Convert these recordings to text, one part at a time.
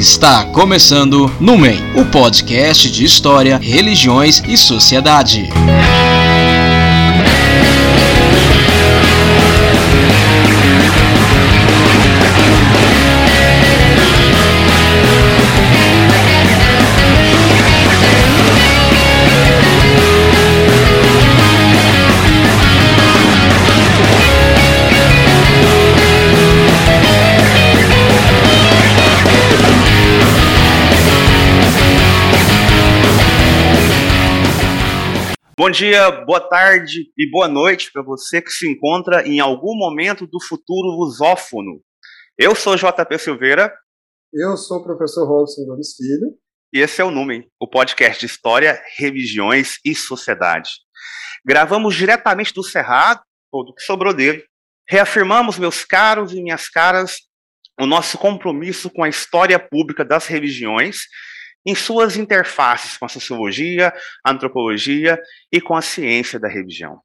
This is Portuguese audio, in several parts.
Está começando Numen, o podcast de história, religiões e sociedade. Bom dia, boa tarde e boa noite para você que se encontra em algum momento do futuro lusófono. Eu sou JP Silveira. Eu sou o professor Robson Gomes Filho. E esse é o Numen, o podcast de História, Religiões e Sociedade. Gravamos diretamente do Cerrado, ou do que sobrou dele. Reafirmamos, meus caros e minhas caras, o nosso compromisso com a história pública das religiões em suas interfaces com a sociologia, a antropologia e com a ciência da religião.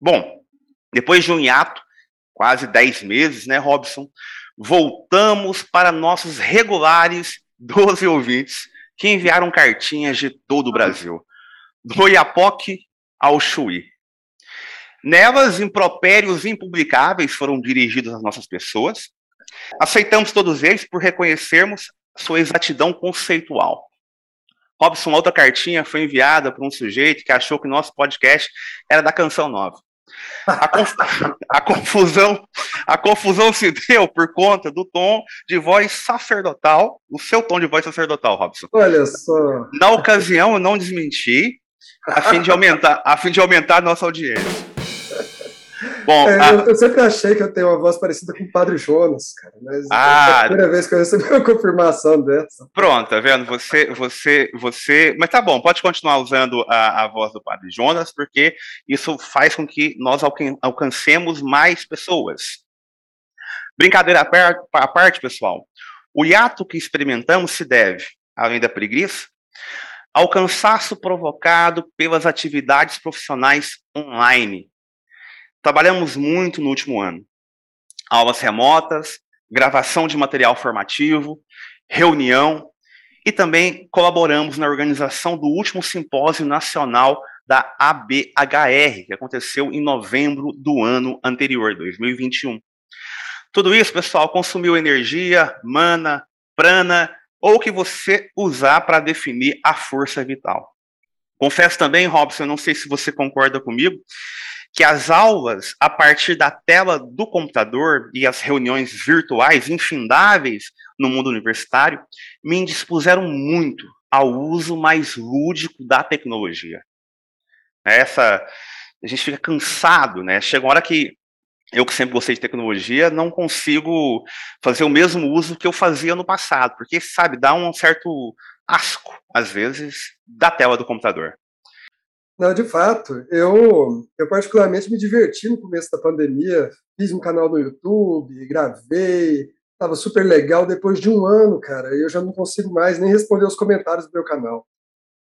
Bom, depois de um hiato, quase 10 meses, né, Robson, voltamos para nossos regulares 12 ouvintes que enviaram cartinhas de todo o Brasil, do Iapoque ao Chuí. Nelas, impropérios impublicáveis foram dirigidos às nossas pessoas. Aceitamos todos eles por reconhecermos sua exatidão conceitual. Robson, outra cartinha foi enviada por um sujeito que achou que nosso podcast era da Canção Nova. A, conf... a, confusão, a confusão se deu por conta do tom de voz sacerdotal, o seu tom de voz sacerdotal, Robson. Olha só. Na ocasião, eu não desmenti, a fim de aumentar, a fim de aumentar a nossa audiência. Bom, é, a... eu, sempre achei que eu tenho uma voz parecida com o Padre Jonas, cara, mas ah, é a primeira vez que eu recebi uma confirmação dessa. Pronto, tá vendo? Você, você, você. Mas tá bom, pode continuar usando a, a voz do Padre Jonas, porque isso faz com que nós alcancemos mais pessoas. Brincadeira à parte, pessoal. O hiato que experimentamos se deve, além da preguiça, ao cansaço provocado pelas atividades profissionais online Trabalhamos muito no último ano. Aulas remotas, gravação de material formativo, reunião e também colaboramos na organização do último simpósio nacional da ABHR, que aconteceu em novembro do ano anterior, 2021. Tudo isso, pessoal, consumiu energia, mana, prana ou que você usar para definir a força vital. Confesso também, Robson, não sei se você concorda comigo, que as aulas a partir da tela do computador e as reuniões virtuais infindáveis no mundo universitário me indispuseram muito ao uso mais lúdico da tecnologia. Essa a gente fica cansado, né? Chega uma hora que eu que sempre gostei de tecnologia não consigo fazer o mesmo uso que eu fazia no passado, porque sabe, dá um certo asco às vezes da tela do computador. Não, de fato, eu, eu particularmente me diverti no começo da pandemia, fiz um canal no YouTube, gravei, estava super legal. Depois de um ano, cara, eu já não consigo mais nem responder os comentários do meu canal.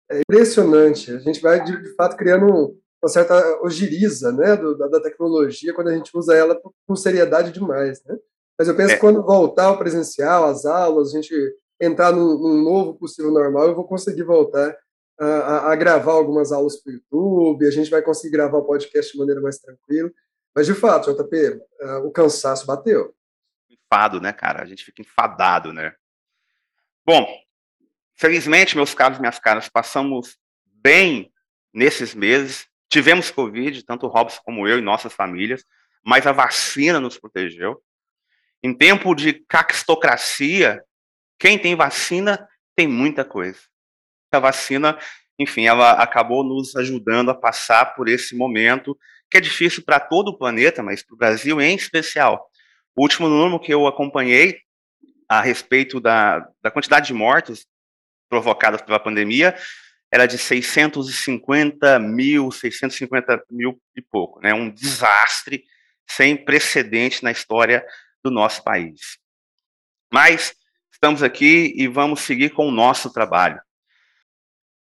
É impressionante. A gente vai, de, de fato, criando uma certa ogiriza né, do, da, da, tecnologia quando a gente usa ela com seriedade demais. Né? Mas eu penso é. que quando voltar ao presencial, as aulas, a gente entrar num, num novo possível normal, eu vou conseguir voltar a, a, gravar algumas aulas para o YouTube, a gente vai conseguir gravar o podcast de maneira mais tranquila. Mas, de fato, JP, uh, o cansaço bateu. Enfado, né, cara? A gente fica enfadado, né? Bom, felizmente, meus caros e minhas caras, passamos bem nesses meses. Tivemos Covid, tanto o Robson como eu e nossas famílias, mas a vacina nos protegeu. Em tempo de caquistocracia, quem tem vacina tem muita coisa a vacina, enfim, ela acabou nos ajudando a passar por esse momento que é difícil para todo o planeta, mas para o Brasil em especial. O último número que eu acompanhei a respeito da, da quantidade de mortes provocadas pela pandemia era de 650 mil, 650 mil e pouco, né? Um desastre sem precedente na história do nosso país. Mas estamos aqui e vamos seguir com o nosso trabalho.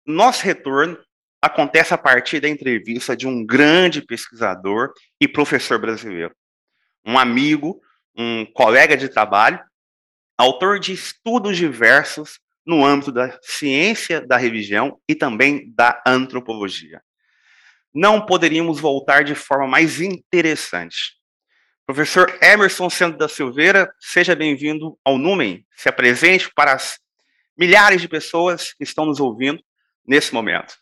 Nosso retorno acontece a partir da entrevista de um grande pesquisador e professor brasileiro, um amigo, um colega de trabalho, autor de estudos diversos no âmbito da ciência da religião e também da antropologia. Não poderíamos voltar de forma mais interessante. Professor Emerson Sendo da Silveira, seja bem-vindo ao Numen. Se apresente para as milhares de pessoas que estão nos ouvindo nesse momento.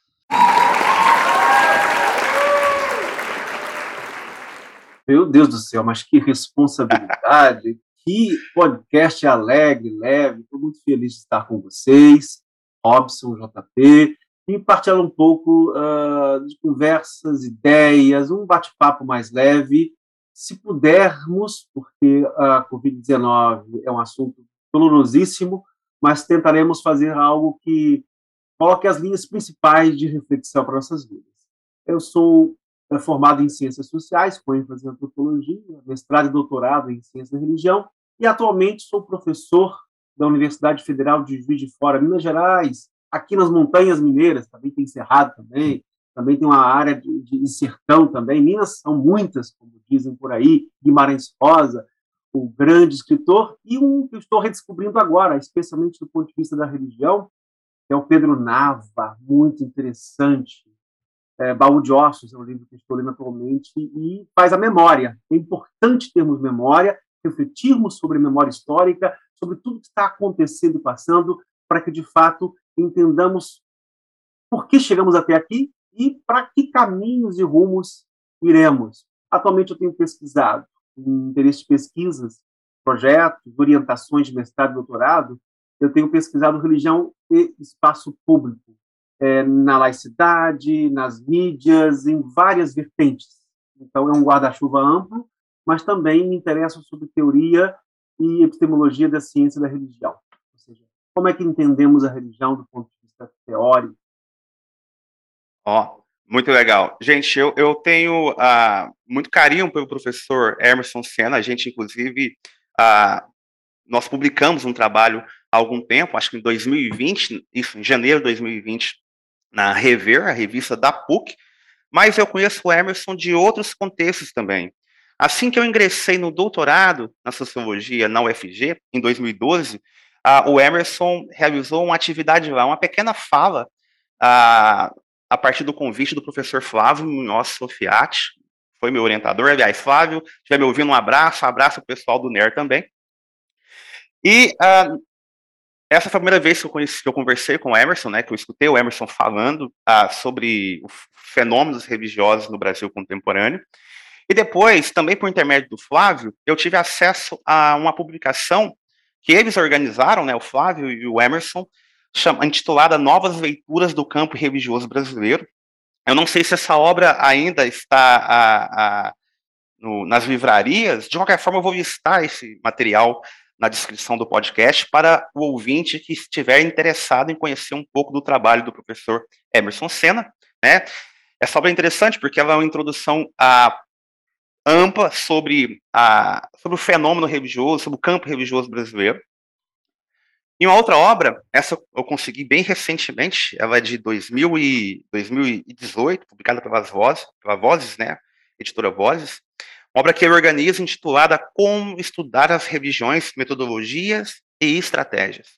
Meu Deus do céu, mas que responsabilidade, que podcast alegre, leve. Estou muito feliz de estar com vocês, Robson, JP, e partilhar um pouco uh, de conversas, ideias, um bate-papo mais leve. Se pudermos, porque a Covid-19 é um assunto dolorosíssimo, mas tentaremos fazer algo que coloque as linhas principais de reflexão para nossas vidas. Eu sou é formado em Ciências Sociais, com ênfase em Antropologia, mestrado e doutorado em Ciências da Religião, e atualmente sou professor da Universidade Federal de Juiz de Fora, Minas Gerais, aqui nas Montanhas Mineiras, também tem Cerrado também, também tem uma área de, de sertão também, Minas são muitas, como dizem por aí, Guimarães Rosa, o grande escritor, e um que eu estou redescobrindo agora, especialmente do ponto de vista da religião, é o Pedro Nava, muito interessante, é, Baú de Ossos, é o livro que estou lendo atualmente, e faz a memória. É importante termos memória, refletirmos sobre memória histórica, sobre tudo que está acontecendo e passando, para que, de fato, entendamos por que chegamos até aqui e para que caminhos e rumos iremos. Atualmente eu tenho pesquisado, em interesse de pesquisas, projetos, orientações de mestrado e doutorado, eu tenho pesquisado religião e espaço público, é, na laicidade, nas mídias, em várias vertentes. Então, é um guarda-chuva amplo, mas também me interessa sobre teoria e epistemologia da ciência da religião. Ou seja, como é que entendemos a religião do ponto de vista teórico? Ó, oh, muito legal. Gente, eu, eu tenho uh, muito carinho pelo professor Emerson Senna. A gente, inclusive, uh, nós publicamos um trabalho há algum tempo, acho que em 2020, isso, em janeiro de 2020, na Rever, a revista da PUC, mas eu conheço o Emerson de outros contextos também. Assim que eu ingressei no doutorado na sociologia na UFG, em 2012, uh, o Emerson realizou uma atividade lá, uma pequena fala, uh, a partir do convite do professor Flávio Munhoz Sofiati, foi meu orientador, aliás, Flávio, estiver me ouvindo, um abraço, abraço ao pessoal do NER também. E uh, essa foi a primeira vez que eu, conheci, que eu conversei com o Emerson, né, que eu escutei o Emerson falando ah, sobre fenômenos religiosos no Brasil contemporâneo. E depois, também por intermédio do Flávio, eu tive acesso a uma publicação que eles organizaram, né, o Flávio e o Emerson, chama, intitulada Novas Leituras do Campo Religioso Brasileiro. Eu não sei se essa obra ainda está a, a, no, nas livrarias, de qualquer forma eu vou listar esse material na descrição do podcast para o ouvinte que estiver interessado em conhecer um pouco do trabalho do professor Emerson Senna. Né? Essa obra é interessante porque ela é uma introdução a, ampla sobre, a, sobre o fenômeno religioso, sobre o campo religioso brasileiro. E uma outra obra, essa eu consegui bem recentemente, ela é de 2000 e, 2018, publicada pelas Vozes, pela Vozes, né, editora Vozes, obra que ele organiza intitulada Como Estudar as Religiões, Metodologias e Estratégias.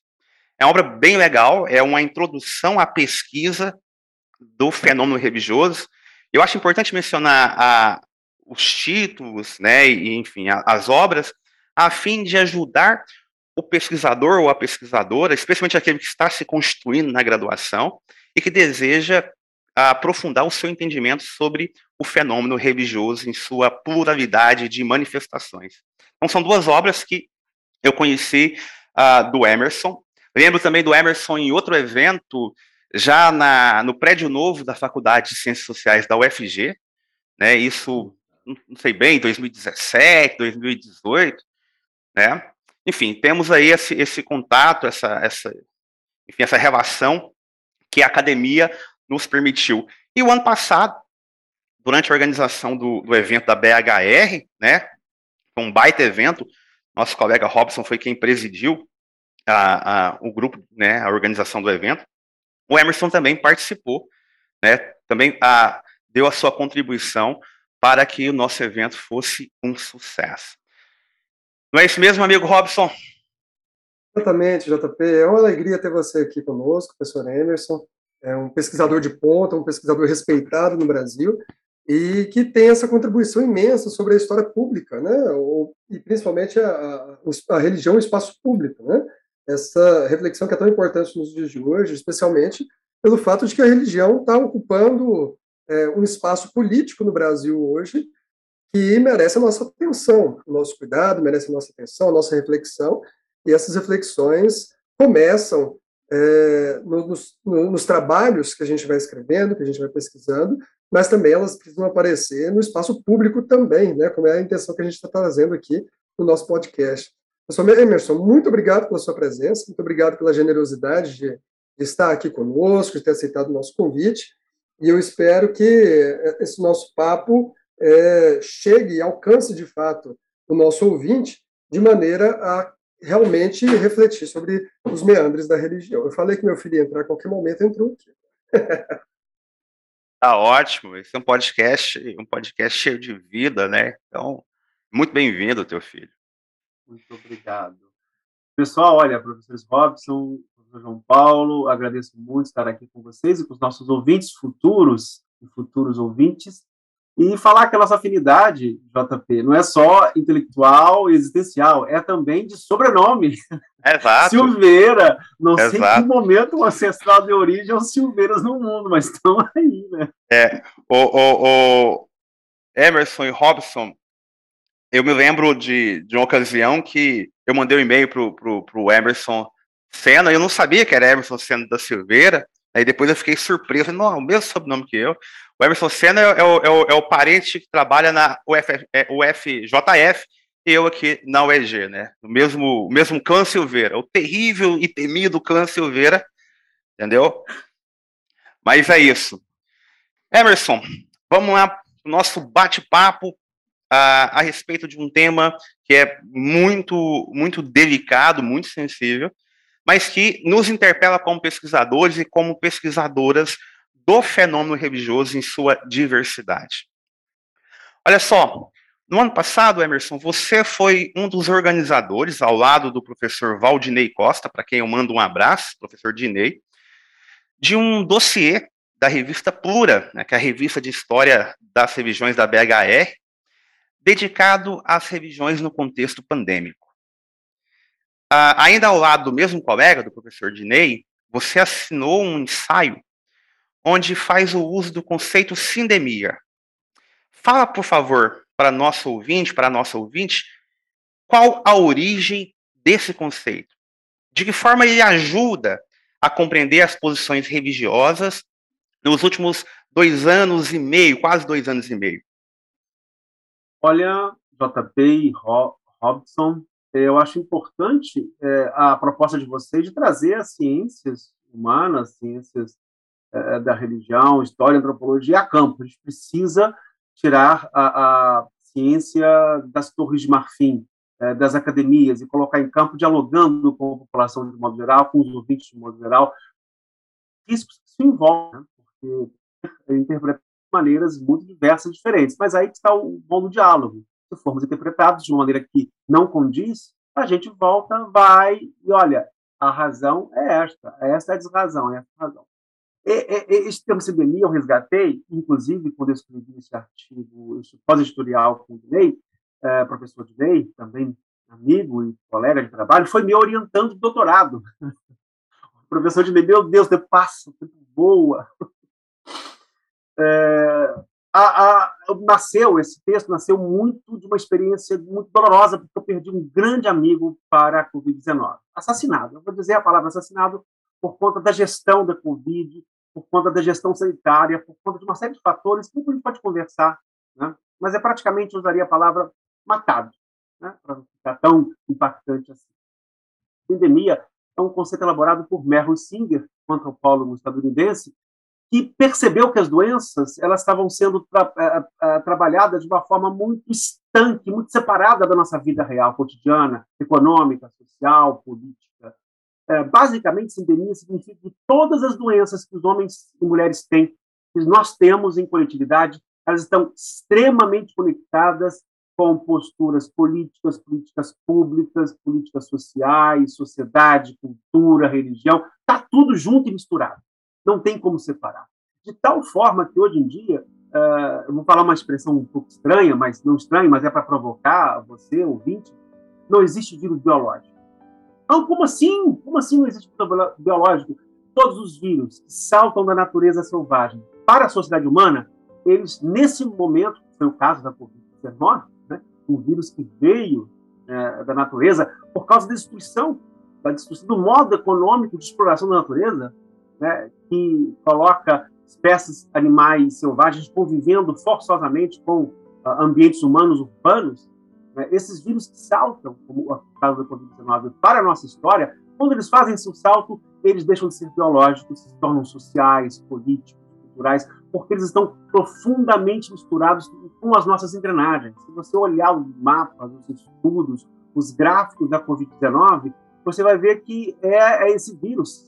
É uma obra bem legal, é uma introdução à pesquisa do fenômeno religioso. Eu acho importante mencionar a, os títulos, né, e, enfim, a, as obras, a fim de ajudar o pesquisador ou a pesquisadora, especialmente aquele que está se constituindo na graduação e que deseja aprofundar o seu entendimento sobre o fenômeno religioso em sua pluralidade de manifestações. Então, são duas obras que eu conheci uh, do Emerson. Lembro também do Emerson em outro evento, já na, no prédio novo da Faculdade de Ciências Sociais da UFG, né, isso, não sei bem, 2017, 2018, né, enfim, temos aí esse, esse contato, essa, essa, enfim, essa relação que a academia nos permitiu. E o ano passado, durante a organização do, do evento da BHR, né, um baita evento, nosso colega Robson foi quem presidiu a, a, o grupo, né, a organização do evento. O Emerson também participou, né, também a, deu a sua contribuição para que o nosso evento fosse um sucesso. Não é isso mesmo, amigo Robson? Exatamente, JP. É uma alegria ter você aqui conosco, professor Emerson. É um pesquisador de ponta, um pesquisador respeitado no Brasil e que tem essa contribuição imensa sobre a história pública, né? e principalmente a, a, a religião e o espaço público, né? Essa reflexão que é tão importante nos dias de hoje, especialmente pelo fato de que a religião está ocupando é, um espaço político no Brasil hoje que merece a nossa atenção, o nosso cuidado, merece a nossa atenção, a nossa reflexão, e essas reflexões começam é, nos, nos, trabalhos que a gente vai escrevendo, que a gente vai pesquisando, mas também elas precisam aparecer no espaço público também, né, como é a intenção que a gente está trazendo aqui no nosso podcast. Professor Emerson, muito obrigado pela sua presença, muito obrigado pela generosidade de, de estar aqui conosco, de ter aceitado o nosso convite, e eu espero que esse nosso papo é, chegue e alcance de fato o nosso ouvinte de maneira a realmente refletir sobre os meandres da religião. Eu falei que meu filho ia entrar a qualquer momento, entrou aqui. Tá ótimo, esse é um podcast, um podcast cheio de vida, né? Então, muito bem-vindo, teu filho. Muito obrigado. Pessoal, olha, professores Robson, professor João Paulo, agradeço muito estar aqui com vocês e com os nossos ouvintes futuros e futuros ouvintes. E falar que a nossa afinidade, JP, não é só intelectual e existencial, é também de sobrenome. Exato. Silveira. Não Exato. sei em que momento o ancestral de origem é os Silveiras no mundo, mas estão aí, né? É. O, o, o Emerson e Robson, eu me lembro de, de uma ocasião que eu mandei um e-mail pro, pro, pro Emerson Senna, eu não sabia que era Emerson Senna da Silveira, aí depois eu fiquei surpreso, não, o mesmo sobrenome que eu. O Emerson Senna é, é, o, é, o, é o parente que trabalha na UF, é, UFJF e eu aqui na UEG, né? O mesmo, o mesmo clã Silveira, o terrível e temido clã Silveira, entendeu? Mas é isso. Emerson, vamos lá o nosso bate-papo a, a respeito de um tema que é muito, muito delicado, muito sensível, mas que nos interpela como pesquisadores e como pesquisadoras do fenômeno religioso em sua diversidade. Olha só, no ano passado, Emerson, você foi um dos organizadores, ao lado do professor Valdinei Costa, para quem eu mando um abraço, professor Dinei, de um dossiê da revista Plura, né, que é a revista de história das religiões da BHR, dedicado às religiões no contexto pandêmico. Ah, ainda ao lado do mesmo colega, do professor Dinei, você assinou um ensaio onde faz o uso do conceito sindemia. Fala, por favor, para nosso ouvinte, para nossa ouvinte, qual a origem desse conceito? De que forma ele ajuda a compreender as posições religiosas nos últimos dois anos e meio, quase dois anos e meio? Olha, JP Robson, eu acho importante é, a proposta de vocês de trazer as ciências humanas, ciências é, da religião, história, antropologia a campo. A gente precisa tirar a, a ciência das torres de marfim, é, das academias, e colocar em campo, dialogando com a população de modo geral, com os ouvintes de modo geral. Isso se envolve, né? porque interpreta maneiras muito diversas, diferentes. Mas aí está o bom do diálogo. Se formos interpretados de uma maneira que não condiz, a gente volta, vai e olha, a razão é esta, esta é a desrazão, é a razão. Esse termo cidadania eu resgatei, inclusive, quando eu escrevi esse artigo, pós-editorial com o Dinei, é, professor Dinei, também amigo e colega de trabalho, foi me orientando de doutorado. O professor Dinei, meu Deus, tempo passa, tempo boa. É, a, a, nasceu, esse texto nasceu muito de uma experiência muito dolorosa, porque eu perdi um grande amigo para a Covid-19. Assassinado, eu vou dizer a palavra assassinado, por conta da gestão da Covid, por conta da gestão sanitária, por conta de uma série de fatores que a gente pode conversar, né? mas é praticamente, usaria a palavra, matado, né? para não ficar tão impactante assim. Endemia é um conceito elaborado por Merrill Singer, um antropólogo estadunidense, que percebeu que as doenças elas estavam sendo tra uh, uh, trabalhadas de uma forma muito estanque, muito separada da nossa vida real, cotidiana, econômica, social, política. É, basicamente, sindemia significa que todas as doenças que os homens e mulheres têm, que nós temos em coletividade, elas estão extremamente conectadas com posturas políticas, políticas públicas, políticas sociais, sociedade, cultura, religião, está tudo junto e misturado. Não tem como separar. De tal forma que hoje em dia, uh, eu vou falar uma expressão um pouco estranha, mas não estranha, mas é para provocar você, ouvinte, não existe vírus biológico. Então, como assim? Como assim não existe vírus biológico? Todos os vírus que saltam da natureza selvagem para a sociedade humana, eles, nesse momento, foi o caso da Covid-19, né, um vírus que veio é, da natureza por causa da destruição, da destruição do modo econômico de exploração da natureza, né, que coloca espécies animais selvagens convivendo forçosamente com uh, ambientes humanos urbanos, né, esses vírus que saltam, como o caso da Covid-19, para a nossa história, quando eles fazem seu salto, eles deixam de ser biológicos, se tornam sociais, políticos, culturais, porque eles estão profundamente misturados com as nossas engrenagens. Se você olhar os mapas, os estudos, os gráficos da Covid-19, você vai ver que é, é esse vírus,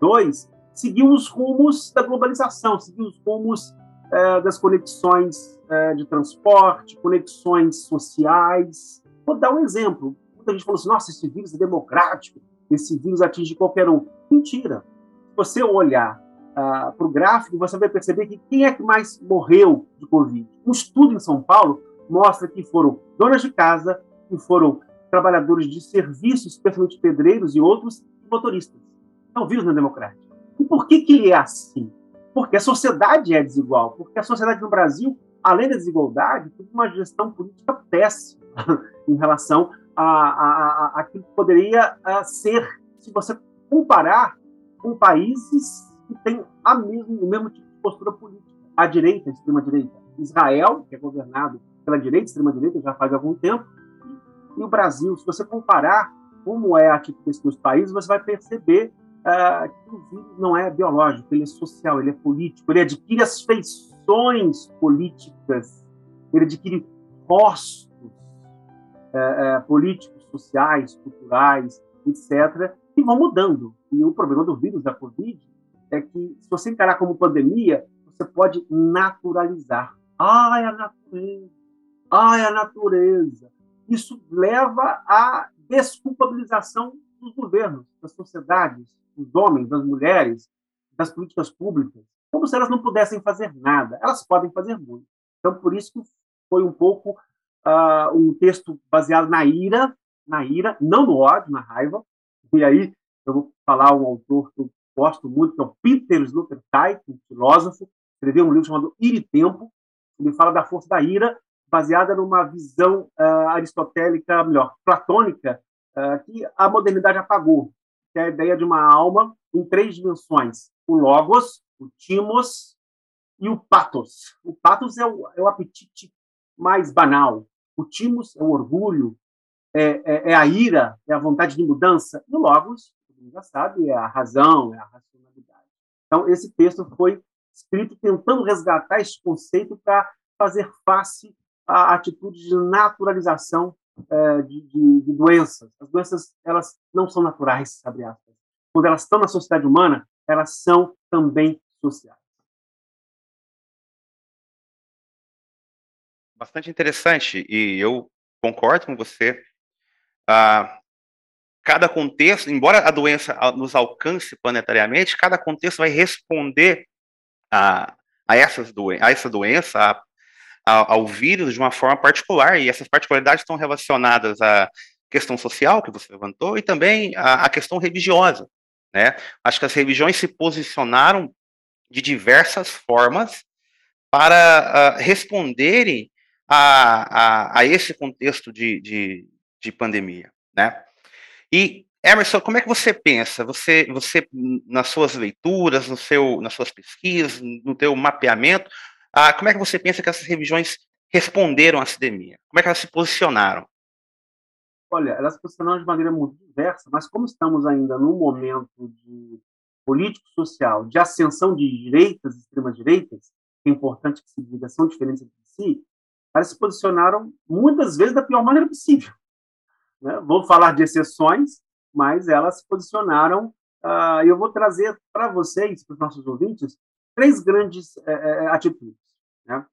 SARS-CoV-2, seguiu os rumos da globalização, seguiu os rumos é, das conexões é, de transporte, conexões sociais. Vou dar um exemplo. Muita gente falou assim: nossa, esse vírus é democrático, esse vírus atinge qualquer um. Mentira. Se você olhar uh, para o gráfico, você vai perceber que quem é que mais morreu de Covid? Um estudo em São Paulo mostra que foram donas de casa, que foram trabalhadores de serviços, especialmente pedreiros e outros, e motoristas. Então, o vírus não é. E por que, que ele é assim? Porque a sociedade é desigual, porque a sociedade no Brasil, além da desigualdade, tem uma gestão política péssima em relação a, a, a, aquilo que poderia ser, se você comparar com países que têm a mesmo, o mesmo tipo de postura política. A direita, a extrema-direita. Israel, que é governado pela direita, extrema-direita, já faz algum tempo, e o Brasil. Se você comparar como é a atitude desses dois países, você vai perceber uh, que o vírus não é biológico, ele é social, ele é político, ele adquire as feições políticas, ele adquire rostos uh, uh, políticos, sociais, culturais, etc., que vão mudando. E o problema do vírus da Covid é que, se você encarar como pandemia, você pode naturalizar. Ai, a natureza! Ai, a natureza! Isso leva à desculpabilização dos governos, das sociedades, dos homens, das mulheres, das políticas públicas, como se elas não pudessem fazer nada. Elas podem fazer muito. Então, por isso que foi um pouco uh, um texto baseado na ira, na ira, não no ódio, na raiva. E aí eu vou falar um autor que eu gosto muito, que é o Peter Sloterdijk, um filósofo, escreveu um livro chamado Ira e Tempo. Ele fala da força da ira, baseada numa visão uh, aristotélica, melhor, platônica, uh, que a modernidade apagou que é a ideia de uma alma em três dimensões: o logos, o timos e o pathos. O pathos é o, é o apetite mais banal. O timos é o orgulho, é, é, é, a ira, é a vontade de mudança. E o logos, todo mundo já sabe, é a razão, é a racionalidade. Então, esse texto foi escrito tentando resgatar esse conceito para fazer face à atitude de naturalização é, de, de, de, doenças. As doenças elas não são naturais, abre aspas. Quando elas estão na sociedade humana, elas são também sociais. Bastante interessante e eu concordo com você. Ah, cada contexto, embora a doença nos alcance planetariamente, cada contexto vai responder a, a, essas a essa doença, a ao, vírus de uma forma particular, e essas particularidades estão relacionadas à questão social que você levantou e também à, à questão religiosa. Né? Acho que as religiões se posicionaram de diversas formas para uh, responderem a, a, a, esse contexto de, de, de, pandemia. Né? E, Emerson, como é que você pensa? Você, você, nas suas leituras, no seu, nas suas pesquisas, no teu mapeamento, ah, como é que você pensa que essas religiões responderam à epidemia? Como é que elas se posicionaram? Olha, elas se posicionaram de maneira muito diversa, mas como estamos ainda num momento de político-social, de ascensão de direitas e extremas-direitas, é importante que se diga, são diferentes entre si, elas se posicionaram muitas vezes da pior maneira possível. Né? Vou falar de exceções, mas elas se posicionaram. Uh, eu vou trazer para vocês, para os nossos ouvintes, três grandes é, atitudes. Né?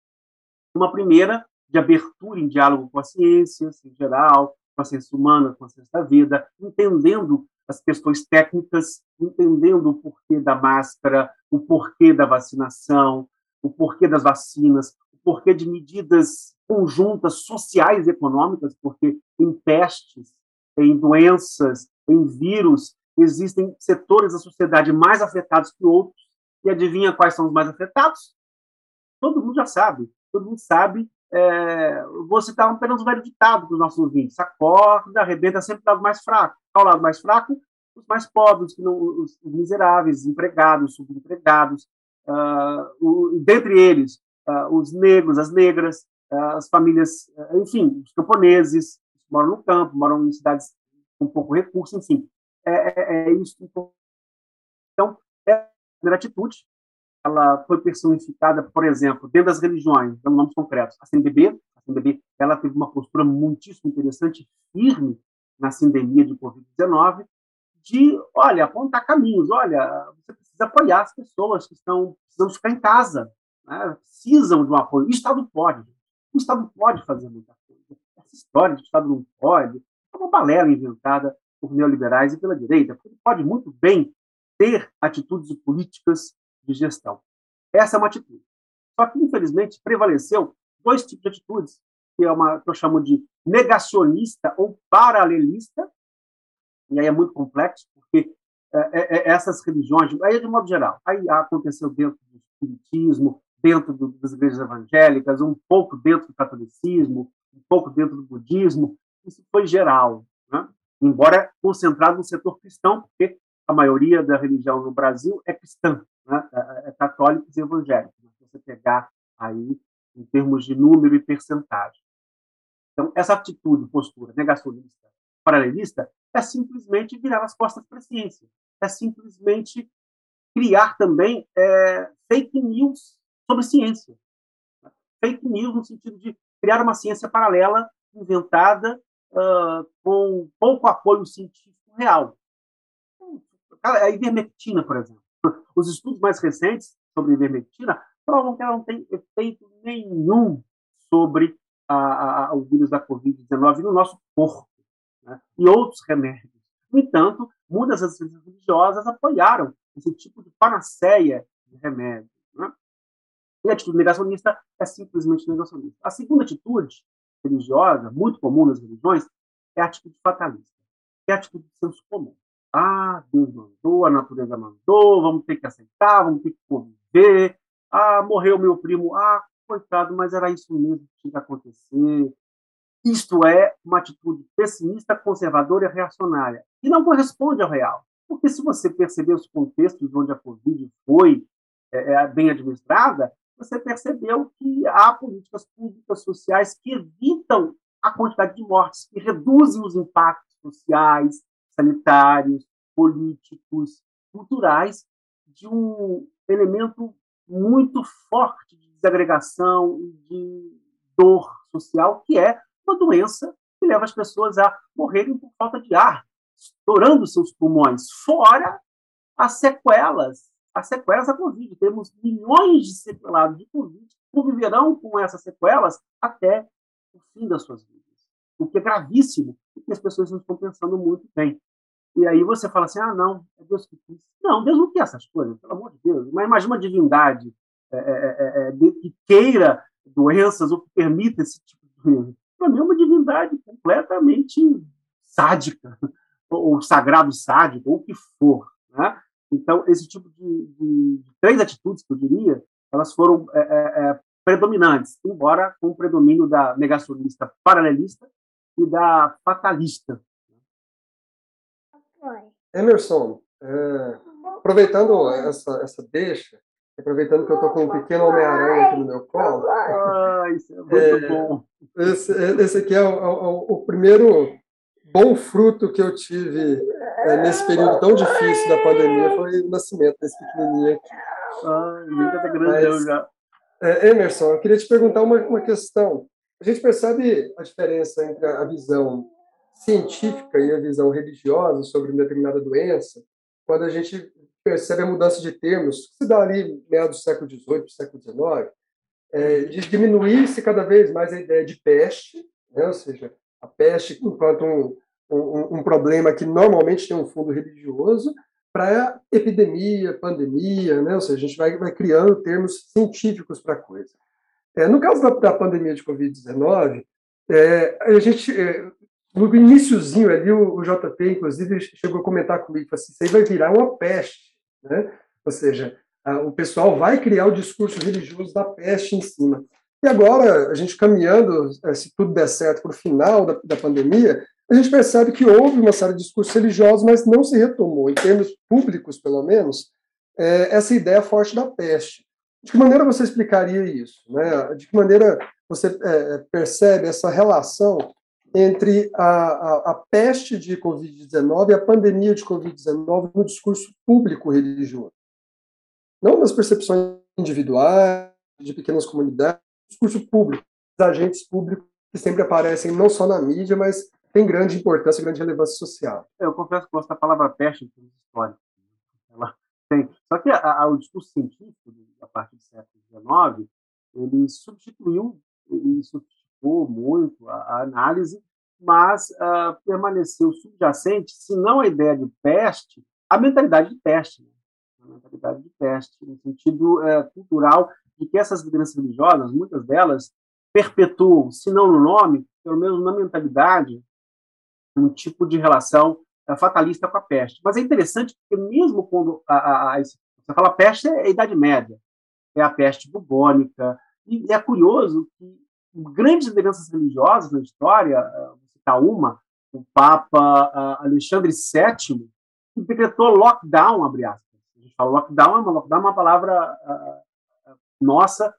Uma primeira de abertura em diálogo com a ciência em geral, com a ciência humana, com a ciência da vida, entendendo as questões técnicas, entendendo o porquê da máscara, o porquê da vacinação, o porquê das vacinas, o porquê de medidas conjuntas sociais e econômicas, porque em pestes, em doenças, em vírus, existem setores da sociedade mais afetados que outros. E adivinha quais são os mais afetados? Todo mundo já sabe. Todo mundo sabe. É, vou citar apenas um velho ditado para os nossos ouvintes: a arrebenta sempre o lado mais fraco. O lado mais fraco? Os mais pobres, os, miseráveis, empregados, subempregados, uh, o, dentre eles, uh, os negros, as negras, uh, as famílias, enfim, os camponeses, que moram no campo, moram em cidades com pouco recurso, enfim. É, é, é isso. Então, é primeira atitude. Ela foi personificada, por exemplo, dentro das religiões, dando nomes concretos. A CNBB, a CNBB ela teve uma postura muitíssimo interessante, firme na sindemia de Covid-19, de, olha, apontar caminhos, olha, você precisa apoiar as pessoas que estão precisando ficar em casa, né? precisam de um apoio. O Estado pode. O Estado pode fazer muita coisa. Essa história de que o Estado não pode é uma balela inventada por neoliberais e pela direita, porque ele pode muito bem ter atitudes políticas de gestão. Essa é uma atitude. Só que, infelizmente, prevaleceu dois tipos de atitudes, que é uma que eu chamo de negacionista ou paralelista, e aí é muito complexo, porque é, é, é essas religiões, aí de modo geral, aí aconteceu dentro do espiritismo, dentro do, das igrejas evangélicas, um pouco dentro do catolicismo, um pouco dentro do budismo, isso foi geral, né? embora concentrado no setor cristão, porque a maioria da religião no Brasil é cristã, né? é, é católicos e evangélicos. Se você pegar aí em termos de número e percentagem. Então, essa atitude, postura negacionista, paralelista, é simplesmente virar as costas para a ciência. É simplesmente criar também é, fake news sobre ciência. Fake news no sentido de criar uma ciência paralela, inventada, uh, com pouco apoio científico real. A ivermectina, por exemplo. Os estudos mais recentes sobre ivermectina provam que ela não tem efeito nenhum sobre a, a, o vírus da Covid-19 no nosso corpo né? e outros remédios. No entanto, muitas das religiosas apoiaram esse tipo de panaceia de remédio. Né? E a atitude negacionista é simplesmente negacionista. A segunda atitude religiosa, muito comum nas religiões, é a atitude fatalista, é a atitude de senso comum. Ah, Deus mandou, a natureza mandou, vamos ter que aceitar, vamos ter que conviver. Ah, morreu meu primo. Ah, coitado, mas era isso mesmo que tinha que acontecer. Isto é uma atitude pessimista, conservadora e reacionária, e não corresponde ao real. Porque se você perceber os contextos onde a Covid foi é, é, bem administrada, você percebeu que há políticas públicas sociais que evitam a quantidade de mortes, que reduzem os impactos sociais, sanitários, políticos, culturais de um elemento muito forte de desagregação e de dor social, que é uma doença que leva as pessoas a morrerem por falta de ar, estourando seus pulmões, fora as sequelas, as sequelas da Covid. Temos milhões de sequelados de Covid que conviverão com essas sequelas até o fim das suas vidas. O que é gravíssimo, porque as pessoas não estão pensando muito bem. E aí você fala assim, ah, não, é Deus que quis. Não, Deus não quer essas coisas, pelo amor de Deus. Mas imagina uma divindade é, é, é, que queira doenças ou que permita esse tipo de doença. Para mim é uma divindade completamente sádica, ou sagrado sádico, ou o que for. Né? Então, esse tipo de, de, três atitudes, que eu diria, elas foram é, é, predominantes, embora com o predomínio da negacionista paralelista e da fatalista. Emerson, é, aproveitando essa, essa deixa, aproveitando que eu estou com um pequeno Homem-Aranha aqui no meu colo. Ah, isso é muito é, bom. Esse, esse aqui é o, o, o, primeiro bom fruto que eu tive é, nesse período tão difícil da pandemia, foi o nascimento desse pequenininho aqui. Ai, nunca tá grandão já. É, Emerson, eu queria te perguntar uma, uma questão. A gente percebe a diferença entre a visão científica e a visão religiosa sobre uma determinada doença quando a gente percebe a mudança de termos, que se dá ali meados do século XVIII, século XIX, é, diminuir-se cada vez mais a ideia de peste, né? ou seja, a peste enquanto um, um, um problema que normalmente tem um fundo religioso, para epidemia, pandemia, né? ou seja, a gente vai, vai criando termos científicos para a coisa. É, no caso da, da pandemia de Covid-19, é, a gente, é, no iníciozinho ali, o, JP, inclusive, chegou a comentar comigo, assim, isso aí vai virar uma peste, né? ou seja, o pessoal vai criar o discurso religioso da peste em cima. E agora, a gente caminhando, é, se tudo der certo, para o final da, da pandemia, a gente percebe que houve uma série de discursos religiosos, mas não se retomou, em termos públicos, pelo menos, é, essa ideia forte da peste. De que maneira você explicaria isso? Né? De que maneira você é, percebe essa relação entre a, a, a peste de Covid-19 e a pandemia de Covid-19 no discurso público religioso? Não nas percepções individuais, de pequenas comunidades, discurso público, dos agentes públicos que sempre aparecem não só na mídia, mas tem grande importância, grande relevância social. Eu confesso que gosto da palavra peste em termos históricos. Ela tem. Só que a, a, o discurso científico, a partir do século XIX, ele substituiu e muito a, a análise, mas uh, permaneceu subjacente, se não a ideia de peste, a mentalidade de peste. Né? A mentalidade de peste, no sentido uh, cultural de que essas lideranças religiosas, muitas delas, perpetuam, se não no nome, pelo menos na mentalidade, um tipo de relação uh, fatalista com a peste. Mas é interessante porque mesmo quando a, a, a, você fala peste é a Idade Média, é a peste bubônica, e é curioso que grandes lideranças religiosas na história, uh, vou citar uma, o Papa uh, Alexandre VII, que decretou lockdown, abre aspas. A gente fala lockdown, mas lockdown é uma palavra nossa,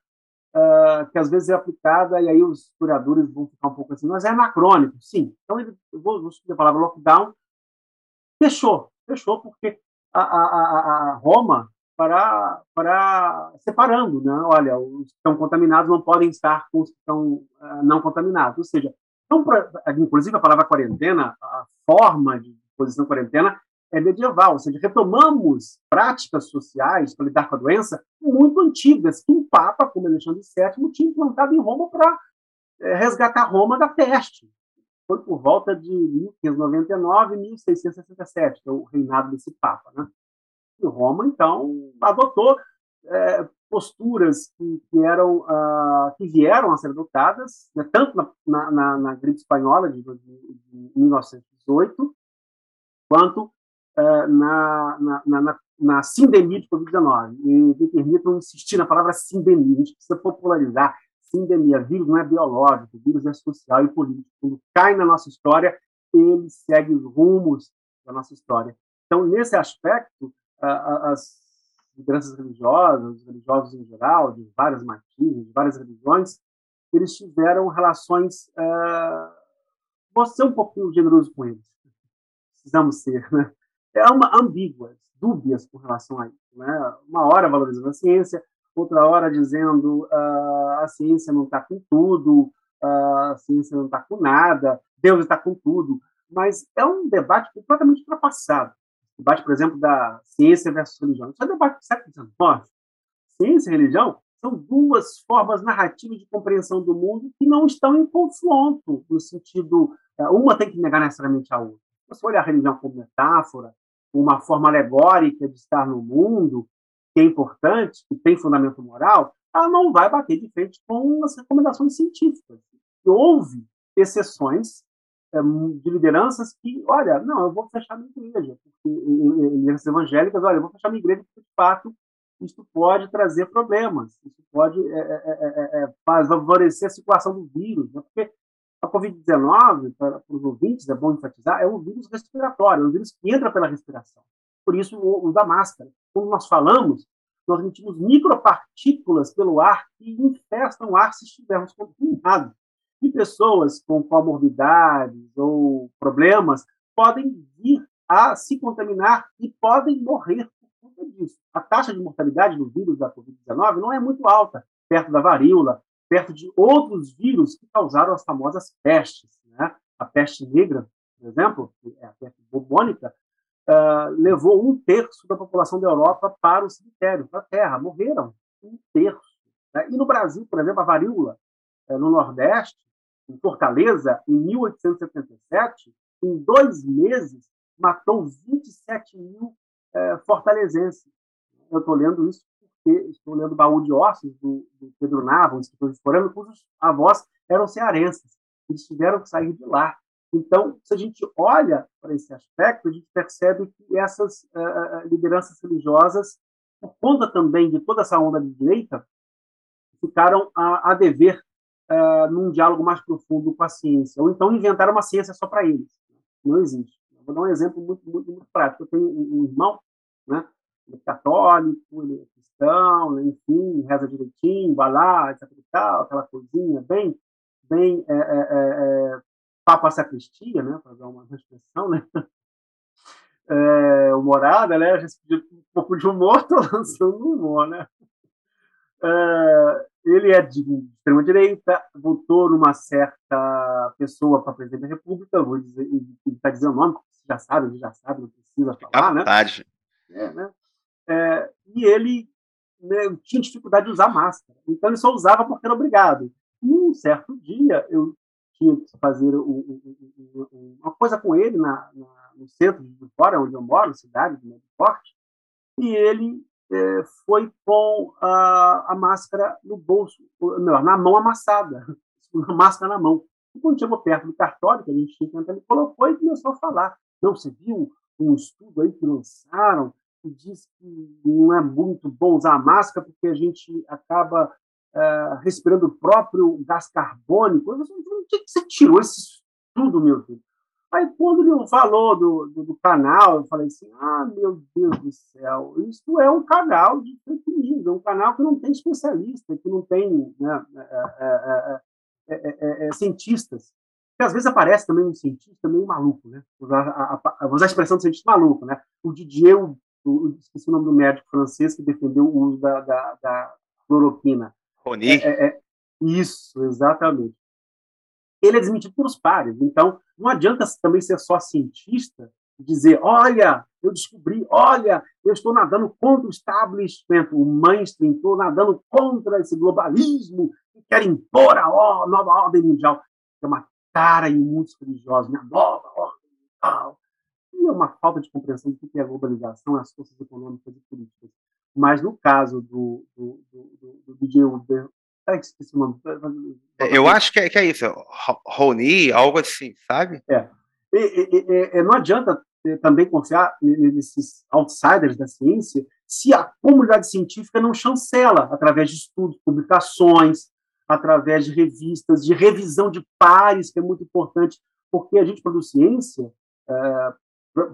uh, que às vezes é aplicada, e aí os historiadores vão ficar um pouco assim, mas é anacrônico, sim. Então, ele, eu vou, vou a palavra lockdown, fechou, fechou, porque a, a, a Roma para, para separando, né? Olha, os que estão contaminados não podem estar com os que estão uh, não contaminados. Ou seja, então, pra, inclusive a palavra quarentena, a forma de posição quarentena é medieval, ou seja, retomamos práticas sociais para lidar com a doença muito antigas, que um Papa, como Alexandre VII, tinha implantado em Roma para é, resgatar Roma da peste. Foi por volta de 1599 e 1667, que é o reinado desse Papa. Né? Roma, então, adotou é, posturas que, que, eram, uh, que vieram a ser adotadas, né, tanto na, na, na, gripe espanhola de, de, de 1918, quanto uh, na, na, na, na sindemia de Covid-19. E me permitam insistir na palavra sindemia. A gente precisa popularizar. Sindemia, vírus não é biológico, vírus é social e político. Quando cai na nossa história, ele segue os rumos da nossa história. Então, nesse aspecto, as lideranças religiosas, os religiosos em geral, de várias matizes, de várias religiões, eles tiveram relações. Uh, vou ser um pouquinho generoso com eles. Precisamos ser, né? é uma ambíguas, dúbias com relação a isso. Né? Uma hora valorizando a ciência, outra hora dizendo uh, a ciência não está com tudo, uh, a ciência não está com nada, Deus está com tudo. Mas é um debate completamente ultrapassado. Debate, por exemplo, da ciência versus religião. Isso é debate do século XIX. Ciência e religião são duas formas narrativas de compreensão do mundo que não estão em confronto, no sentido, uh, uma tem que negar necessariamente a outra. Se você olhar a religião como metáfora, uma forma alegórica de estar no mundo, que é importante, que tem fundamento moral, ela não vai bater de frente com as recomendações científicas. Houve exceções é, de lideranças que, olha, não, eu vou fechar minha igreja, porque lideranças evangélicas, olha, eu vou fechar minha igreja porque, de fato, isso pode trazer problemas, isso pode é, é, é, favorecer a circulação do vírus, né? porque a Covid-19, para os ouvintes, é bom enfatizar, é um vírus respiratório, é um vírus que entra pela respiração. Por isso, o, o da máscara. Quando nós falamos, nós emitimos micropartículas pelo ar que infestam o ar se estivermos contaminados. E pessoas com comorbidades ou problemas podem vir a se contaminar e podem morrer por conta disso. A taxa de mortalidade do vírus da Covid-19 não é muito alta, perto da varíola, perto de outros vírus que causaram as famosas pestes. Né? A peste negra, por exemplo, que é a peste bubônica, uh, levou um terço da população da Europa para o cemitério, para a terra. Morreram um terço. Né? E no Brasil, por exemplo, a varíola, é, no Nordeste, em Fortaleza, em 1877, em dois meses, matou 27 mil é, fortalezenses. Eu estou lendo isso porque estou lendo o Baú de Ossos, do, do Pedro Nava, um escritor de Forano, cujos avós eram cearenses. Eles tiveram que sair de lá. Então, se a gente olha para esse aspecto, a gente percebe que essas uh, lideranças religiosas, por conta também de toda essa onda de direita, ficaram a, a dever uh, num diálogo mais profundo com a ciência, ou então inventaram uma ciência só para eles. Não existe. Vou dar um exemplo muito, muito, muito prático. Eu tenho um, irmão, né? Ele é católico, ele é cristão, enfim, reza direitinho, vai lá, etc. Tal, aquela coisinha bem, bem é, é, é, papa sacristia, né? Para dar uma expressão, né? É, humorada, né? Já se pediu um pouco de humor, estou lançando humor, né? É, ele é de extrema-direita, votou numa certa pessoa para presidente da República, vou dizer, está dizendo o nome, você já sabe, já sabe, não precisa falar, né? É, né? É, e ele né, tinha dificuldade de usar máscara, então ele só usava porque era obrigado. E um certo dia eu tinha que fazer um, um, um, uma coisa com ele na, na, no centro de fora, onde eu moro, cidade de Médio Forte, e ele é, foi com a, a, máscara no bolso, na mão amassada, a máscara na mão. E quando chegou perto do cartório, que a gente tinha que entrar, ele colocou e começou a falar. Não, você viu um estudo aí que lançaram que diz que não é muito bom usar a máscara porque a gente acaba uh, respirando o próprio gás carbônico. Eu falei, o que você tirou esse estudo, meu filho? Aí, quando ele falou do, do, do, canal, eu falei assim: ah, meu Deus do céu, isso é um canal de fake news, é um canal que não tem especialista, que não tem né, é, é, é, cientistas. Que às vezes aparece também um cientista meio maluco, né? Vou usar a, a, usar a expressão do cientista maluco, né? O Didier, o, o, esqueci o nome do médico francês que defendeu o uso da, da, da cloroquina. Rony? isso, exatamente ele é desmentido pelos pares. Então, não adianta também ser só cientista e dizer, olha, eu descobri, olha, eu estou nadando contra o establishment, o mainstream, estou nadando contra esse globalismo que quer impor a nova ordem mundial. É uma cara em muitos religiosos, né? a nova ordem mundial. E é uma falta de compreensão do que é a globalização, as forças econômicas e políticas. Mas no caso do, do, do, do, do DJ Uber, ah, esqueci o nome. Eu acho que é, que é isso, Rony, algo assim, sabe? É. E, e, e, não adianta também confiar nesses outsiders da ciência se a comunidade científica não chancela através de estudos, publicações, através de revistas, de revisão de pares, que é muito importante, porque a gente produz ciência, é,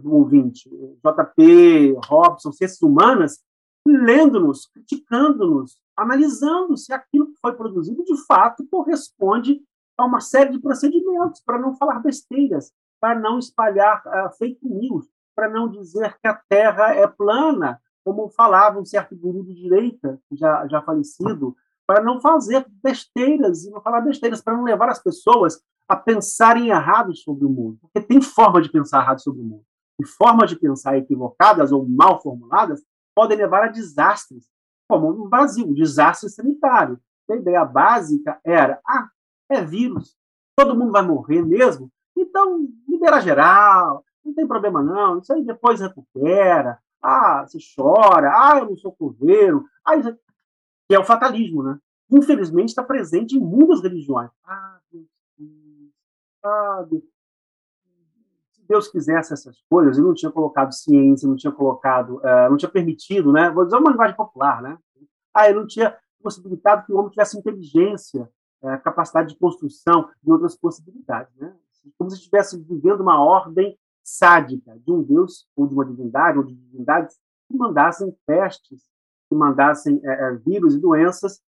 ouvinte, JP, Robson, ciências humanas, lendo-nos, criticando-nos, analisando se aquilo que foi produzido de fato corresponde a uma série de procedimentos, para não falar besteiras, para não espalhar uh, fake news, para não dizer que a Terra é plana, como falava um certo guru de direita, já, já falecido, para não fazer besteiras e não falar besteiras, para não levar as pessoas a pensarem errado sobre o mundo. Porque tem forma de pensar errado sobre o mundo. E formas de pensar equivocadas ou mal formuladas podem levar a desastres, como no Brasil, um desastre sanitário. A ideia básica era: ah, é vírus, todo mundo vai morrer mesmo, então libera geral, não tem problema não, isso aí depois recupera, ah, você chora, ah, eu não sou coveiro, ah, isso... que é o fatalismo, né? Infelizmente está presente em muitas religiões. Ah, Deus, ah, Deus. Deus quisesse essas coisas, ele não tinha colocado ciência, não tinha colocado, uh, não tinha permitido, né? Vou dizer uma linguagem popular, né? Ah, ele não tinha possibilitado que o homem tivesse inteligência, uh, capacidade de construção e outras possibilidades, né? Como se estivesse vivendo uma ordem sádica de um Deus ou de uma divindade ou de divindades que mandassem pestes, que mandassem uh, vírus e doenças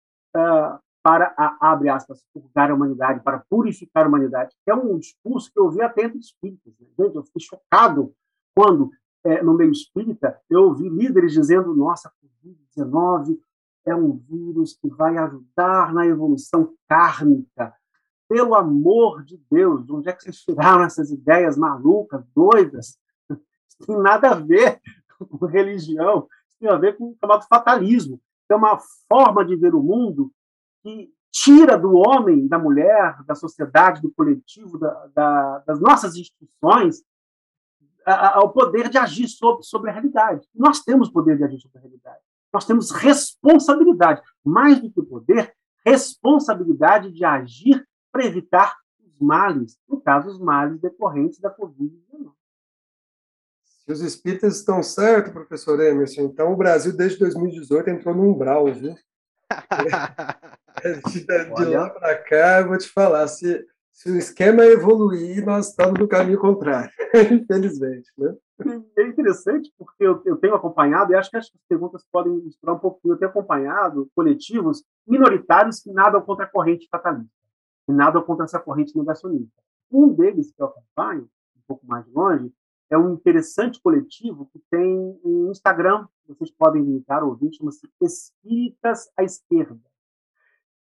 para, a, abre aspas, purgar a humanidade, para purificar a humanidade. É um discurso que eu ouvi até entre espíritas. Né? Gente, eu fiquei chocado quando, é, no meio espírita, eu ouvi líderes dizendo: nossa, Covid-19 é um vírus que vai ajudar na evolução kármica. Pelo amor de Deus, de onde é que vocês tiraram essas ideias malucas, doidas? Isso tem nada a ver com religião, isso tem a ver com o chamado fatalismo. É uma forma de ver o mundo que tira do homem, da mulher, da sociedade, do coletivo, da, da, das nossas instituições, a, a, o poder de agir sobre, sobre a realidade. Nós temos poder de agir sobre a realidade. Nós temos responsabilidade, mais do que poder, responsabilidade de agir para evitar os males, no caso, os males decorrentes da Covid-19. Se os espíritas estão certos, professor Emerson, então o Brasil, desde 2018, entrou no umbral, viu? de, de lá para cá, eu vou te falar, se, se o esquema evoluir, nós estamos no caminho contrário, infelizmente. Né? É interessante porque eu, eu, tenho acompanhado, e acho que as perguntas podem misturar um pouquinho, eu tenho acompanhado coletivos minoritários que nadam contra a corrente fatalista, que nadam contra essa corrente negacionista. Um deles que eu acompanho, um pouco mais longe, é um interessante coletivo que tem um Instagram, vocês podem visitar ou ouvir, chama-se Espíritas à Esquerda.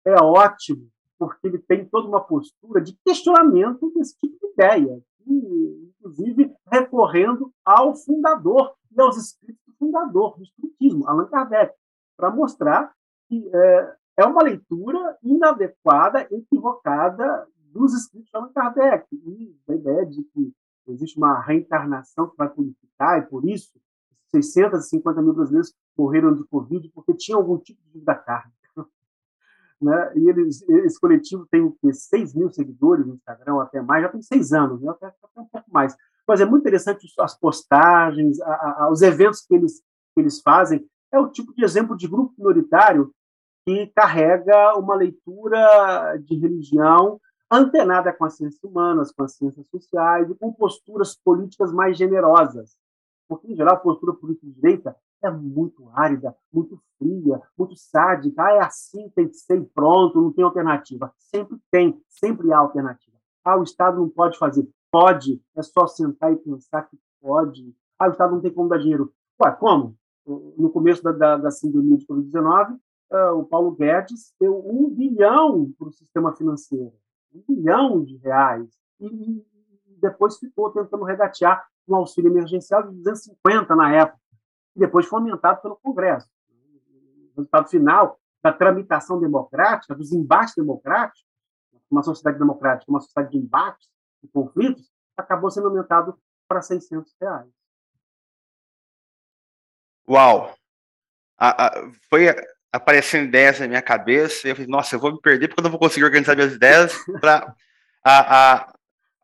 É ótimo, porque ele tem toda uma postura de questionamento desse tipo de ideia, inclusive recorrendo ao fundador e aos escritos do fundador do Espiritismo, Allan Kardec, para mostrar que é, é uma leitura inadequada, equivocada dos escritos de Allan Kardec, e a ideia de que existe uma reencarnação que vai purificar, e por isso 650 mil brasileiros morreram de Covid porque tinham algum tipo de vida carne. Né? E eles, esse coletivo tem o quê? 6 mil seguidores no Instagram, até mais, já tem seis anos, né? até, até um pouco mais. Mas é muito interessante as postagens, a, a, os eventos que eles, que eles fazem. É o tipo de exemplo de grupo minoritário que carrega uma leitura de religião antenada com as ciências humanas, com as ciências sociais e com posturas políticas mais generosas. Porque, em geral, a postura política de direita é muito árida, muito fria, muito sádica. Ah, é assim, tem que ser pronto, não tem alternativa. Sempre tem, sempre há alternativa. Ah, o Estado não pode fazer. Pode, é só sentar e pensar que pode. Ah, o Estado não tem como dar dinheiro. Ué, como? No começo da, da, da pandemia de Covid-19, uh, o Paulo Guedes deu um bilhão para o sistema financeiro um bilhão de reais, e, e depois ficou tentando regatear um auxílio emergencial de 250 na época, e depois foi aumentado pelo Congresso. O resultado final da tramitação democrática, dos embates democráticos, uma sociedade democrática, uma sociedade de embates e conflitos, acabou sendo aumentado para 600 reais. Uau! A, a, foi aparecendo ideias na minha cabeça, e eu falei, nossa, eu vou me perder porque eu não vou conseguir organizar minhas ideias para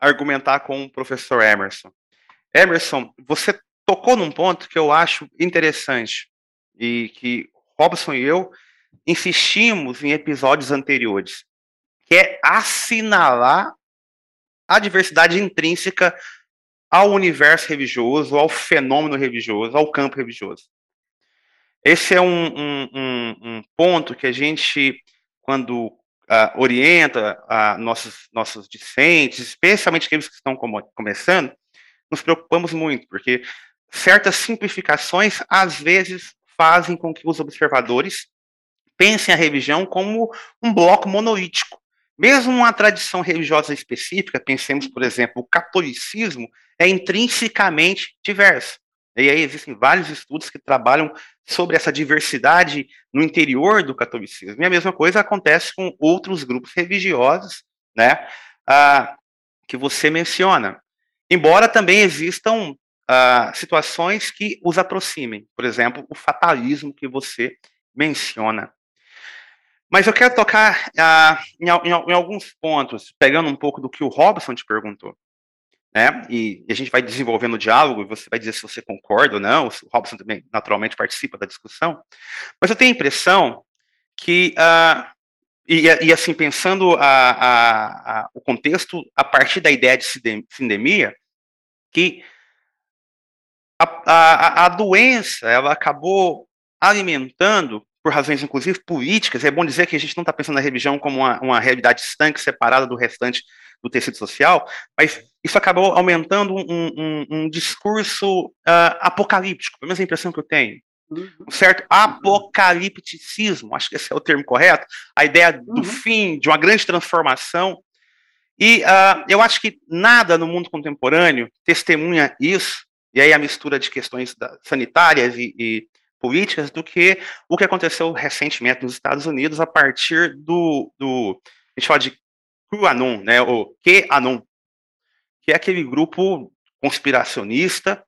argumentar com o professor Emerson. Emerson, você tocou num ponto que eu acho interessante e que Robson e eu insistimos em episódios anteriores, que é assinalar a diversidade intrínseca ao universo religioso, ao fenômeno religioso, ao campo religioso. Esse é um, um, um, um ponto que a gente, quando uh, orienta uh, nossos, nossos discentes, especialmente aqueles que estão como, começando, nos preocupamos muito, porque certas simplificações, às vezes, fazem com que os observadores pensem a religião como um bloco monolítico. Mesmo uma tradição religiosa específica, pensemos, por exemplo, o catolicismo é intrinsecamente diverso. E aí existem vários estudos que trabalham sobre essa diversidade no interior do catolicismo. E a mesma coisa acontece com outros grupos religiosos, né, ah, que você menciona. Embora também existam ah, situações que os aproximem, por exemplo, o fatalismo que você menciona. Mas eu quero tocar ah, em, em, em alguns pontos, pegando um pouco do que o Robson te perguntou né? E, e, a gente vai desenvolvendo o diálogo e você vai dizer se você concorda ou não. O Robson também naturalmente participa da discussão. Mas eu tenho a impressão que uh, e, e, assim pensando a, a, a, o contexto a partir da ideia de sindemia, que a, a doença ela acabou alimentando por razões inclusive políticas. É bom dizer que a gente não está pensando na religião como uma, uma realidade estanque separada do restante do tecido social, mas isso acabou aumentando um, um, um discurso uh, apocalíptico, pelo menos a impressão que eu tenho. Uhum. Um certo apocalipticismo, acho que esse é o termo correto, a ideia do uhum. fim, de uma grande transformação. E uh, eu acho que nada no mundo contemporâneo testemunha isso, e aí a mistura de questões da, sanitárias e, e políticas do que o que aconteceu recentemente nos Estados Unidos a partir do, do a gente fala de QAnon, né, o QAnon, que é aquele grupo conspiracionista,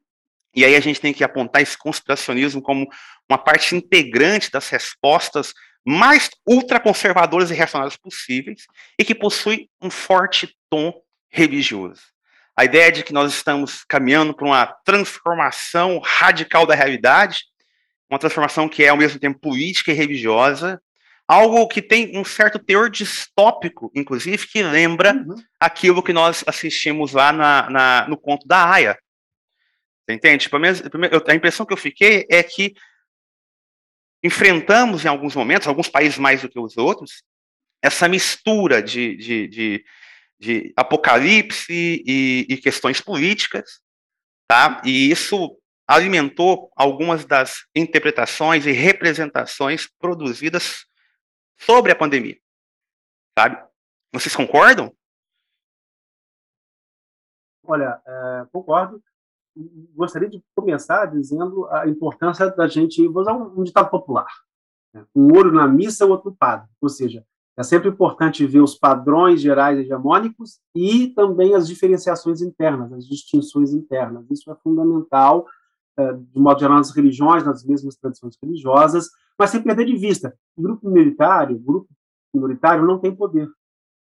e aí a gente tem que apontar esse conspiracionismo como uma parte integrante das respostas mais ultraconservadoras e reacionárias possíveis, e que possui um forte tom religioso. A ideia de que nós estamos caminhando para uma transformação radical da realidade, uma transformação que é ao mesmo tempo política e religiosa, algo que tem um certo teor distópico, inclusive, que lembra uhum. aquilo que nós assistimos lá na, na, no conto da Aya. Você entende? Tipo, a impressão que eu fiquei é que enfrentamos em alguns momentos, alguns países mais do que os outros, essa mistura de, de, de, de apocalipse e, e, questões políticas, tá? E isso alimentou algumas das interpretações e representações produzidas sobre a pandemia, sabe? Vocês concordam? Olha, é, concordo. Gostaria de começar dizendo a importância da gente, vou usar um, um ditado popular, né? um olho na missa, o outro padre. Ou seja, é sempre importante ver os padrões gerais hegemônicos e também as diferenciações internas, as distinções internas. Isso é fundamental, é, de modo geral, nas religiões, nas mesmas tradições religiosas, mas sem perder de vista, o grupo minoritário, o grupo minoritário não tem poder,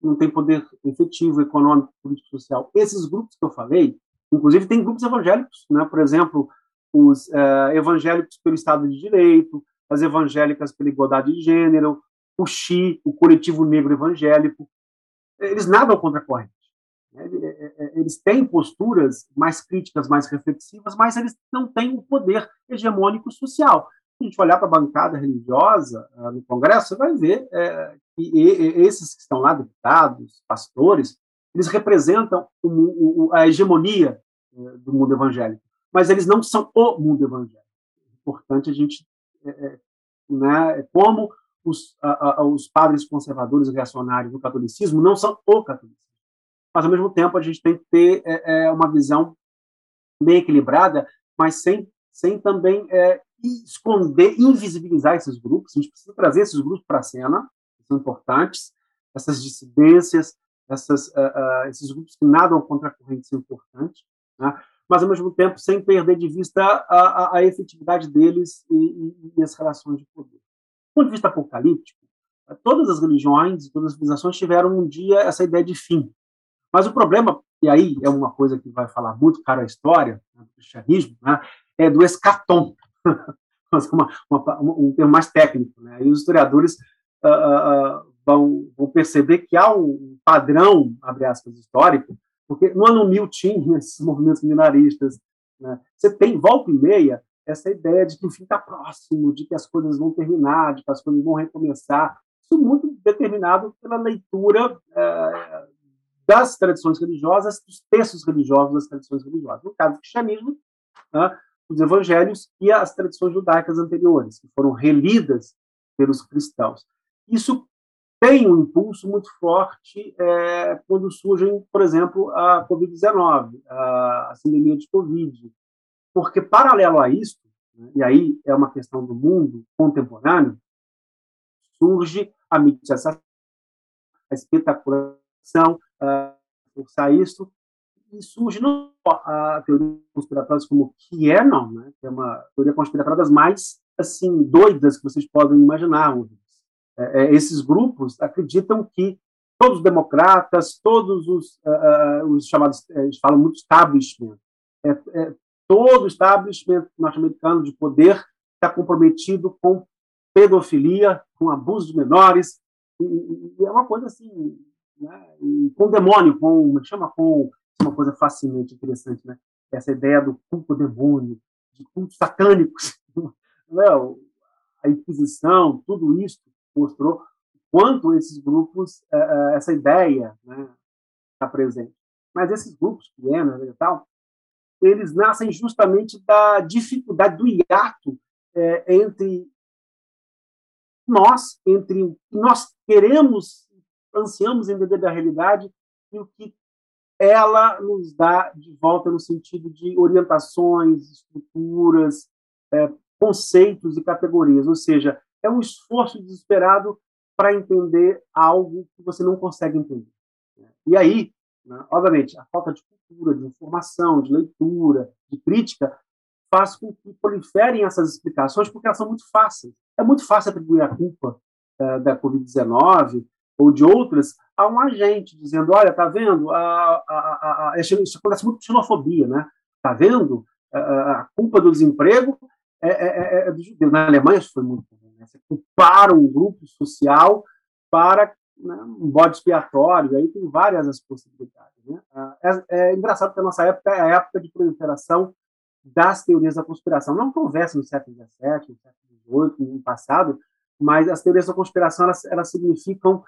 não tem poder efetivo, econômico, político, social. Esses grupos que eu falei, inclusive tem grupos evangélicos, né? por exemplo, os uh, evangélicos pelo Estado de Direito, as evangélicas pela igualdade de gênero, o XI, o coletivo negro evangélico, eles nadam contra a corrente. Né? Eles têm posturas mais críticas, mais reflexivas, mas eles não têm o poder hegemônico social. Se a gente olhar para a bancada religiosa uh, no Congresso, você vai ver é, que esses que estão lá, deputados, pastores, eles representam a hegemonia do mundo evangélico, mas eles não são o mundo evangélico. É importante a gente, é, é, né, como os, a, a, os padres conservadores reacionários do catolicismo não são o catolicismo. Mas, ao mesmo tempo, a gente tem que ter é, é, uma visão bem equilibrada, mas sem, sem também é, esconder, invisibilizar esses grupos. A gente precisa trazer esses grupos para a cena, são importantes, essas dissidências, essas, uh, uh, esses grupos que nadam contra a corrente são importantes, né? mas, ao mesmo tempo, sem perder de vista a, a, a efetividade deles e, e, e, as relações de poder. Ponto de vista apocalíptico, todas as religiões, todas as civilizações tiveram um dia essa ideia de fim. Mas o problema, e aí é uma coisa que vai falar muito cara a história, né, do cristianismo, né, é do escatom, uma, uma, um termo mais técnico. Né, e os historiadores uh, uh, vão, vão, perceber que há um padrão, abre aspas, histórico, porque no ano 1000 tinha esses movimentos minaristas. Né, você tem, volta e meia, essa ideia de que o fim está próximo, de que as coisas vão terminar, de que as coisas vão recomeçar. Isso muito determinado pela leitura é, das tradições religiosas, dos textos religiosos das tradições religiosas. No caso do cristianismo, né, os evangelhos e as tradições judaicas anteriores, que foram relidas pelos cristãos. Isso tem um impulso muito forte é, quando surgem, por exemplo, a Covid-19, a, a pandemia de Covid, porque, paralelo a isso, né, e aí é uma questão do mundo contemporâneo, surge a mídia, a espetaculação, a forçar isso, e surge não a teoria conspiratória como que é, não, né? que é uma teoria conspiratória das mais assim doidas que vocês podem imaginar. É, é, esses grupos acreditam que todos os democratas, todos os, uh, uh, os chamados, eles falam muito establishment, é, é, todo o establishment norte-americano de poder está comprometido com pedofilia, com abuso de menores, e, e é uma coisa assim, né? com demônio, com, é chama, com uma coisa fascinante, interessante, né? Essa ideia do culto demônio, de cultos satânicos, né? a Inquisição, tudo isso mostrou quanto esses grupos, é, é, essa ideia, né, está presente. Mas esses grupos pequenos e tal, eles nascem justamente da dificuldade, do hiato é, entre nós, entre o que nós queremos, ansiamos entender da realidade e o que ela nos dá de volta no sentido de orientações, estruturas, é, conceitos e categorias, ou seja, é um esforço desesperado para entender algo que você não consegue entender. E aí, né, obviamente, a falta de cultura, de informação, de leitura, de crítica, faz com que proliferem essas explicações, porque elas são muito fáceis. É muito fácil atribuir a culpa é, da Covid-19 ou de outras a um agente, dizendo, olha, tá vendo, a, a, a, isso acontece muito com xenofobia, né? Tá vendo, a, culpa do desemprego é, é, é, é dos judeus. Na Alemanha isso foi muito comum, né? Você culpar um grupo social para né, um bode expiatório, aí tem várias as possibilidades. Né? É, é, engraçado que a nossa época é a época de proliferação das teorias da conspiração. Não conversa no século XVII, no século XVIII, no passado, mas as teorias da conspiração elas, elas significam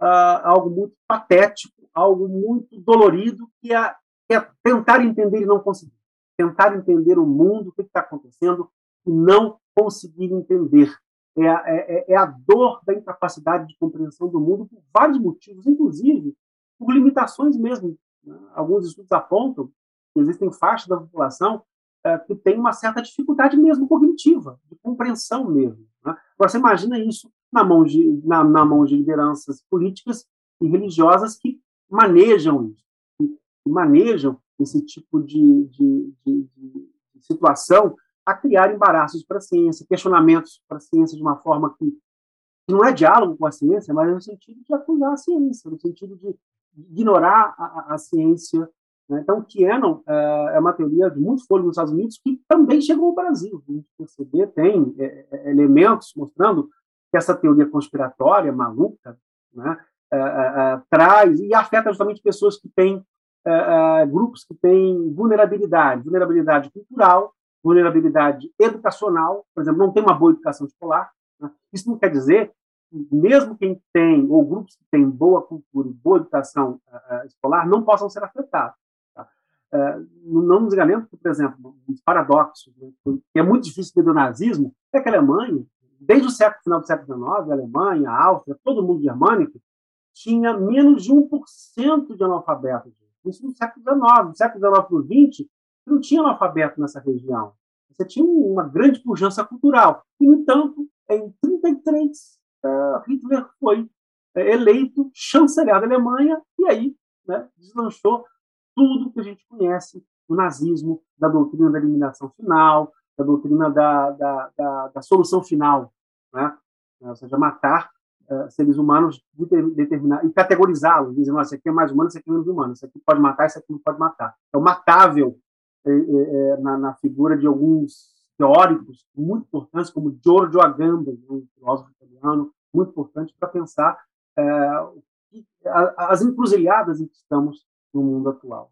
uh, algo muito patético, algo muito dolorido, que é, que é, tentar entender e não conseguir. Tentar entender o mundo, o que está acontecendo, e não conseguir entender. É é, é, é a dor da incapacidade de compreensão do mundo por vários motivos, inclusive por limitações mesmo. Né? Alguns estudos apontam que existem faixas da população uh, que têm uma certa dificuldade mesmo cognitiva, de compreensão mesmo. Né? Você imagina isso na mão, de, na, na mão de lideranças políticas e religiosas que manejam isso, que manejam esse tipo de, de, de, de, situação a criar embaraços para a ciência, questionamentos para a ciência de uma forma que, não é diálogo com a ciência, mas no sentido de acusar a ciência, no sentido de ignorar a, a ciência. Né? Então, Quenon é, é uma teoria de muitos folhos nos Estados Unidos que também chegou ao Brasil. A gente perceber, tem é, elementos mostrando que essa teoria conspiratória maluca né, traz e afeta justamente pessoas que têm grupos que têm vulnerabilidade, vulnerabilidade cultural, vulnerabilidade educacional, por exemplo, não tem uma boa educação escolar. Né? Isso não quer dizer que mesmo quem tem ou grupos que têm boa cultura e boa educação escolar não possam ser afetados. Tá? não nos enganemos por exemplo, um paradoxo né, que é muito difícil ter do nazismo é que a Alemanha desde o século, final do século XIX, a Alemanha, a Áustria, todo mundo germânico, tinha menos de 1% de analfabetos. Isso no século XIX. No século XIX para o XX, não tinha analfabeto nessa região. Você tinha uma grande pujança cultural. E, no entanto, em 1933, uh, eh, Hitler foi uh, eleito chanceler da Alemanha e aí né, deslanchou tudo que a gente conhece do nazismo, da doutrina da eliminação final, da doutrina da, da, da, da solução final, né? ou seja, matar uh, seres humanos, determinar e categorizá-los, dizendo, esse aqui é mais humano, esse aqui é menos humano, esse aqui pode matar, esse aqui não pode matar. É o matável é, é, é, na, na, figura de alguns teóricos muito importantes, como Giorgio Agamben, um filósofo italiano, muito importante para pensar as encruzilhadas em que estamos no mundo atual.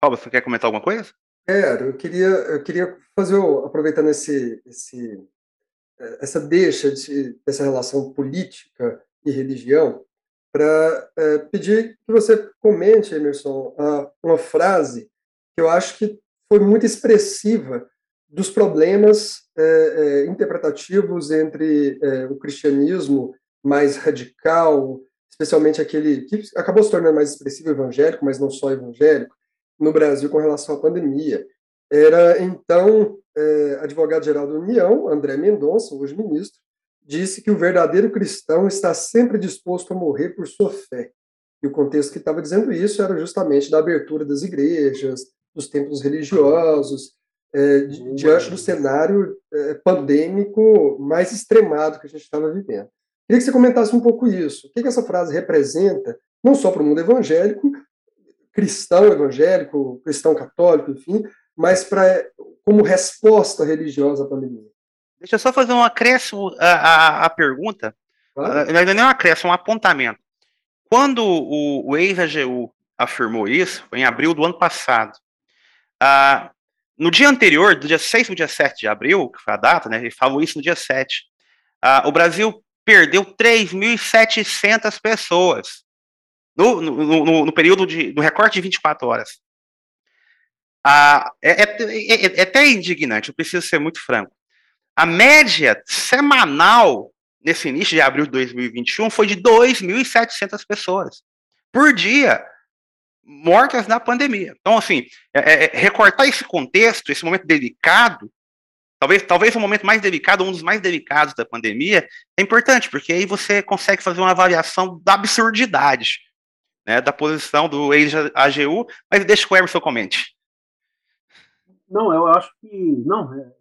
Paulo, você quer comentar alguma coisa? Quero, eu queria, eu queria fazer, aproveitando esse, esse, essa deixa de, dessa relação política e religião, para é, pedir que você comente, Emerson, uma frase que eu acho que foi muito expressiva dos problemas é, é, interpretativos entre o cristianismo mais radical, especialmente aquele que acabou se tornando mais expressivo evangélico, mas não só evangélico, no Brasil com relação à pandemia. Era, então, é, advogado-geral da União, André Mendonça, hoje ministro, disse que o verdadeiro cristão está sempre disposto a morrer por sua fé. E o contexto que estava dizendo isso era justamente da abertura das igrejas, dos templos religiosos, é, diante do cenário é, pandêmico mais extremado que a gente estava vivendo. Queria que você comentasse um pouco isso. O que, que essa frase representa, não só para o mundo evangélico, cristão evangélico, cristão católico, enfim, mas para como resposta religiosa à pandemia. Deixa eu só fazer um acréscimo à, à, à pergunta. Claro. Não é um acréscimo, é um apontamento. Quando o, o ex-AGU afirmou isso, foi em abril do ano passado, ah, no dia anterior, do dia 6 para o dia 7 de abril, que foi a data, né, ele falou isso no dia 7, ah, o Brasil perdeu 3.700 pessoas no, no, no, no período de, no recorte de 24 horas. Ah, é, é, é, é, até indignante, eu preciso ser muito franco. A média semanal nesse início de abril de 2021 foi de 2.700 pessoas por dia. mortas na pandemia. Então, assim, é, é, recortar esse contexto, esse momento delicado, talvez, talvez o momento mais delicado, um dos mais delicados da pandemia, é importante, porque aí você consegue fazer uma avaliação da absurdidade né, da posição do ex-AGU, mas deixa que o Emerson comente. Não, eu acho que, não, é,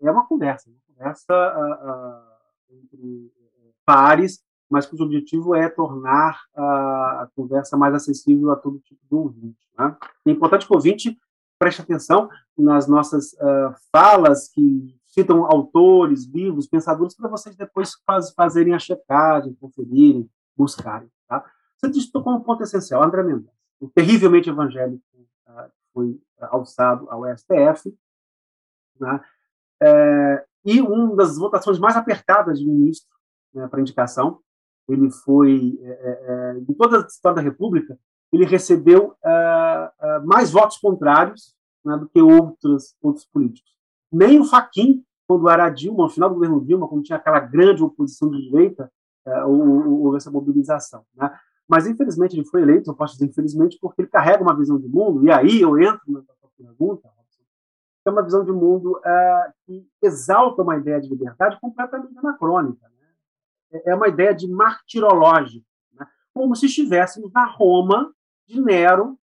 é uma conversa, uma conversa uh, uh, entre pares, mas cujo objetivo é tornar a, conversa mais acessível a todo tipo de ouvinte. Né? É importante que o ouvinte preste atenção nas nossas uh, falas que citam autores, livros, pensadores, para vocês depois faz, fazerem a checagem, conferirem, buscarem. Tá? Você disse um ponto essencial, André Mendonça, o terrivelmente evangélico uh, foi alçado ao STF, né? É, e uma das votações mais apertadas de ministro né, para indicação, ele foi, é, é, em toda a história da República, ele recebeu mais votos contrários né, do que outros, outros políticos. Nem o Faquim, quando era Dilma, no final do governo Dilma, quando tinha aquela grande oposição de direita, houve essa mobilização. Né? Mas, infelizmente, ele foi eleito, eu posso dizer infelizmente, porque ele carrega uma visão de mundo, e aí eu entro na pergunta, é uma visão de mundo é, que exalta uma ideia de liberdade completamente anacrônica. Né? É uma ideia de martirológico, né? como se estivéssemos na Roma de Nero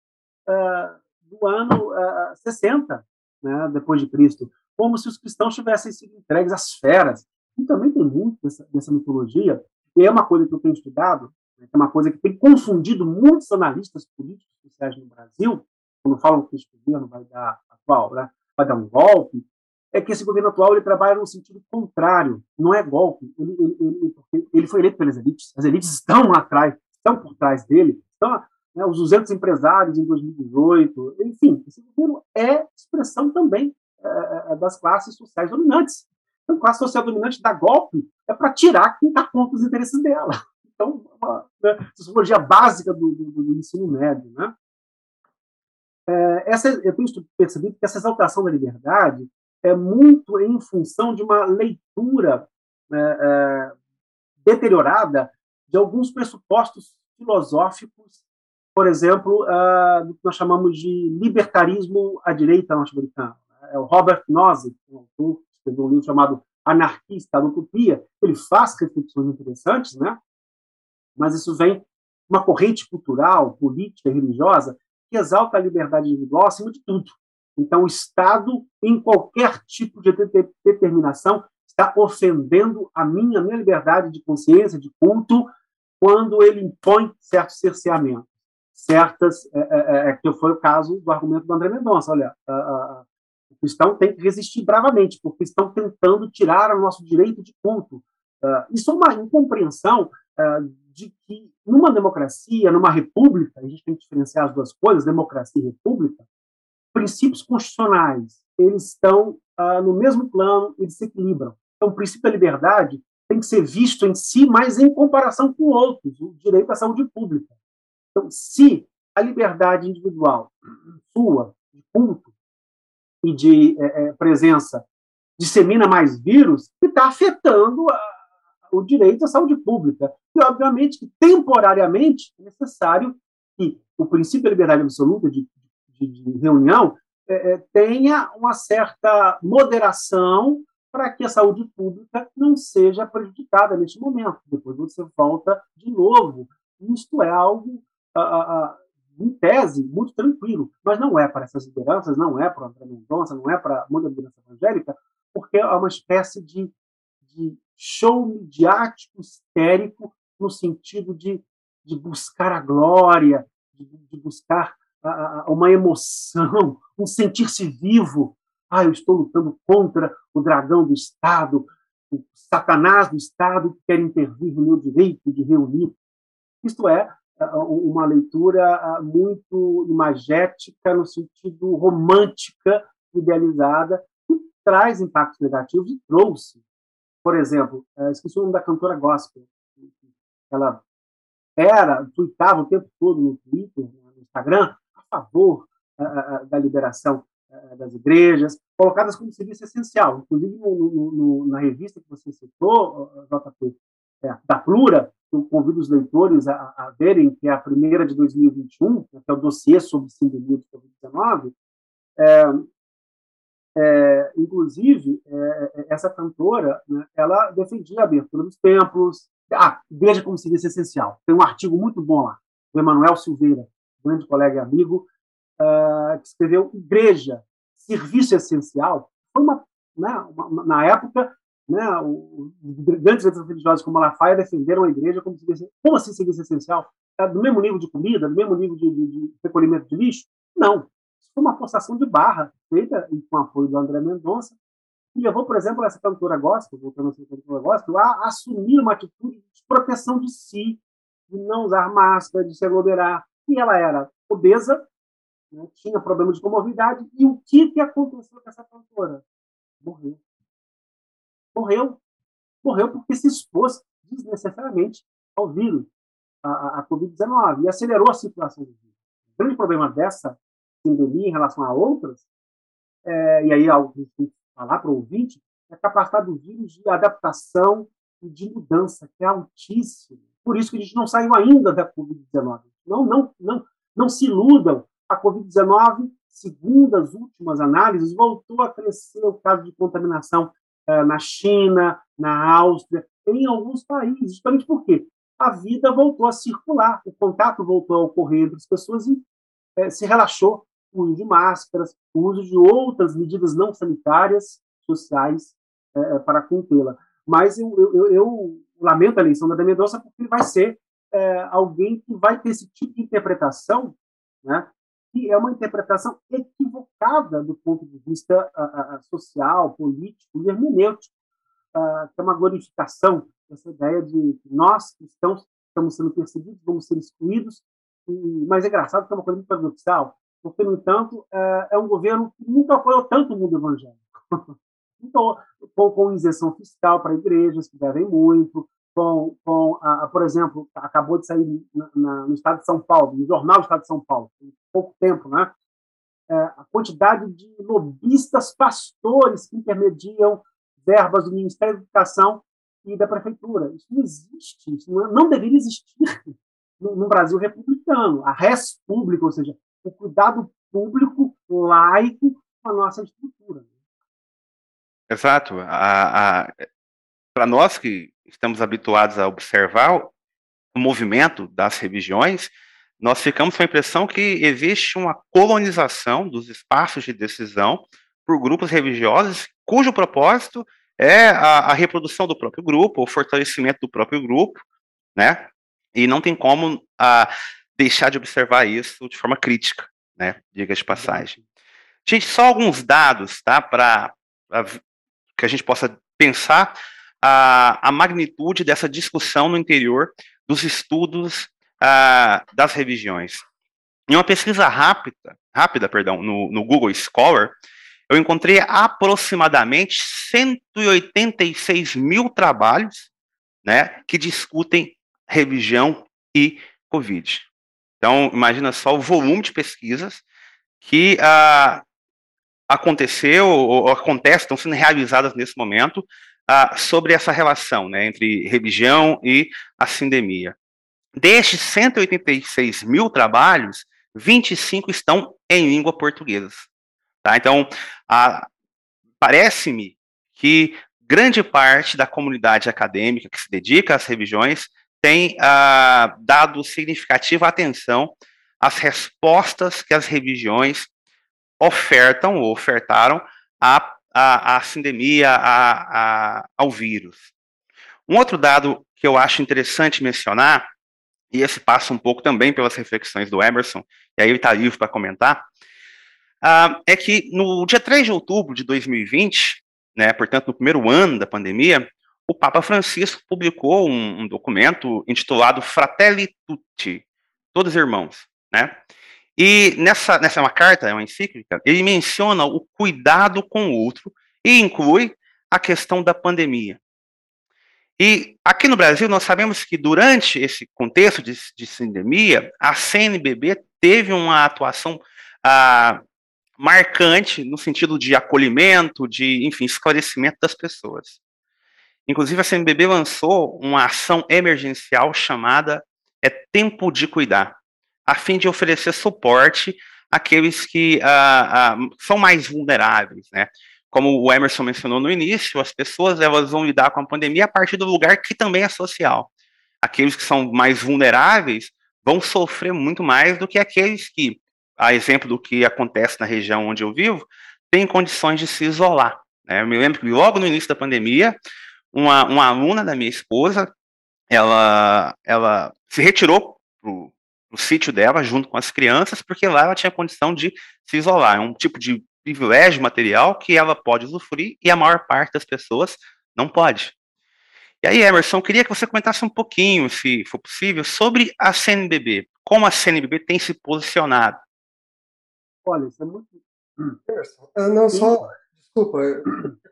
é, do ano é, 60, né, depois de Cristo, como se os cristãos tivessem sido entregues às feras. E também tem muito dessa, dessa mitologia, e é uma coisa que eu tenho estudado, né, é uma coisa que tem confundido muitos analistas políticos sociais no Brasil, quando falam que esse governo vai dar atual, né, vai dar um golpe, é que esse governo atual ele trabalha no sentido contrário, não é golpe. Ele, ele, ele, ele foi eleito pelas elites, as elites estão atrás, estão por trás dele, estão, né, os 200 empresários em 2018, enfim, esse governo é expressão também é, é das classes sociais dominantes. Então, a classe social dominante dá golpe é para tirar quem está contra os interesses dela. Então, uma né, sociologia básica do, do, do, ensino médio. Né? É, essa, eu tenho percebido que essa exaltação da liberdade é muito em função de uma leitura é, é, deteriorada de alguns pressupostos filosóficos, por exemplo, do que nós chamamos de libertarismo à direita norte-americana. É o Robert Nozick, um autor que escreveu um livro chamado Anarquista, a Utopia. Ele faz reflexões interessantes, né? mas isso vem uma corrente cultural, política, religiosa que exalta a liberdade individual acima de tudo. Então, o Estado, em qualquer tipo de determinação, está ofendendo a minha, a minha liberdade de consciência, de culto, quando ele impõe certos cerceamentos, certas, é, é, é, que foi o caso do argumento do André Mendonça. Olha, a, a, o cristão tem que resistir bravamente, porque estão tentando tirar o nosso direito de culto. Uh, isso é uma incompreensão uh, de que numa democracia, numa república, a gente tem que diferenciar as duas coisas, democracia e república, princípios constitucionais, eles estão uh, no mesmo plano, eles se equilibram. Então, o princípio da liberdade tem que ser visto em si, mas em comparação com outros, o direito à saúde pública. Então, se a liberdade individual sua, de culto e de é, é, presença, dissemina mais vírus, está afetando a, o direito à saúde pública. E, obviamente, que temporariamente é necessário que o princípio da liberdade absoluta de, de, de reunião é, é, tenha uma certa moderação para que a saúde pública não seja prejudicada neste momento. Depois você volta de novo. Isto é algo, a, a, em tese, muito tranquilo, mas não é para essas lideranças, não é para André Mendonça, não é para muita liderança evangélica, porque é uma espécie de, de show midiático histérico no sentido de, de buscar a glória, de, de buscar a, a, uma emoção, um sentir-se vivo. Ah, eu estou lutando contra o dragão do Estado, o satanás do Estado que quer intervir no meu direito de reunir. Isto é uma leitura muito imagética, no sentido romântica, idealizada, que traz impactos negativos e trouxe por exemplo, uh, esqueci o nome da cantora gospel. Ela era, tweetava o tempo todo no Twitter, no Instagram, a favor uh, da liberação das igrejas, colocadas como serviço essencial. Inclusive, no, no, na revista que você citou, JP, é, da Plura, eu convido os leitores a, a, verem, que é a primeira de 2021, que é o dossiê sobre síndrome de Covid-19, é, é, inclusive, é, é, essa cantora, né, ela defendia a abertura dos templos, ah, igreja como serviço essencial. Tem um artigo muito bom lá, do Emanuel Silveira, grande colega e amigo, uh, que escreveu Igreja, Serviço Essencial. Foi uma, né, uma na época, né, os grandes letras religiosas como Malafaia defenderam a igreja como, serviço, como assim serviço essencial? Do mesmo nível de comida, do mesmo nível de, de, de recolhimento de lixo? Não. Uma forçação de barra feita com apoio do André Mendonça, que levou, por exemplo, essa cantora gospel, voltando a ser cantora gospel, a assumir uma atitude de proteção de si, de não usar máscara, de se aglomerar. E ela era obesa, né, tinha problema de comorbidade. E o que, que aconteceu com essa cantora? Morreu. Morreu. Morreu porque se expôs desnecessariamente ao vírus, a, a Covid-19, e acelerou a circulação do vírus. O grande problema dessa em relação a outras, é, e aí algo que tem que falar para o ouvinte, é a capacidade do vírus de adaptação e de mudança, que é altíssima. Por isso que a gente não saiu ainda da Covid-19. Não, não, não, não se iludam. A Covid-19, segundo as últimas análises, voltou a crescer o caso de contaminação eh, na China, na Áustria, em alguns países. Justamente porque a vida voltou a circular, o contato voltou a ocorrer entre as pessoas e eh, se relaxou o uso de máscaras, o uso de outras medidas não sanitárias, sociais, eh, para contê-la. Mas eu, eu, eu, lamento a eleição da Mendonça porque ele vai ser é, alguém que vai ter esse tipo de interpretação, né, que é uma interpretação equivocada do ponto de vista a, a, social, político e hermenêutico, a, que é uma glorificação dessa ideia de que nós cristãos estamos sendo perseguidos, vamos ser excluídos, e, mas é engraçado que é uma coisa muito paradoxal, porque, no entanto, é, é um governo que nunca apoiou tanto o mundo evangélico. então, com, com isenção fiscal para igrejas, que devem muito, com, com a, a, por exemplo, acabou de sair na, na, no estado de São Paulo, no jornal do estado de São Paulo, tem pouco tempo, né? É, a quantidade de lobistas pastores que intermediam verbas do Ministério da Educação e da Prefeitura. Isso não existe, isso não, não deveria existir no, no, Brasil republicano. A res pública, ou seja, o cuidado público laico com a nossa estrutura. Exato. Para nós que estamos habituados a observar o movimento das religiões, nós ficamos com a impressão que existe uma colonização dos espaços de decisão por grupos religiosos cujo propósito é a, a reprodução do próprio grupo, o fortalecimento do próprio grupo, né? E não tem como a, deixar de observar isso de forma crítica, né? Diga de passagem. Gente, só alguns dados, tá? Para que a gente possa pensar a, a magnitude dessa discussão no interior dos estudos a, das religiões. Em uma pesquisa rápida, rápida perdão, no, no Google Scholar, eu encontrei aproximadamente 186 mil trabalhos né, que discutem religião e Covid. Então, imagina só o volume de pesquisas que ah, aconteceu ou acontece, estão sendo realizadas nesse momento ah, sobre essa relação né, entre religião e a sindemia. Destes 186 mil trabalhos, 25 estão em língua portuguesa. Tá? Então, ah, parece-me que grande parte da comunidade acadêmica que se dedica às religiões tem ah, dado significativa atenção às respostas que as religiões ofertam ou ofertaram à a, a sindemia, a, a, ao vírus. Um outro dado que eu acho interessante mencionar, e esse passa um pouco também pelas reflexões do Emerson, e aí ele está livre para comentar, uh, é que no dia 3 de outubro de 2020, né, portanto, no primeiro ano da pandemia, o Papa Francisco publicou um, um documento intitulado Fratelli Tutti, Todos Irmãos, né? E nessa, nessa é uma carta, é uma encíclica, ele menciona o cuidado com o outro e inclui a questão da pandemia. E aqui no Brasil, nós sabemos que durante esse contexto de, de sindemia, a CNBB teve uma atuação ah, marcante no sentido de acolhimento, de, enfim, esclarecimento das pessoas. Inclusive, a CNBB lançou uma ação emergencial chamada é Tempo de Cuidar, a fim de oferecer suporte àqueles que são mais vulneráveis, né? Como o Emerson mencionou no início, as pessoas elas vão lidar com a pandemia a partir do lugar que também é social. Aqueles que são mais vulneráveis vão sofrer muito mais do que aqueles que, a exemplo do que acontece na região onde eu vivo, têm condições de se isolar. Né? Eu me lembro que logo no início da pandemia, uma, uma aluna da minha esposa, ela, ela se retirou pro, pro sítio dela junto com as crianças, porque lá ela tinha condição de se isolar. É um tipo de privilégio material que ela pode usufruir e a maior parte das pessoas não pode. E aí, Emerson, queria que você comentasse um pouquinho, se for possível, sobre a CNBB. Como a CNBB tem se posicionado? Olha, isso é muito. Emerson, ah, não só. Desculpa,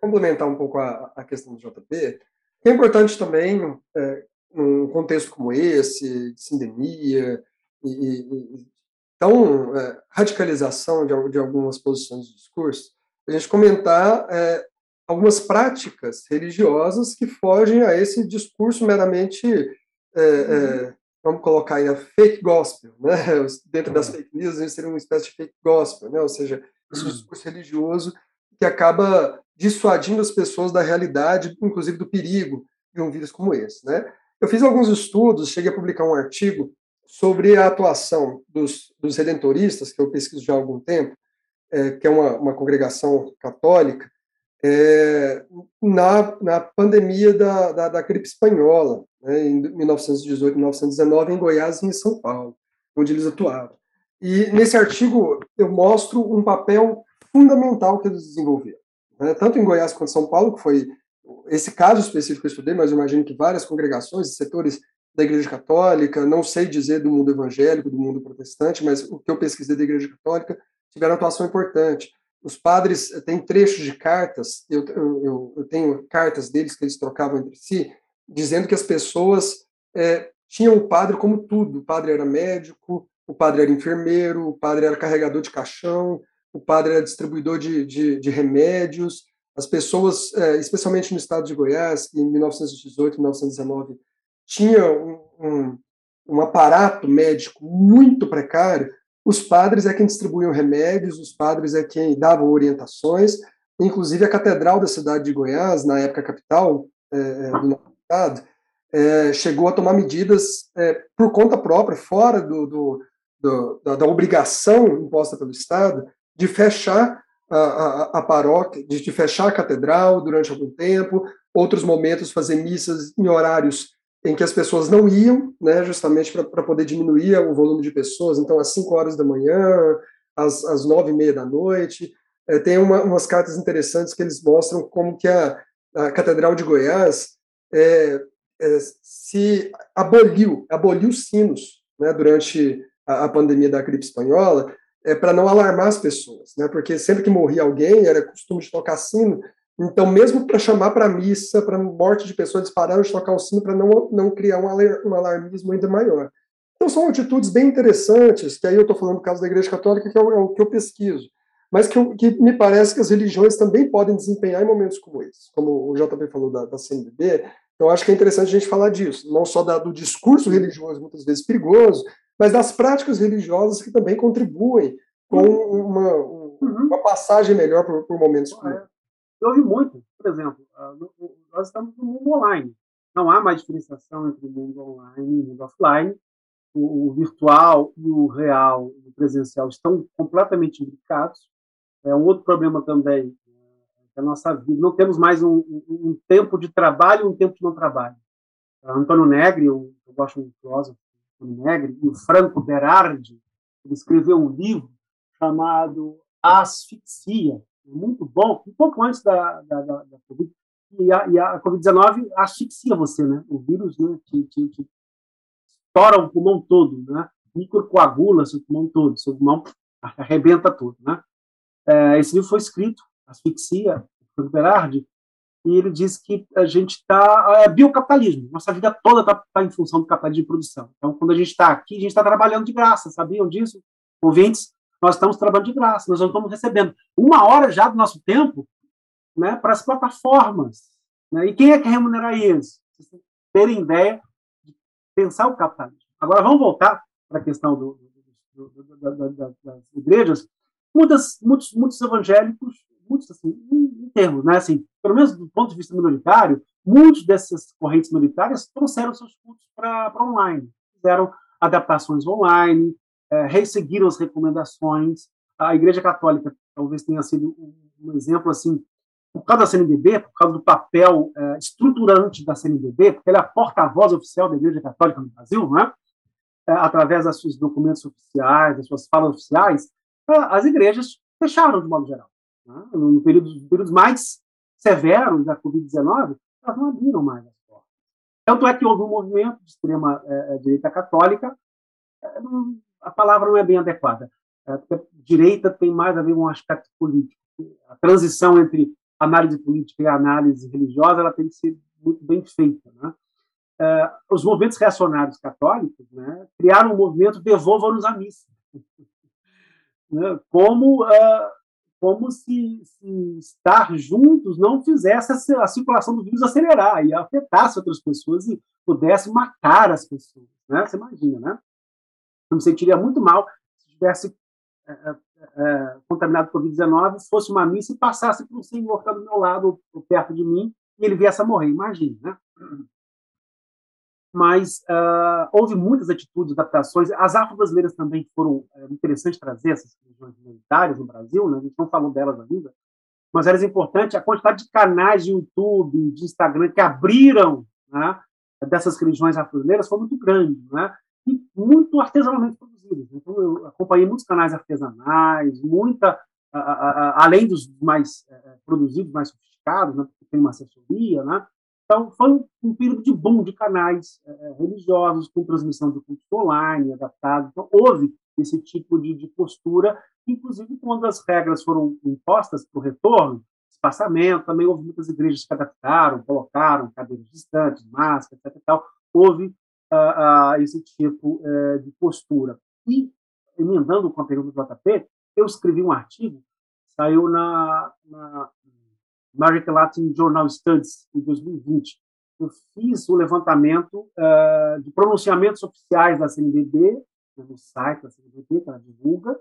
complementar um pouco a, a questão do JP. É importante também, é, num contexto como esse, de sindemia, e, e, então, é, radicalização de, de, algumas posições de discurso, a gente comentar é, algumas práticas religiosas que fogem a esse discurso meramente, uhum. vamos colocar aí, a fake gospel, né? dentro das fake news, seria uma espécie de fake gospel, né? ou seja, esse uhum. discurso religioso que acaba dissuadindo as pessoas da realidade, inclusive do perigo de um vírus como esse. Né? Eu fiz alguns estudos, cheguei a publicar um artigo sobre a atuação dos, dos redentoristas, que eu pesquiso já há algum tempo, é, que é uma, uma congregação católica, é, na, na pandemia da, da, da gripe espanhola, né, em 1918, 1919, em Goiás e em São Paulo, onde eles atuavam. E nesse artigo eu mostro um papel fundamental que eles desenvolveram, né, tanto em Goiás quanto em São Paulo, que foi esse caso específico que eu estudei, mas eu imagino que várias congregações e setores da Igreja Católica, não sei dizer do mundo evangélico, do mundo protestante, mas o que eu pesquisei da Igreja Católica tiveram atuação importante. Os padres eh, têm trechos de cartas, eu, eu, eu tenho cartas deles que eles trocavam entre si, dizendo que as pessoas é, tinham o padre como tudo. O padre era médico, o padre era enfermeiro, o padre era carregador de caixão, o padre era distribuidor de, de, de remédios. As pessoas, é, especialmente no estado de Goiás, em 1918, 1919, tinha um, um, um aparato médico muito precário os padres é quem distribuíam remédios, os padres é quem davam orientações. Inclusive, a Catedral da cidade de Goiás, na época capital é, é do nosso estado, é, chegou a tomar medidas é, por conta própria, fora do, do, do, da, da, obrigação imposta pelo Estado, de fechar a, a, a paróquia, de, de, fechar a catedral durante algum tempo, outros momentos fazer missas em horários em que as pessoas não iam, né, justamente para poder diminuir o volume de pessoas, então às 5 horas da manhã, às, às 9 e meia da noite. É, tem uma, umas cartas interessantes que eles mostram como que a, a Catedral de Goiás é, é, se aboliu, aboliu sinos né, durante a, a, pandemia da gripe espanhola, é, para não alarmar as pessoas, né, porque sempre que morria alguém, era costume de tocar sino, então, mesmo para chamar para missa, para morte de pessoas, eles pararam de tocar o sino para não, não criar um, um alarmismo ainda maior. Então, são atitudes bem interessantes, que aí eu estou falando do caso da Igreja Católica, que é o, é o que eu pesquiso, mas que, eu, que, me parece que as religiões também podem desempenhar em momentos como esse, como o JP falou da, da CNBB, eu acho que é interessante a gente falar disso, não só da, do discurso religioso, muitas vezes perigoso, mas das práticas religiosas que também contribuem com uma, uhum. uma passagem melhor por, por momentos como esse. Houve muito, por exemplo, ah, nós estamos no mundo online. Não há mais diferenciação entre o mundo online e o mundo offline. O, virtual e o real, o presencial, estão completamente imbricados. É um outro problema também da nossa vida. Não temos mais um, um, um tempo de trabalho e um tempo de não trabalho. Ah, Antônio Negri, eu, eu gosto muito filósofo Negri, e o Franco Berardi, ele escreveu um livro chamado Asfixia, muito bom, um pouco antes da, da, da, da Covid. E a, e a Covid-19 asfixia você, né? O vírus né, te, te, te estoura o pulmão todo, né? Microcoagula seu pulmão todo, seu pulmão arrebenta todo, né? É, esse livro foi escrito, Asfixia, por Berardi, e ele diz que a gente está. É biocapitalismo, nossa vida toda está tá em função do capitalismo de produção. Então, quando a gente está aqui, a gente está trabalhando de graça, sabiam disso? Ouvintes, nós estamos trabalhando de graça, nós não estamos recebendo uma hora já do nosso tempo né, para as plataformas. Né? E quem é que remunerar eles? Vocês terem ideia de pensar o capitalismo. Agora, vamos voltar para a questão do, do, do, das igrejas. Muitas, muitos, muitos evangélicos, muitos, assim, em termos, né, assim, pelo menos do ponto de vista minoritário, muitos dessas correntes minoritárias trouxeram seus cultos para online, fizeram adaptações online, é, resseguiram as recomendações. A Igreja Católica talvez tenha sido um exemplo assim, por causa da CNBB, por causa do papel é, estruturante da CNBB, porque ela é a porta-voz oficial da Igreja Católica no Brasil, né? É, através dos seus documentos oficiais, das suas falas oficiais, as igrejas fecharam de modo geral. Né? No período, períodos mais severos da Covid-19, elas não abriram mais as portas. Tanto é que houve um movimento de extrema é, direita católica, é, a palavra não é bem adequada, é, porque direita tem mais a ver com um aspecto político. A transição entre análise política e análise religiosa ela tem que ser muito bem feita. Né? É, os movimentos reacionários católicos né, criaram um movimento Devolva-nos a Missa. né? Como uh, como se, se, estar juntos não fizesse a, a, circulação do vírus acelerar e afetasse outras pessoas e pudesse matar as pessoas. Né? Você imagina, né? Eu me sentiria muito mal se tivesse é, é, contaminado por Covid-19, fosse uma missa e passasse por um senhor que está do meu lado ou perto de mim e ele viesse a morrer. Imagina, né? Mas uh, houve muitas atitudes, adaptações. As afro-brasileiras também foram é, interessante trazer essas religiões minoritárias no Brasil, né? a gente não falou delas ainda, mas elas importantes a quantidade de canais de YouTube, de Instagram que abriram né, dessas religiões afro-brasileiras foi muito grande, né? e muito artesanalmente produzidas. Então, eu acompanhei muitos canais artesanais, muita, além dos mais é, produzidos, mais sofisticados, né, porque tem uma assessoria, né? Então, foi um período de boom de canais é, religiosos, com transmissão de culto online, adaptado. Então, houve esse tipo de, de postura, inclusive quando as regras foram impostas para o retorno, espaçamento, também houve muitas igrejas que adaptaram, colocaram cadeiras distantes, máscara, etc. Tal. Houve uh, uh, esse tipo uh, de postura. E, emendando com a pergunta do JP, eu escrevi um artigo, saiu na, na American Latin Journal Studies, em 2020. Eu fiz o levantamento uh, de pronunciamentos oficiais da CNBB, né, no site da CNBB, que ela divulga,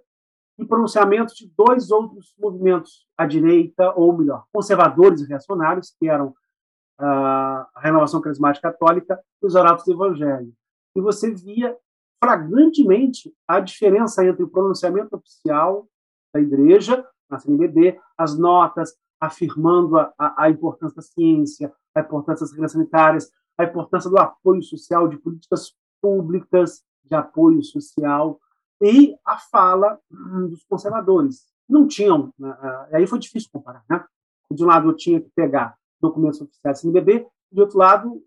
e pronunciamentos de dois outros movimentos à direita, ou melhor, conservadores e reacionários, que eram uh, a Renovação Carismática Católica e os Oratos do Evangelho. E você via flagrantemente a diferença entre o pronunciamento oficial da igreja, na CNBB, as notas, afirmando a, a, importância da ciência, a importância das regras sanitárias, a importância do apoio social, de políticas públicas de apoio social, e a fala hum, dos conservadores. Não tinham, né, aí foi difícil comparar. Né? De um lado, eu tinha que pegar documentos oficiais do CNBB, de outro lado,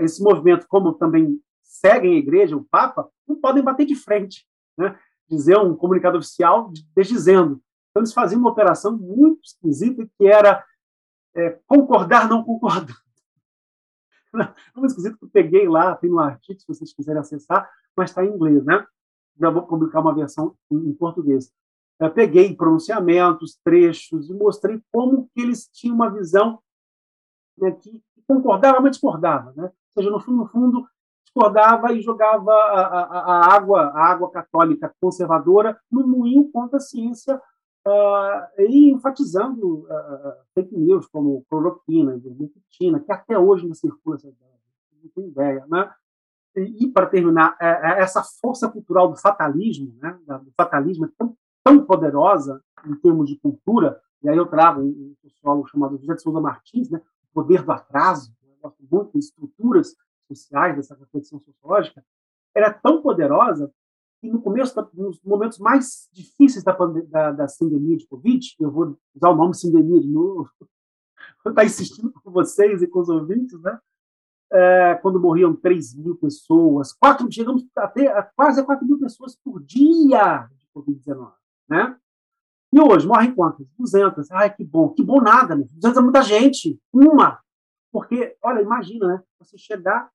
esse movimento, como também seguem a igreja, o Papa, não podem bater de frente. Né? Dizer um comunicado oficial desdizendo então, eles faziam uma operação muito esquisita que era é, concordar, não concordar. Uma esquisito que eu peguei lá, tem um artigo, se vocês quiserem acessar, mas está em inglês, né? Já vou publicar uma versão em, em português. Eu peguei pronunciamentos, trechos e mostrei como que eles tinham uma visão né, que concordava, mas discordava, né? Ou seja, no fundo, no fundo, discordava e jogava a, a, a água, a água católica conservadora no moinho contra a ciência Uh, e enfatizando uh, fake news como cloroquina, ivermectina, que até hoje não circula essa ideia, não tem ideia, né? E, e para terminar, é, é essa força cultural do fatalismo, né? Do fatalismo é tão, tão poderosa em termos de cultura, e aí eu trago um sociólogo chamado José de Souza Martins, né? O poder do atraso, né? gosto muito de estruturas sociais dessa reflexão sociológica, ela é tão poderosa e no começo, nos momentos mais difíceis da, da, da sindemia de Covid, eu vou usar o nome sindemia de novo, vou estar insistindo com vocês e com os ouvintes, né? É, quando morriam 3 mil pessoas, quatro, chegamos até a quase 4 mil pessoas por dia de Covid-19, né? E hoje morrem quantas? 200. Ai, que bom. Que bom nada, né? 200 é muita gente. Uma. Porque, olha, imagina, né? Você chegar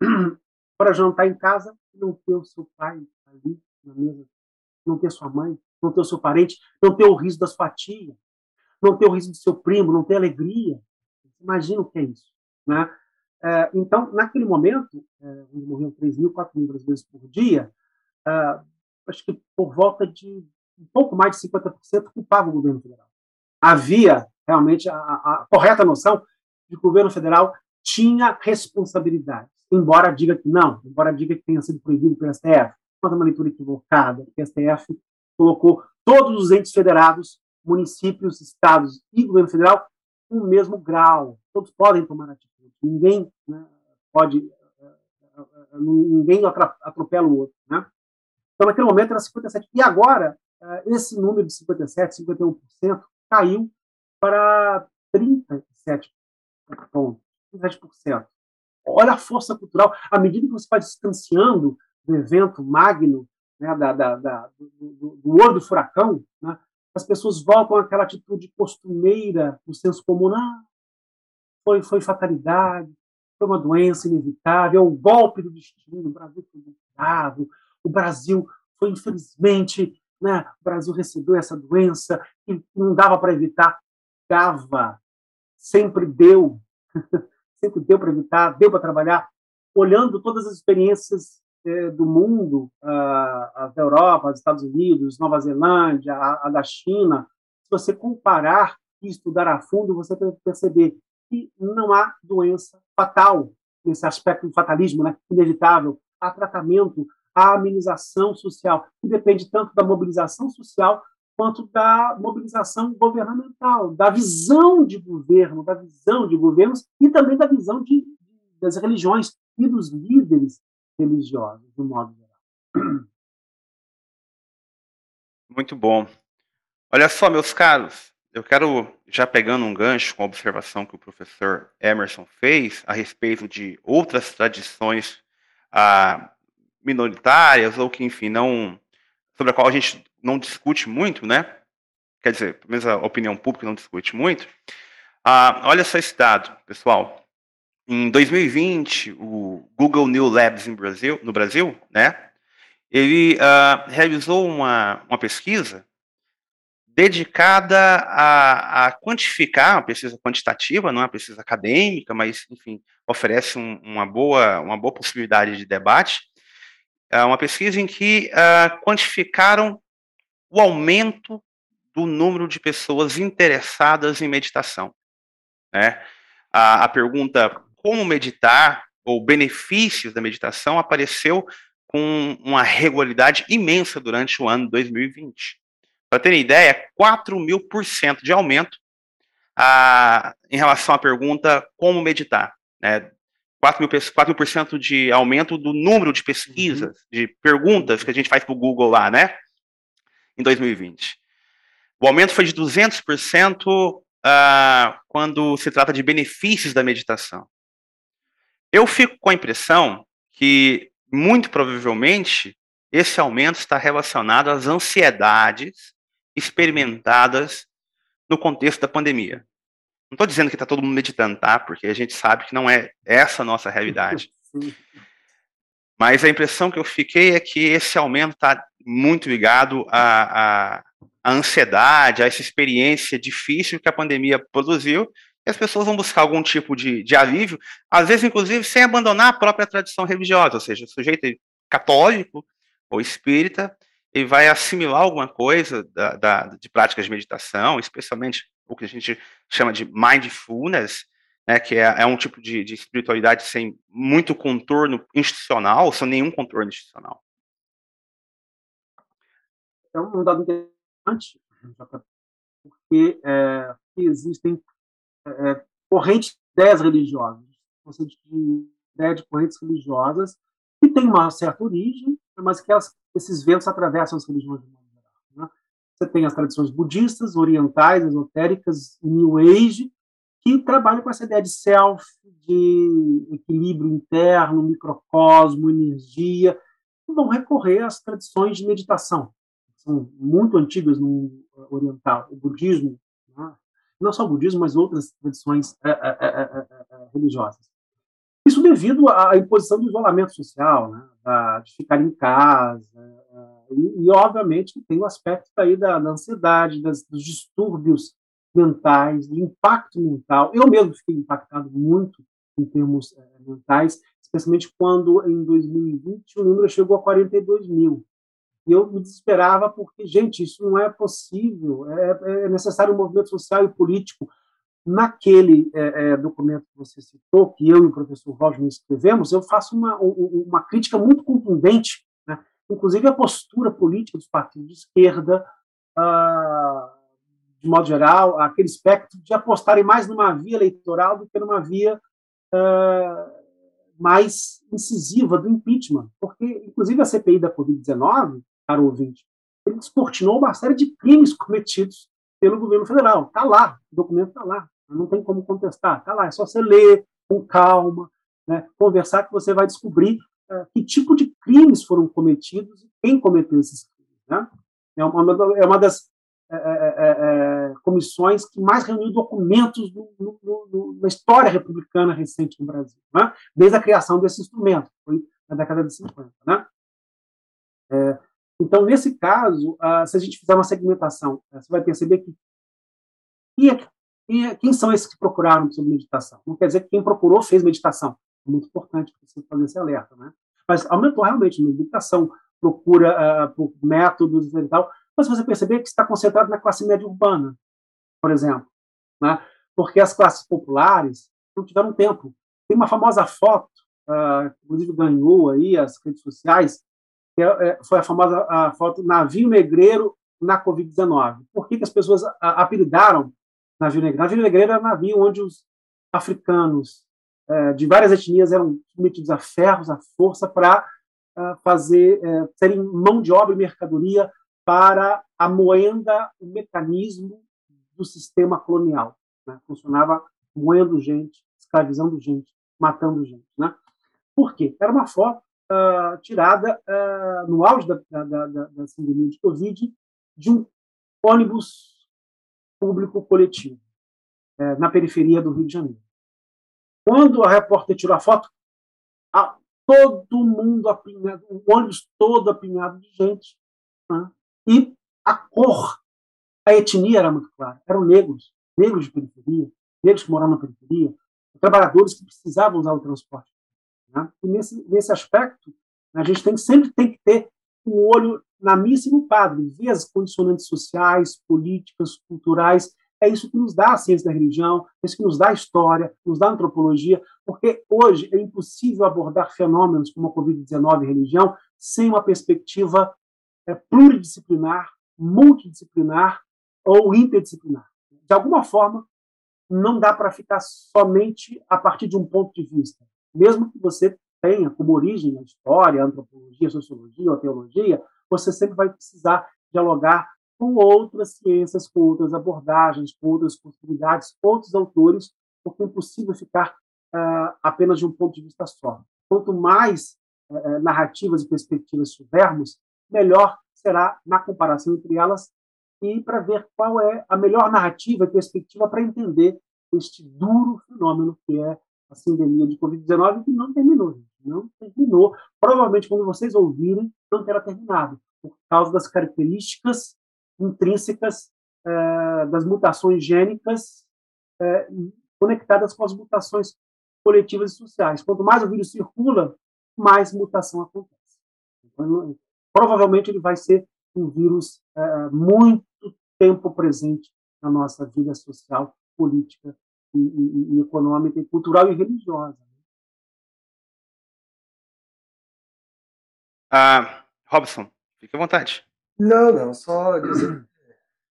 para jantar em casa e não ter o seu pai, ali na mesa, não ter sua mãe, não ter o seu parente, não ter o riso da sua tia, não ter o riso do seu primo, não ter alegria. Imagina o que é isso. Né? É, então, naquele momento, é, onde morriam 3 mil, 4 mil brasileiros por dia, é, acho que por volta de um pouco mais de 50% culpavam o governo federal. Havia realmente a, a, correta noção de que o governo federal tinha responsabilidade, embora diga que não, embora diga que tenha sido proibido pelo STF, é uma leitura equivocada, o STF colocou todos os entes federados, municípios, estados e governo federal no mesmo grau. Todos podem tomar atitude. Ninguém né, pode, eh, eh, eh, ninguém atropela o outro, né? Então, naquele momento era 57. E agora, esse número de 57, 51% caiu para 37 pontos, 37%. Olha a força cultural. À medida que você vai distanciando do evento magno, né, da, da, da, do, do olho do furacão, né, as pessoas voltam àquela atitude costumeira, do senso comum. Ah, foi, foi fatalidade, foi uma doença inevitável, é o golpe do destino, o Brasil foi vulnerável, o Brasil foi, infelizmente, né, o Brasil recebeu essa doença e não dava para evitar. Dava, sempre deu, sempre deu para evitar, deu para trabalhar, olhando todas as experiências do mundo, a, a, da Europa, dos Estados Unidos, Nova Zelândia, a, da China, se você comparar e estudar a fundo, você vai perceber que não há doença fatal nesse aspecto do fatalismo, né? inevitável. Há tratamento, há amenização social, que depende tanto da mobilização social quanto da mobilização governamental, da visão de governo, da visão de governos e também da visão de, das religiões e dos líderes religiosos, de modo geral. Muito bom. Olha só, meus caros, eu quero, já pegando um gancho com a observação que o professor Emerson fez a respeito de outras tradições ah, minoritárias, ou que, enfim, não. sobre a qual a gente não discute muito, né? Quer dizer, pelo menos a opinião pública não discute muito. Ah, olha só esse dado, pessoal. Em 2020, o Google New Labs Brasil, no Brasil, né, ele uh, realizou uma, uma pesquisa dedicada a, a, quantificar, uma pesquisa quantitativa, não é uma pesquisa acadêmica, mas, enfim, oferece um, uma, boa, uma boa possibilidade de debate, uh, uma pesquisa em que uh, quantificaram o aumento do número de pessoas interessadas em meditação. Né? A, a pergunta como meditar ou benefícios da meditação apareceu com uma regularidade imensa durante o ano 2020. Para terem ideia, 4 mil por cento de aumento a, em relação à pergunta como meditar. Né? 4 mil, 4 mil por cento de aumento do número de pesquisas, uhum. de perguntas que a gente faz para o Google lá, né? Em 2020. O aumento foi de 200% uh, quando se trata de benefícios da meditação. Eu fico com a impressão que, muito provavelmente, esse aumento está relacionado às ansiedades experimentadas no contexto da pandemia. Não estou dizendo que está todo mundo meditando, tá? Porque a gente sabe que não é essa a nossa realidade. Mas a impressão que eu fiquei é que esse aumento está muito ligado à, à, à ansiedade, a essa experiência difícil que a pandemia produziu as pessoas vão buscar algum tipo de, de alívio, às vezes, inclusive, sem abandonar a própria tradição religiosa, ou seja, o sujeito católico ou espírita, ele vai assimilar alguma coisa da, da, de práticas de meditação, especialmente o que a gente chama de mindfulness, né, que é, é um tipo de, de, espiritualidade sem muito contorno institucional, sem nenhum contorno institucional. É um dado interessante, porque é, existem é, correntes de ideias religiosas, você de ideia de correntes religiosas que têm uma certa origem, mas que elas, esses ventos atravessam as religiões de modo geral. Né? Você tem as tradições budistas, orientais, esotéricas, New Age, que trabalham com essa ideia de self, de equilíbrio interno, microcosmo, energia, e vão recorrer às tradições de meditação, que são muito antigas no oriental. O budismo? Não só o budismo, mas outras tradições é, é, é, religiosas. Isso devido à imposição do isolamento social, né, de ficar em casa, e, e obviamente tem o aspecto aí da, da ansiedade, das, dos distúrbios mentais, de impacto mental. Eu mesmo fiquei impactado muito em termos é, mentais, especialmente quando em 2020 o número chegou a 42 mil. E eu me desesperava porque, gente, isso não é possível, é, é necessário um movimento social e político. Naquele é, é documento que você citou, que eu e o professor Roger escrevemos, eu faço uma, uma crítica muito contundente, né? inclusive a postura política dos partidos de esquerda, ah, de modo geral, aquele espectro de apostarem mais numa via eleitoral do que numa via uh, mais incisiva do impeachment. Porque, inclusive, a CPI da Covid-19, caro ouvinte, ele descortinou uma série de crimes cometidos pelo governo federal. Está lá, o documento está lá, não tem como contestar, está lá, é só você ler com calma, né, conversar que você vai descobrir uh, que tipo de crimes foram cometidos e quem cometeu esses crimes. Né? É, uma, é uma das é é, é, é, comissões que mais reuniu documentos no, no, no, na história republicana recente no Brasil, né? desde a criação desse instrumento, foi na década de 50. Né? É, então, nesse caso, uh, se a gente fizer uma segmentação, uh, você vai perceber que quem, quem, quem, são esses que procuraram sobre meditação? Não quer dizer que quem procurou fez meditação. É muito importante você fazer esse alerta. Né? Mas aumentou realmente meditação, procura uh, por métodos e tal, mas você perceber que está concentrado na classe média urbana, por exemplo, né? porque as classes populares não tiveram tempo. Tem uma famosa foto, uh, inclusive ganhou aí as redes sociais, é, é, foi a famosa a foto navio negreiro na Covid-19. Por que, que as pessoas apelidaram navio negreiro? Navio negreiro era navio onde os africanos é, de várias etnias eram submetidos a ferros, a força, para uh, fazer, uh, serem mão de obra e mercadoria para a moenda, o mecanismo do sistema colonial. Né? Funcionava moendo gente, escravizando gente, matando gente. Né? Por quê? Era uma foto uh, tirada uh, no auge da, da, da, da pandemia de Covid de um ônibus público coletivo uh, na periferia do Rio de Janeiro. Quando a repórter tirou a foto, a, todo mundo apinhado, o ônibus todo apinhado de gente, né? E a cor, a etnia era muito clara. Eram negros, negros de periferia, negros que moravam na periferia, trabalhadores que precisavam usar o transporte. Né? E nesse, nesse aspecto, a gente tem, sempre tem que ter um olho na missa e no padre, ver as condicionantes sociais, políticas, culturais. É isso que nos dá a ciência da religião, é isso que nos dá a história, nos dá a antropologia, porque hoje é impossível abordar fenômenos como a Covid-19 e religião sem uma perspectiva é, pluridisciplinar, multidisciplinar ou interdisciplinar. De alguma forma, não dá para ficar somente a partir de um ponto de vista. Mesmo que você tenha como origem a história, a antropologia, a sociologia ou teologia, você sempre vai precisar dialogar com outras ciências, com outras abordagens, com outras possibilidades, outros autores, porque é impossível ficar uh, apenas de um ponto de vista só. Quanto mais uh, narrativas e perspectivas tivermos, melhor será na comparação entre elas e para ver qual é a melhor narrativa e perspectiva para entender este duro fenômeno que é a sindemia de Covid-19 que não terminou, gente. não terminou. Provavelmente, quando vocês ouvirem, não terá terminado, por causa das características intrínsecas eh, das mutações gênicas eh, conectadas com as mutações coletivas e sociais. Quanto mais o vírus circula, mais mutação acontece. Então, provavelmente ele vai ser um vírus é, muito tempo presente na nossa vida social, política e, e, e econômica, e cultural e religiosa. Ah, Robson, fique à vontade. Não, não, só dizer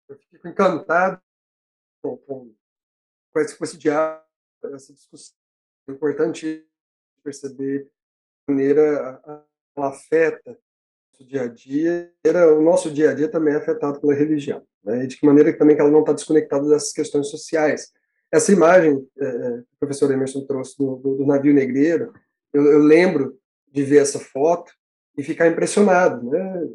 eu fico encantado com, com, com esse, com esse diálogo, essa discussão. É importante perceber a maneira ela afeta nosso dia a dia, o nosso dia a dia também é afetado pela religião. Né? E de que maneira também que ela não está desconectada dessas questões sociais. Essa imagem é, é, que o professor Emerson trouxe do, do, do navio negreiro, eu, eu, lembro de ver essa foto e ficar impressionado, né?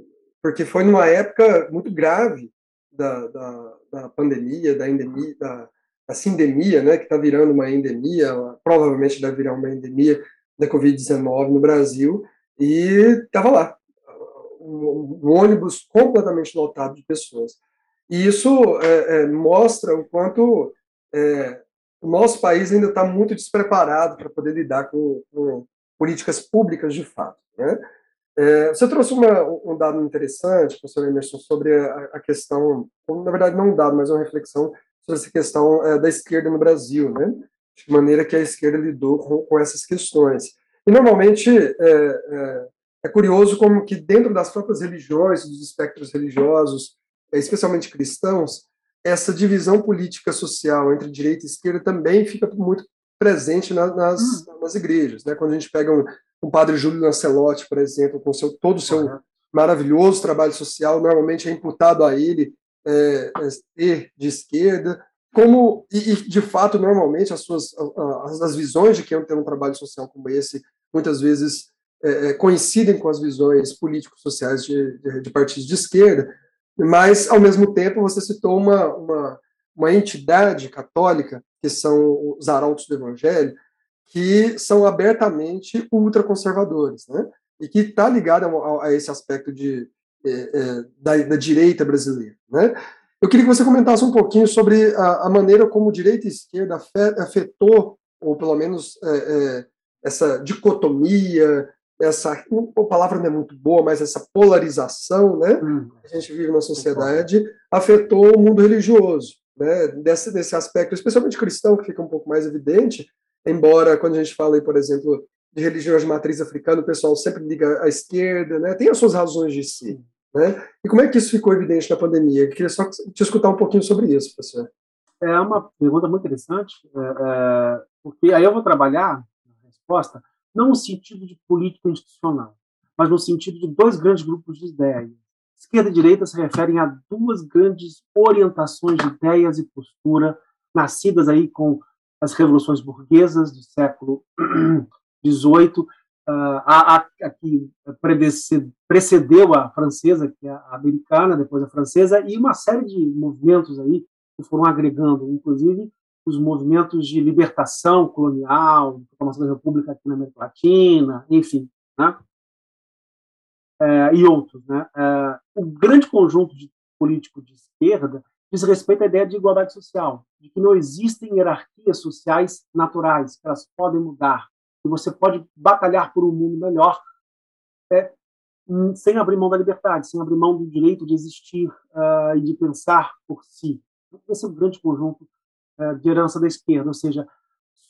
porque foi numa época muito grave da, da, da pandemia, da endemia, da, da sindemia, né, que está virando uma endemia, provavelmente vai virar uma endemia da Covid-19 no Brasil, e estava lá, um, ônibus completamente lotado de pessoas. E isso é, é, mostra o quanto é, o nosso país ainda está muito despreparado para poder lidar com, com, políticas públicas de fato. Né? É, você trouxe uma, um dado interessante, professor Emerson, sobre a, a, questão, na verdade não um dado, mas uma reflexão sobre essa questão é, da esquerda no Brasil, né? de maneira que a esquerda lidou com, com essas questões. E normalmente é, é, é, curioso como que dentro das próprias religiões, dos espectros religiosos, é, especialmente cristãos, essa divisão política social entre direita e esquerda também fica muito presente na, nas, hum. nas igrejas. Né? Quando a gente pega um, um padre Júlio Lancelotti, por exemplo, com seu, todo o seu uhum. maravilhoso trabalho social, normalmente é imputado a ele é, é, ser de esquerda, como e, e, de fato normalmente as suas as, as visões de quem tem um trabalho social como esse muitas vezes é, é, coincidem com as visões políticos sociais de, de, de, partidos de esquerda, mas ao mesmo tempo você citou uma, uma, uma entidade católica que são os arautos do Evangelho que são abertamente ultraconservadores, né? E que está ligado a, a, esse aspecto de, é, é, da, da, direita brasileira, né? Eu queria que você comentasse um pouquinho sobre a, a maneira como direita e esquerda afetou, ou pelo menos é, é, essa dicotomia, essa a palavra não é muito boa, mas essa polarização, né? Hum. Que a gente vive na sociedade afetou o mundo religioso, né? Desse, desse aspecto, especialmente cristão, que fica um pouco mais evidente, embora quando a gente fala, aí, por exemplo, de religiões de matriz africana, o pessoal sempre liga à esquerda, né? tem as suas razões de si. Né? E como é que isso ficou evidente na pandemia? Eu queria só te escutar um pouquinho sobre isso, professor. É uma pergunta muito interessante, é, é, porque aí eu vou trabalhar a resposta não no sentido de política institucional, mas no sentido de dois grandes grupos de ideias. Esquerda e direita se referem a duas grandes orientações de ideias e postura nascidas aí com as revoluções burguesas do século XVIII, a, a, a, que precedeu a francesa, que é a americana, depois a francesa, e uma série de movimentos aí que foram agregando, inclusive os movimentos de libertação colonial, formação da República aqui na América Latina, enfim, né? É, e outros. Né? É, o grande conjunto de políticos de esquerda diz respeito à ideia de igualdade social, de que não existem hierarquias sociais naturais, que elas podem mudar, que você pode batalhar por um mundo melhor é, sem abrir mão da liberdade, sem abrir mão do direito de existir uh, e de pensar por si. Esse é o grande conjunto de herança da esquerda, ou seja,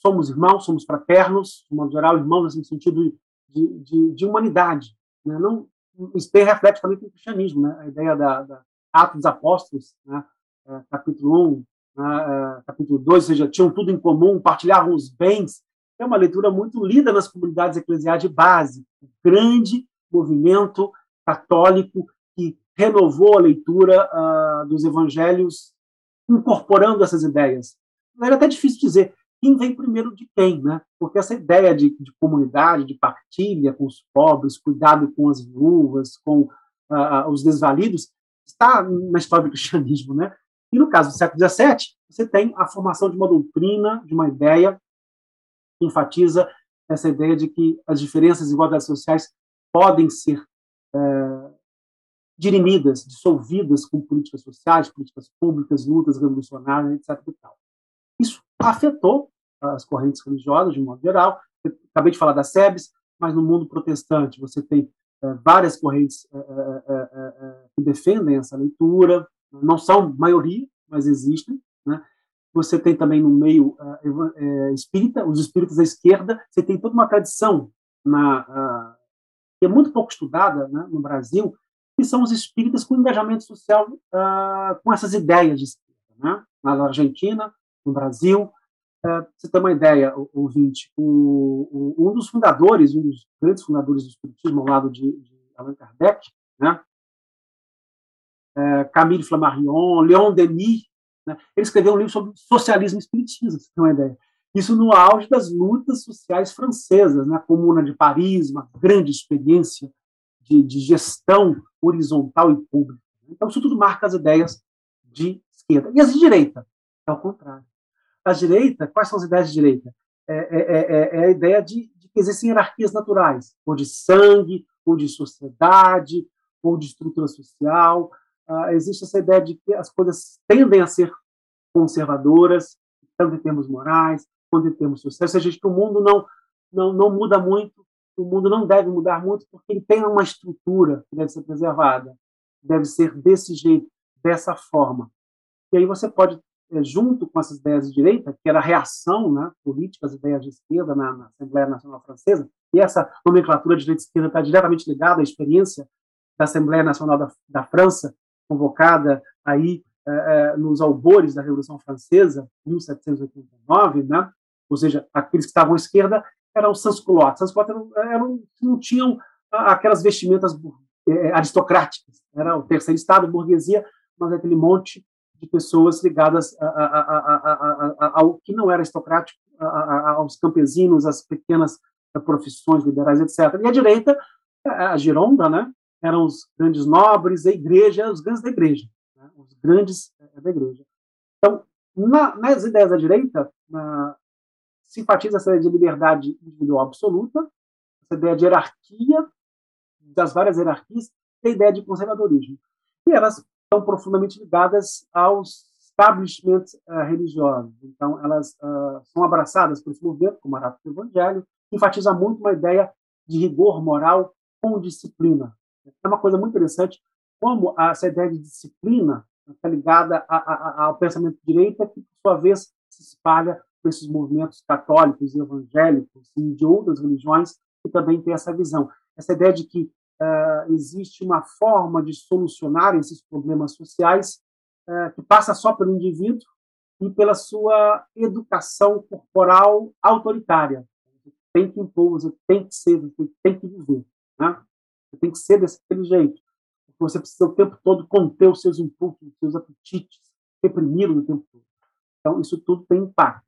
somos irmãos, somos fraternos, de modo geral, irmãos no sentido de, de, de humanidade. Né? Não, isso tem reflete também com o cristianismo, né? a ideia da, da Atos dos Apóstolos, né? É, capítulo 1, né, é, capítulo 2, ou seja, tinham tudo em comum, partilhavam os bens. É uma leitura muito lida nas comunidades eclesiais de base. Um grande movimento católico que renovou a leitura uh, dos evangelhos, incorporando essas ideias. Era até difícil dizer quem vem primeiro de quem, né? Porque essa ideia de, de comunidade, de partilha com os pobres, cuidado com as viúvas, com uh, os desvalidos, está na história do cristianismo, né? E no caso do século XVII, você tem a formação de uma doutrina, de uma ideia que enfatiza essa ideia de que as diferenças e desigualdades sociais podem ser é, dirimidas, dissolvidas com políticas sociais, políticas públicas, lutas revolucionárias, etc. Isso afetou as correntes religiosas, de modo geral. Eu acabei de falar das SEBs, mas no mundo protestante você tem é, várias correntes é, é, que defendem essa leitura, não são maioria, mas existem. Né? Você tem também no meio espírita, os espíritas da esquerda, você tem toda uma tradição na, uh, que é muito pouco estudada né, no Brasil, que são os espíritas com engajamento social uh, com essas ideias de esquerda. Né? Na Argentina, no Brasil, você tem uma ideia, ouvinte, o, o, um dos fundadores, um dos grandes fundadores do Espiritismo, ao lado de, de Allan Kardec, né, é, Camille Flammarion, Leon Denis, né? ele escreveu um livro sobre socialismo e espiritismo, você tem uma ideia. Isso no auge das lutas sociais francesas, né? a Comuna de Paris, uma grande experiência de, de gestão horizontal e pública. Então, isso tudo marca as ideias de esquerda. E as de direita? É o contrário. A direita, quais são as ideias de direita? É, é, é, é a ideia de, de, que existem hierarquias naturais, ou de sangue, ou de sociedade, ou de estrutura social, uh, existe essa ideia de que as coisas tendem a ser conservadoras, tanto em termos morais quanto em termos sociais, ou seja, que o mundo não, não, não muda muito, o mundo não deve mudar muito, porque ele tem uma estrutura que deve ser preservada, deve ser desse jeito, dessa forma. E aí você pode, eh, junto com essas ideias de direita, que era a reação né, política às ideias de esquerda na, na Assembleia Nacional Francesa, e essa nomenclatura de direita esquerda está diretamente ligada à experiência da Assembleia Nacional da, da França, convocada aí eh, nos albores da Revolução Francesa, 1789, né? ou seja, aqueles que estavam à esquerda eram os sans-culottes. Sans-culottes eram, eram, não tinham aquelas vestimentas eh, aristocráticas. Era o terceiro estado, burguesia, mas aquele monte de pessoas ligadas ao que não era aristocrático, aos campesinos, às pequenas profissões liberais, etc. E a direita, a Gironda, né, eram os grandes nobres, a igreja, os grandes da igreja os grandes é, da igreja. Então, na, nas ideias da direita, na, se enfatiza essa ideia de liberdade individual absoluta, essa ideia de hierarquia, das várias hierarquias, e a ideia de conservadorismo. E elas estão profundamente ligadas aos establishments uh, religiosos. Então, elas uh, são abraçadas por esse movimento, como Arato do Evangelho, que enfatiza muito uma ideia de rigor moral com disciplina. É uma coisa muito interessante como essa ideia de disciplina está ligada a, a, ao pensamento de direita, que, por sua vez, se espalha por esses movimentos católicos e evangélicos e de outras religiões que também têm essa visão. Essa ideia de que uh, existe uma forma de solucionar esses problemas sociais uh, que passa só pelo indivíduo e pela sua educação corporal autoritária. Tem que impor, você tem que ser, você tem que viver. Né? Você tem que ser desse jeito você precisa o tempo todo conter os seus impulsos, os seus apetites, reprimi-los o tempo todo. Então, isso tudo tem impacto.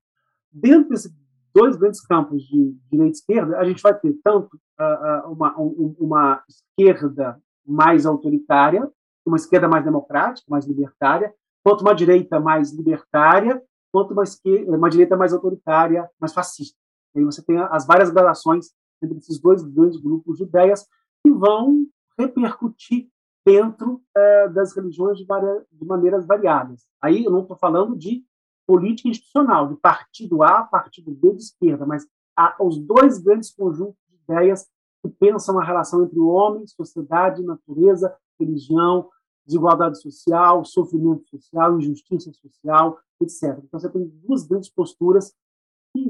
Dentro desses dois grandes campos de direita e esquerda, a gente vai ter tanto uh, uma, um, uma esquerda mais autoritária, uma esquerda mais democrática, mais libertária, quanto uma direita mais libertária, quanto uma, esquerda, uma direita mais autoritária, mais fascista. E aí você tem as várias gradações entre esses dois grandes grupos de ideias que vão repercutir dentro é, das religiões de, de, maneiras variadas. Aí eu não estou falando de política institucional, de partido A, partido B de esquerda, mas há os dois grandes conjuntos de ideias que pensam a relação entre o homem, sociedade, natureza, religião, desigualdade social, sofrimento social, injustiça social, etc. Então você tem duas grandes posturas que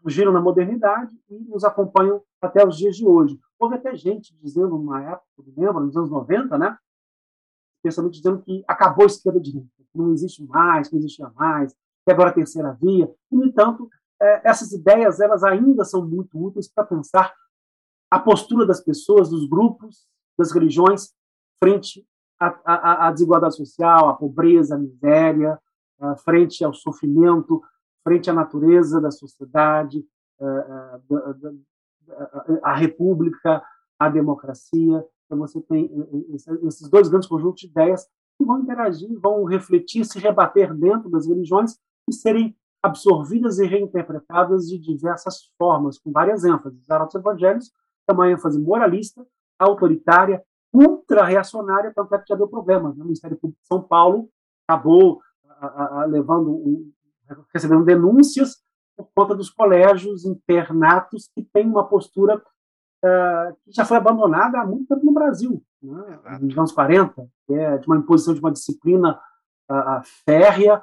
surgiram na modernidade e nos acompanham até os dias de hoje. Houve até gente dizendo, numa época, lembro, nos anos 90, né, especialmente dizendo que acabou a esquerda direita, que não existe mais, que não existia mais, que agora a terceira via. No entanto, é, essas ideias elas ainda são muito úteis para pensar a postura das pessoas, dos grupos, das religiões frente à, à, à desigualdade social, à pobreza, à miséria, frente ao sofrimento, frente à natureza da sociedade, a república, a democracia. Então, você tem esses dois grandes conjuntos de ideias que vão interagir, vão refletir, se rebater dentro das religiões e serem absorvidas e reinterpretadas de diversas formas, com várias ênfases. Os evangelhos é uma ênfase moralista, autoritária, ultra-reacionária, tanto é que já deu problemas. Né? O Ministério Público de São Paulo acabou levando, recebendo denúncias por conta dos colégios internatos que têm uma postura uh, que já foi abandonada há muito tempo no Brasil, né? nos anos 40, que é de uma imposição de uma disciplina uh, férrea,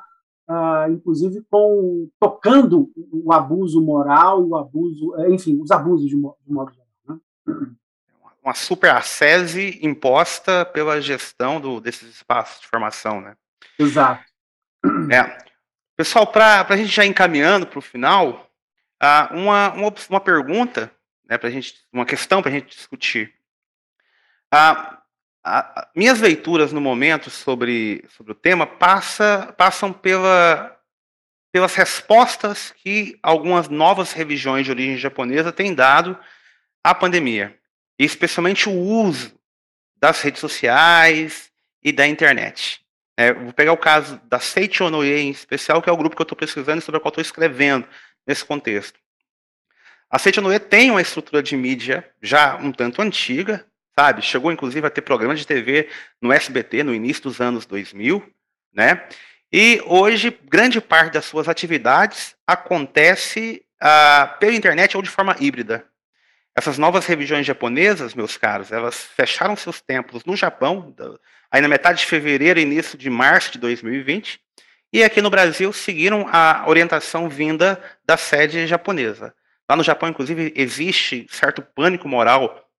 uh, inclusive com tocando o abuso moral o abuso, enfim, os abusos de, modo, de modo geral. Né? Uma super acese imposta pela gestão do, desses espaços de formação, né? Exato. É. Pessoal, para a gente já encaminhando para o final, uh, uma, uma, uma, pergunta, né, pra gente, uma questão para a gente discutir. Uh, uh, minhas leituras no momento sobre, sobre o tema passa, passam pela, pelas respostas que algumas novas religiões de origem japonesa têm dado à pandemia, e especialmente o uso das redes sociais e da internet. É, vou pegar o caso da Seiichi Onoye em especial, que é o grupo que eu estou pesquisando e sobre o qual estou escrevendo nesse contexto. A Seiichi Onoye tem uma estrutura de mídia já um tanto antiga, sabe? Chegou inclusive a ter programa de TV no SBT no início dos anos 2000, né? E hoje grande parte das suas atividades acontece uh, pela internet ou de forma híbrida. Essas novas religiões japonesas, meus caros, elas fecharam seus templos no Japão, aí na metade de fevereiro e início de março de 2020, e aqui no Brasil seguiram a orientação vinda da sede japonesa. Lá no Japão, inclusive, existe certo pânico moral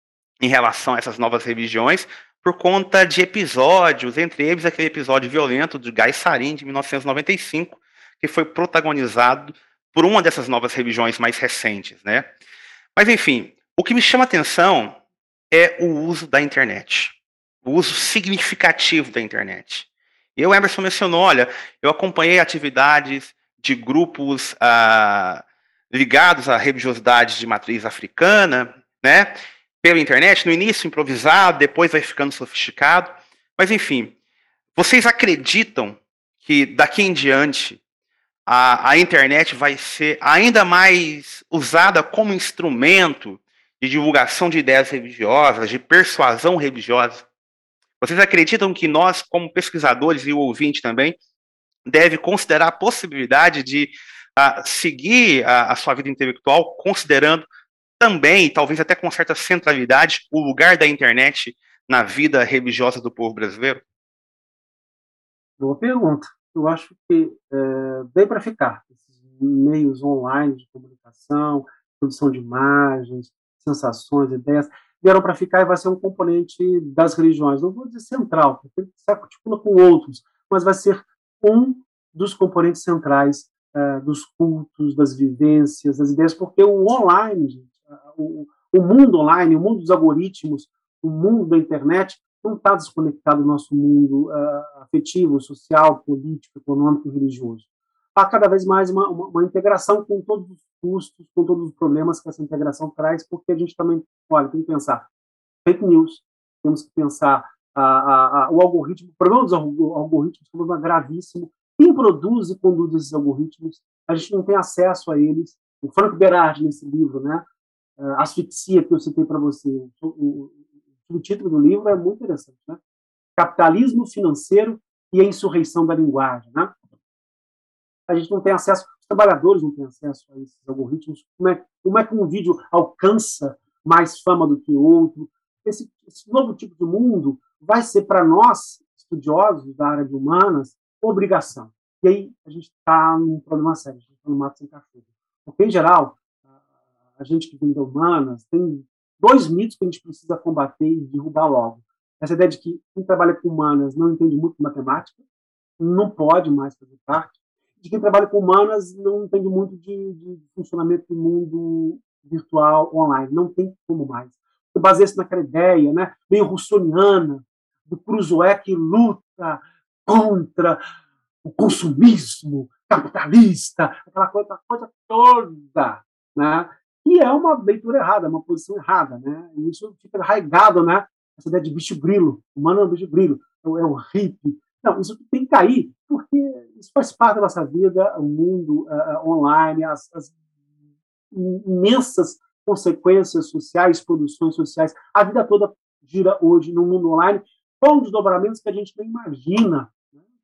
em relação a essas novas religiões por conta de episódios, entre eles aquele episódio violento de Gai Sarin de 1995, que foi protagonizado por uma dessas novas religiões mais recentes, né? Mas enfim, o que me chama atenção é o uso da internet, o uso significativo da internet. E o Emerson mencionou, olha, eu acompanhei atividades de grupos ah, ligados à religiosidade de matriz africana, né, pela internet, no início improvisado, depois vai ficando sofisticado, mas enfim, vocês acreditam que daqui em diante a, a internet vai ser ainda mais usada como instrumento de divulgação de ideias religiosas, de persuasão religiosa. Vocês acreditam que nós, como pesquisadores e o ouvinte também, deve considerar a possibilidade de uh, seguir a, a, sua vida intelectual, considerando também, talvez até com certa centralidade, o lugar da internet na vida religiosa do povo brasileiro? Boa pergunta. Eu acho que é, veio para ficar. Esses meios online de comunicação, produção de imagens, sensações, ideias, vieram para ficar e vai ser um componente das religiões. Não vou dizer central, porque se articula com outros, mas vai ser um dos componentes centrais uh, dos cultos, das vivências, das ideias, porque o online, gente, o, mundo online, o mundo dos algoritmos, o mundo da internet, não está desconectado do nosso mundo uh, afetivo, social, político, econômico e religioso há cada vez mais uma, uma, uma, integração com todos os custos, com todos os problemas que essa integração traz, porque a gente também, olha, tem que pensar fake news, temos que pensar a, a, a, o algoritmo, o problema dos algoritmos é um problema gravíssimo. Quem produz e conduz esses algoritmos, a gente não tem acesso a eles. O Frank Berardi, nesse livro, né, Asfixia, que eu citei para você, o, o, o, título do livro é muito interessante, né? Capitalismo financeiro e a insurreição da linguagem, né? a gente não tem acesso, os trabalhadores não têm acesso a esses algoritmos. Como é, como é que um vídeo alcança mais fama do que outro? Esse, esse novo tipo de mundo vai ser para nós, estudiosos da área de humanas, obrigação. E aí a gente está num problema sério, a gente está no mato sem cachorro. Porque, em geral, a gente que vem da humanas tem dois mitos que a gente precisa combater e derrubar logo. Essa ideia de que quem trabalha com humanas não entende muito de matemática, não pode mais fazer parte de quem trabalha com humanas não entende muito de, de funcionamento do mundo virtual online. Não tem como mais. Baseia-se naquela ideia né, meio russoniana do Cruzoé que luta contra o consumismo capitalista, aquela coisa, coisa toda, né? E é uma leitura errada, uma posição errada, né? E isso fica arraigado, né? Essa ideia de bicho grilo, humano é um bicho grilo, é o hippie. Não, isso tem que cair, porque isso faz parte da nossa vida, o mundo uh, online, as, as, imensas consequências sociais, produções sociais. A vida toda gira hoje no mundo online com desdobramentos que a gente nem imagina.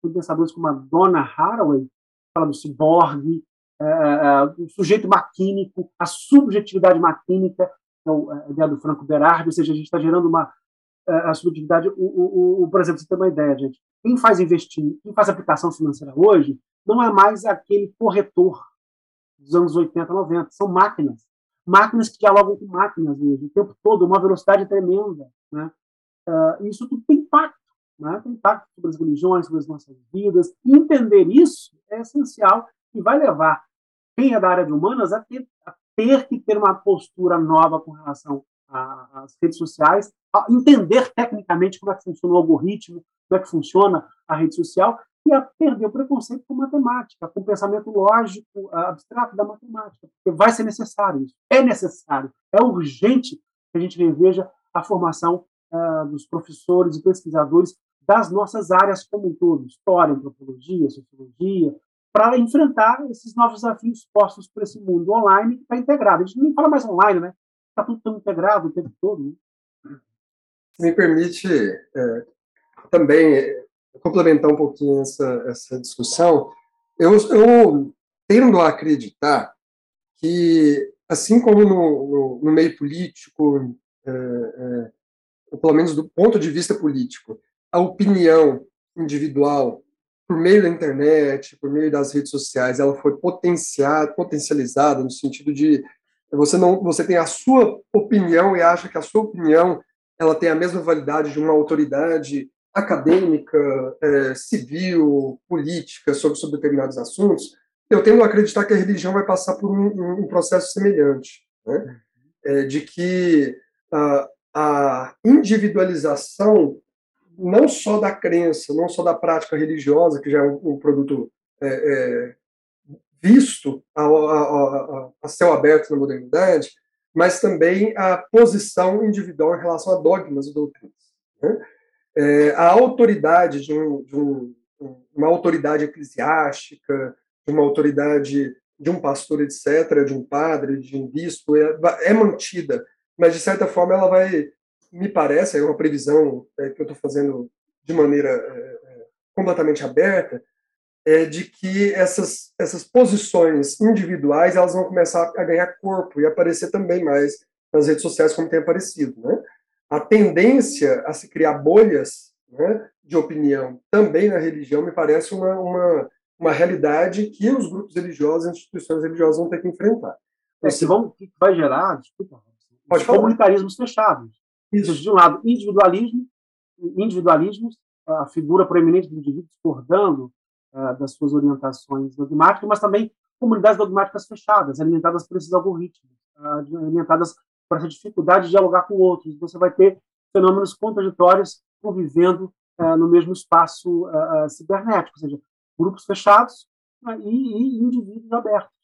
Pensadores como a Donna Haraway, fala do ciborgue, uh, uh, o sujeito maquínico, a subjetividade maquínica, que é a ideia do Franco Berardi, ou seja, a gente está gerando uma a subjetividade. O, o, o, por exemplo, você tem uma ideia, gente. Quem faz investir, quem faz aplicação financeira hoje, não é mais aquele corretor dos anos 80, 90. São máquinas. Máquinas que dialogam com máquinas hoje, o tempo todo, uma velocidade tremenda. Né? Uh, isso tudo tem impacto. Né? Tem impacto sobre as religiões, sobre as nossas vidas. E entender isso é essencial e vai levar quem é da área de humanas a ter, a ter que ter uma postura nova com relação às redes sociais, entender tecnicamente como é que funciona o algoritmo, como é que funciona a rede social, e a perder o preconceito com matemática, com o pensamento lógico abstrato da matemática, porque vai ser necessário isso, é necessário, é urgente que a gente reveja a formação uh, dos professores e pesquisadores das nossas áreas como um todo, história, antropologia, sociologia, para enfrentar esses novos desafios postos por esse mundo online que está integrado. A gente nem fala mais online, né? Está tudo tão integrado o tempo todo. Né? Me permite é, também é, complementar um pouquinho essa, essa discussão, eu, eu tendo a acreditar que, assim como no, no, no meio político, é, é, ou pelo menos do ponto de vista político, a opinião individual por meio da internet, por meio das redes sociais, ela foi potenciada, potencializada no sentido de você não, você tem a sua opinião e acha que a sua opinião ela tem a mesma validade de uma autoridade acadêmica, é, civil, política sobre, sobre determinados assuntos. Eu tendo a acreditar que a religião vai passar por um, um processo semelhante, né? é, de que a, a individualização não só da crença, não só da prática religiosa, que já é um, um produto é, é, visto a, a, a, a, céu aberto na modernidade, mas também a posição individual em relação a dogmas e doutrinas. Né? É, a autoridade de, um, de um, uma autoridade eclesiástica, de uma autoridade de um pastor, etc., de um padre, de um bispo, é, é mantida, mas de certa forma ela vai me parece, é uma previsão é, que eu estou fazendo de maneira é, é, completamente aberta, é de que essas, essas posições individuais elas vão começar a ganhar corpo e aparecer também mais nas redes sociais como tem aparecido. Né? A tendência a se criar bolhas né, de opinião também na religião me parece uma, uma, uma realidade que os grupos religiosos, as instituições religiosas vão ter que enfrentar. É, que, vão, que vai gerar, desculpa, Pode comunitarismos fechados. Isso. De um lado, individualismo, individualismos, a figura proeminente do indivíduo discordando uh, das suas orientações dogmáticas, mas também comunidades dogmáticas fechadas, alimentadas por esses algoritmos, uh, alimentadas por essa dificuldade de dialogar com outros. Você vai ter fenômenos contraditórios convivendo uh, no mesmo espaço cibernético, ou seja, grupos fechados e, e, indivíduos abertos.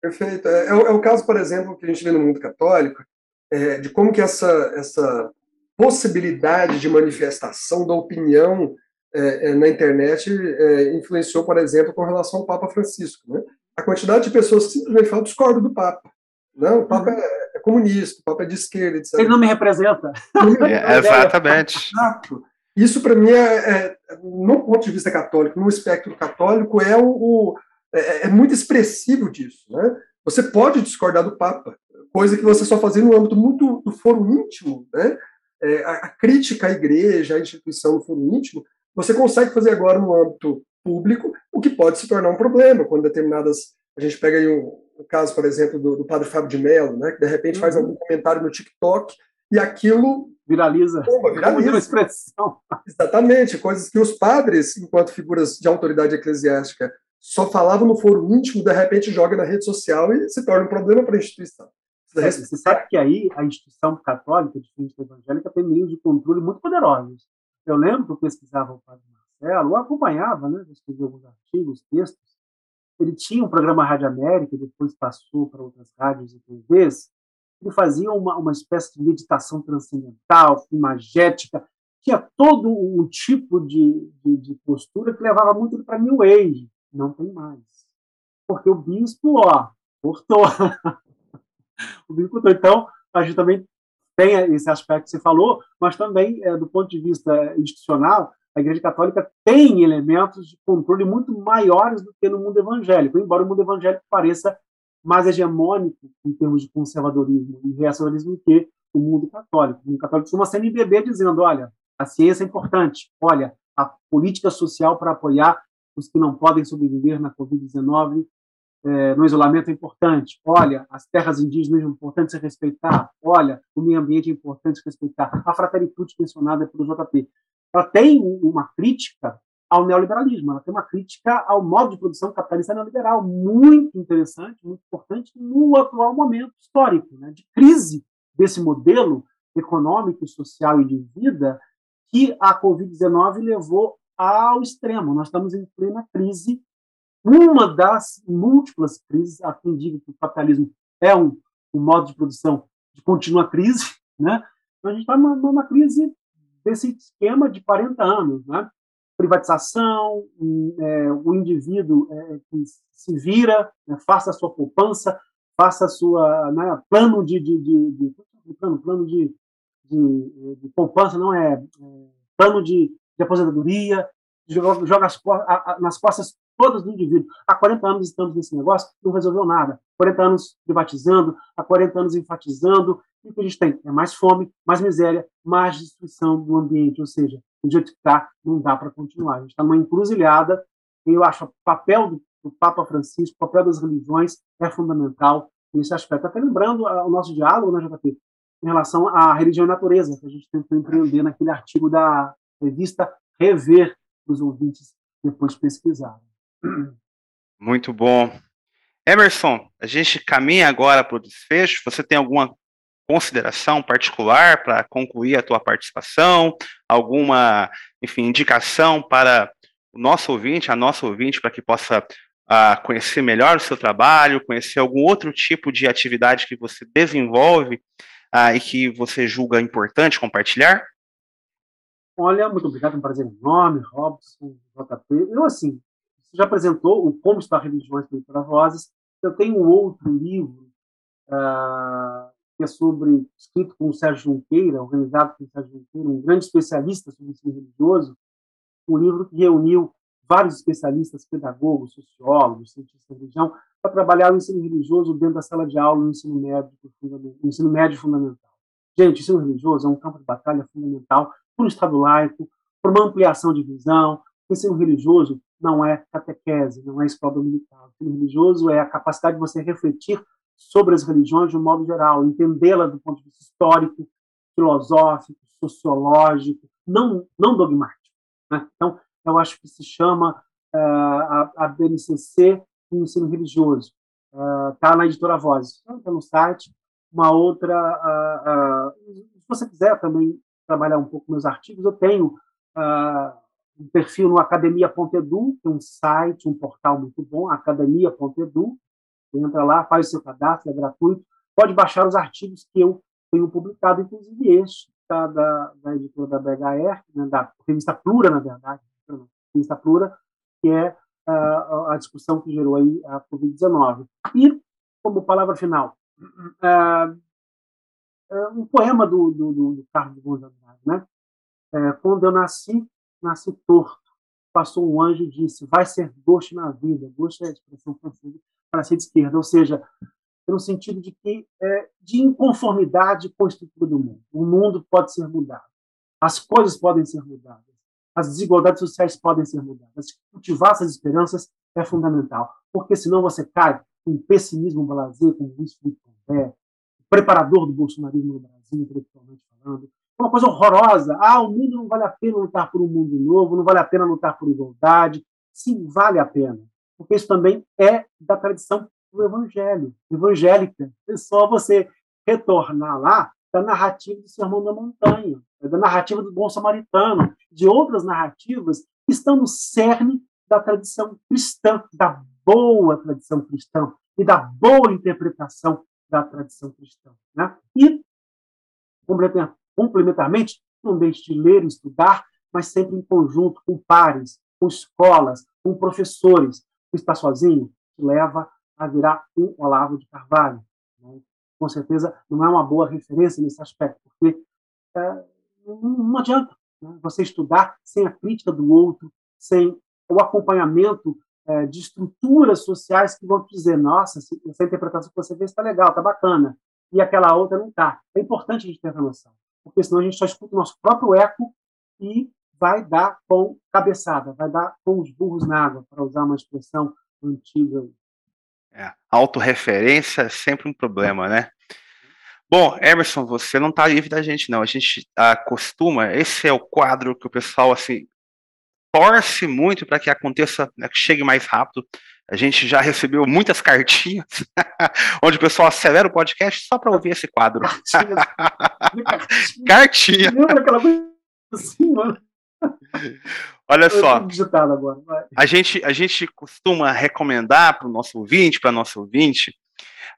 Perfeito. É, é, é, o caso, por exemplo, que a gente vê no mundo católico, é, de como que essa, essa possibilidade de manifestação da opinião é, é, na internet é, influenciou, por exemplo, com relação ao Papa Francisco. Né? A quantidade de pessoas que simplesmente falam discordo do Papa. Não, o Papa uhum. é, é, comunista, o Papa é de esquerda, etc. Ele não me representa. É, exatamente. Exato. Isso, para mim, é, no ponto de vista católico, no espectro católico, é, o, o é, muito expressivo disso. Né? Você pode discordar do Papa, coisa que você só fazia no âmbito muito do foro íntimo, né? É, a, a, crítica à igreja, à instituição no foro íntimo, você consegue fazer agora no âmbito público, o que pode se tornar um problema, quando determinadas. A gente pega aí o, o caso, por exemplo, do, do, padre Fábio de Mello, né, que de repente uhum. faz algum comentário no TikTok e aquilo. Viraliza. Opa, viraliza. Uma expressão. Exatamente, coisas que os padres, enquanto figuras de autoridade eclesiástica, só falavam no foro íntimo, de repente joga na rede social e se torna um problema para a instituição. Você sabe que aí a instituição católica, diferente da evangélica, tem meios de controle muito poderosos. Eu lembro que eu pesquisava o padre Marcelo, eu acompanhava, né, escrevi alguns artigos, textos. Ele tinha um programa Rádio América, depois passou para outras rádios e TVs. Ele fazia uma, uma espécie de meditação transcendental, imagética, tinha todo um tipo de, de, de postura que levava muito para New Age. Não tem mais. Porque o bispo, ó, cortou. o agricultor. Então, a gente também tem esse aspecto que você falou, mas também, é, do ponto de vista institucional, a Igreja Católica tem elementos de controle muito maiores do que no mundo evangélico, embora o mundo evangélico pareça mais hegemônico em termos de conservadorismo e reacionalismo do que o mundo católico. O mundo católico costuma ser MBB dizendo, olha, a ciência é importante, olha, a política social para apoiar os que não podem sobreviver na Covid-19 é, no isolamento é importante. Olha, as terras indígenas é importante se respeitar. Olha, o meio ambiente é importante se respeitar. A fraternidade mencionada pelo JP. Ela tem uma crítica ao neoliberalismo, ela tem uma crítica ao modo de produção capitalista neoliberal muito interessante, muito importante no atual momento histórico, né, de crise desse modelo econômico, social e de vida que a Covid-19 levou ao extremo. Nós estamos em plena crise uma das múltiplas crises, a quem que o capitalismo é um, um modo de produção de contínua crise, né? Então a gente está numa, numa, crise desse esquema de 40 anos, né? Privatização, é, o indivíduo é, que se vira, né? faça a sua poupança, faça a sua né? plano de, de, de, de plano, plano de de, poupança, não é, é plano de, de aposentadoria, joga, joga as, a, a, nas costas todas do indivíduo. Há 40 anos estamos nesse negócio, não resolveu nada. 40 anos privatizando, há 40 anos enfatizando. E o que a gente tem é mais fome, mais miséria, mais destruição do ambiente. Ou seja, do jeito que está, não dá para continuar. A gente está numa encruzilhada. E eu acho o papel do, Papa Francisco, o papel das religiões é fundamental nesse aspecto. Até lembrando o nosso diálogo, né, JP, em relação à religião e natureza, que a gente tentou empreender naquele artigo da revista Rever, os ouvintes depois pesquisarem. Muito bom. Emerson, a gente caminha agora para o desfecho. Você tem alguma consideração particular para concluir a tua participação? Alguma, enfim, indicação para o nosso ouvinte, a nossa ouvinte, para que possa uh, conhecer melhor o seu trabalho, conhecer algum outro tipo de atividade que você desenvolve uh, e que você julga importante compartilhar? Olha, muito obrigado, é um prazer enorme, Robson, JP. Eu, assim, você já apresentou o Como Estudar Religiões para Vozes. Eu tenho outro livro uh, que é sobre, escrito com o Sérgio Junqueira, organizado com o Sérgio Junqueira, um grande especialista sobre ensino religioso, um livro que reuniu vários especialistas, pedagogos, sociólogos, cientistas de religião, para trabalhar o ensino religioso dentro da sala de aula no ensino médio, no ensino médio fundamental. Gente, o ensino religioso é um campo de batalha fundamental para o Estado laico, para uma ampliação de visão. O ensino religioso não é catequese, não é escola militar. O ensino religioso é a capacidade de você refletir sobre as religiões de um modo geral, entendê-las do ponto de vista histórico, filosófico, sociológico, não, não dogmático. Né? Então, eu acho que se chama uh, a, a BNCC de ensino religioso. Está uh, na editora Voz, está no site. Uma outra, uh, se você quiser também trabalhar um pouco meus artigos, eu tenho um perfil no Academia Pontedu, que é um site, um portal muito bom, Academia Pontedu. Entra lá, faz o seu cadastro, é gratuito. Pode baixar os artigos que eu tenho publicado, inclusive este, tá, da, da editora da BHR, né, da revista Plura, na verdade, revista Plura, que é uh, a discussão que gerou aí a Covid-19. E, como palavra final, uh, uh, um poema do, do, do, Carlos Gonzalez, né? É, quando eu nasci, nasci torto. Passou um anjo e disse: vai ser gosto na vida. Gosto é a expressão francesa para ser de esquerda, ou seja, no sentido de que é, de inconformidade com a estrutura do mundo. O mundo pode ser mudado, as coisas podem ser mudadas, as desigualdades sociais podem ser mudadas. Cultivar essas esperanças é fundamental, porque senão você cai em pessimismo blasé, como Luiz Felipe Condé, preparador do bolsonarismo no Brasil, intelectualmente falando, uma coisa horrorosa. Ah, o mundo não vale a pena lutar por um mundo novo, não vale a pena lutar por igualdade. Sim, vale a pena, porque isso também é da tradição do Evangelho, evangélica. É só você retornar lá da narrativa do Sermão da Montanha, da narrativa do Bom Samaritano, de outras narrativas que estão no cerne da tradição cristã, da boa tradição cristã e da boa interpretação da tradição cristã. Né? E, complementarmente, não deixe de ler e estudar, mas sempre em conjunto, com pares, com escolas, com professores. Está sozinho, te leva a virar um Olavo de Carvalho. Né? Com certeza não é uma boa referência nesse aspecto, porque é, não adianta né? você estudar sem a crítica do outro, sem o acompanhamento é, de estruturas sociais que vão te dizer, nossa, essa interpretação que você fez está legal, está bacana, e aquela outra não está. É importante a gente ter essa noção porque senão a gente só escuta o nosso próprio eco e vai dar com cabeçada, vai dar com os burros na água, para usar uma expressão antiga. É, autorreferência é sempre um problema, né? Bom, Emerson, você não está livre da gente, não. A gente acostuma, esse é o quadro que o pessoal assim torce muito para que aconteça, né, que chegue mais rápido. A gente já recebeu muitas cartinhas, onde o pessoal acelera o podcast só para ouvir esse quadro. Cartinha. Lembra aquela coisa assim, mano? Olha só, a gente, a gente costuma recomendar para o nosso ouvinte, para nosso ouvinte,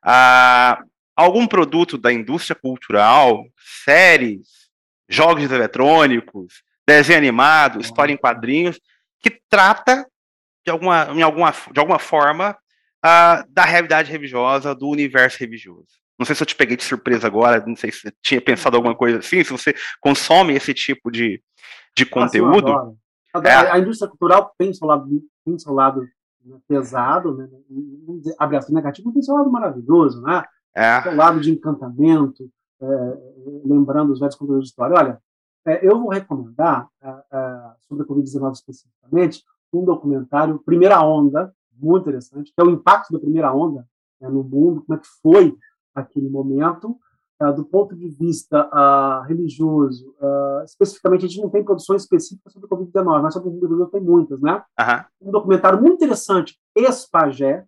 uh, algum produto da indústria cultural, séries, jogos eletrônicos, desenho animado, história em quadrinhos, que trata de alguma, em alguma, de alguma forma, uh, da realidade religiosa, do universo religioso. Não sei se eu te peguei de surpresa agora, não sei se você tinha pensado alguma coisa assim, se você consome esse tipo de, de conteúdo. Ah, a, a, indústria cultural tem seu lado, tem seu lado né, pesado, né? abre aspas negativo, tem seu lado maravilhoso, né? É. Seu lado de encantamento, é, lembrando os velhos contadores de história. Olha, é, eu vou recomendar, é, é, sobre a Covid-19 especificamente, um documentário, Primeira Onda, muito interessante, que é o impacto da primeira onda né, no mundo, como é que foi aquele momento, uh, do ponto de vista uh, religioso. Uh, especificamente, a gente não tem produções específicas sobre o Covid-19, mas sobre o Covid-19 tem muitas, né? Um documentário muito interessante, Ex-Pagé,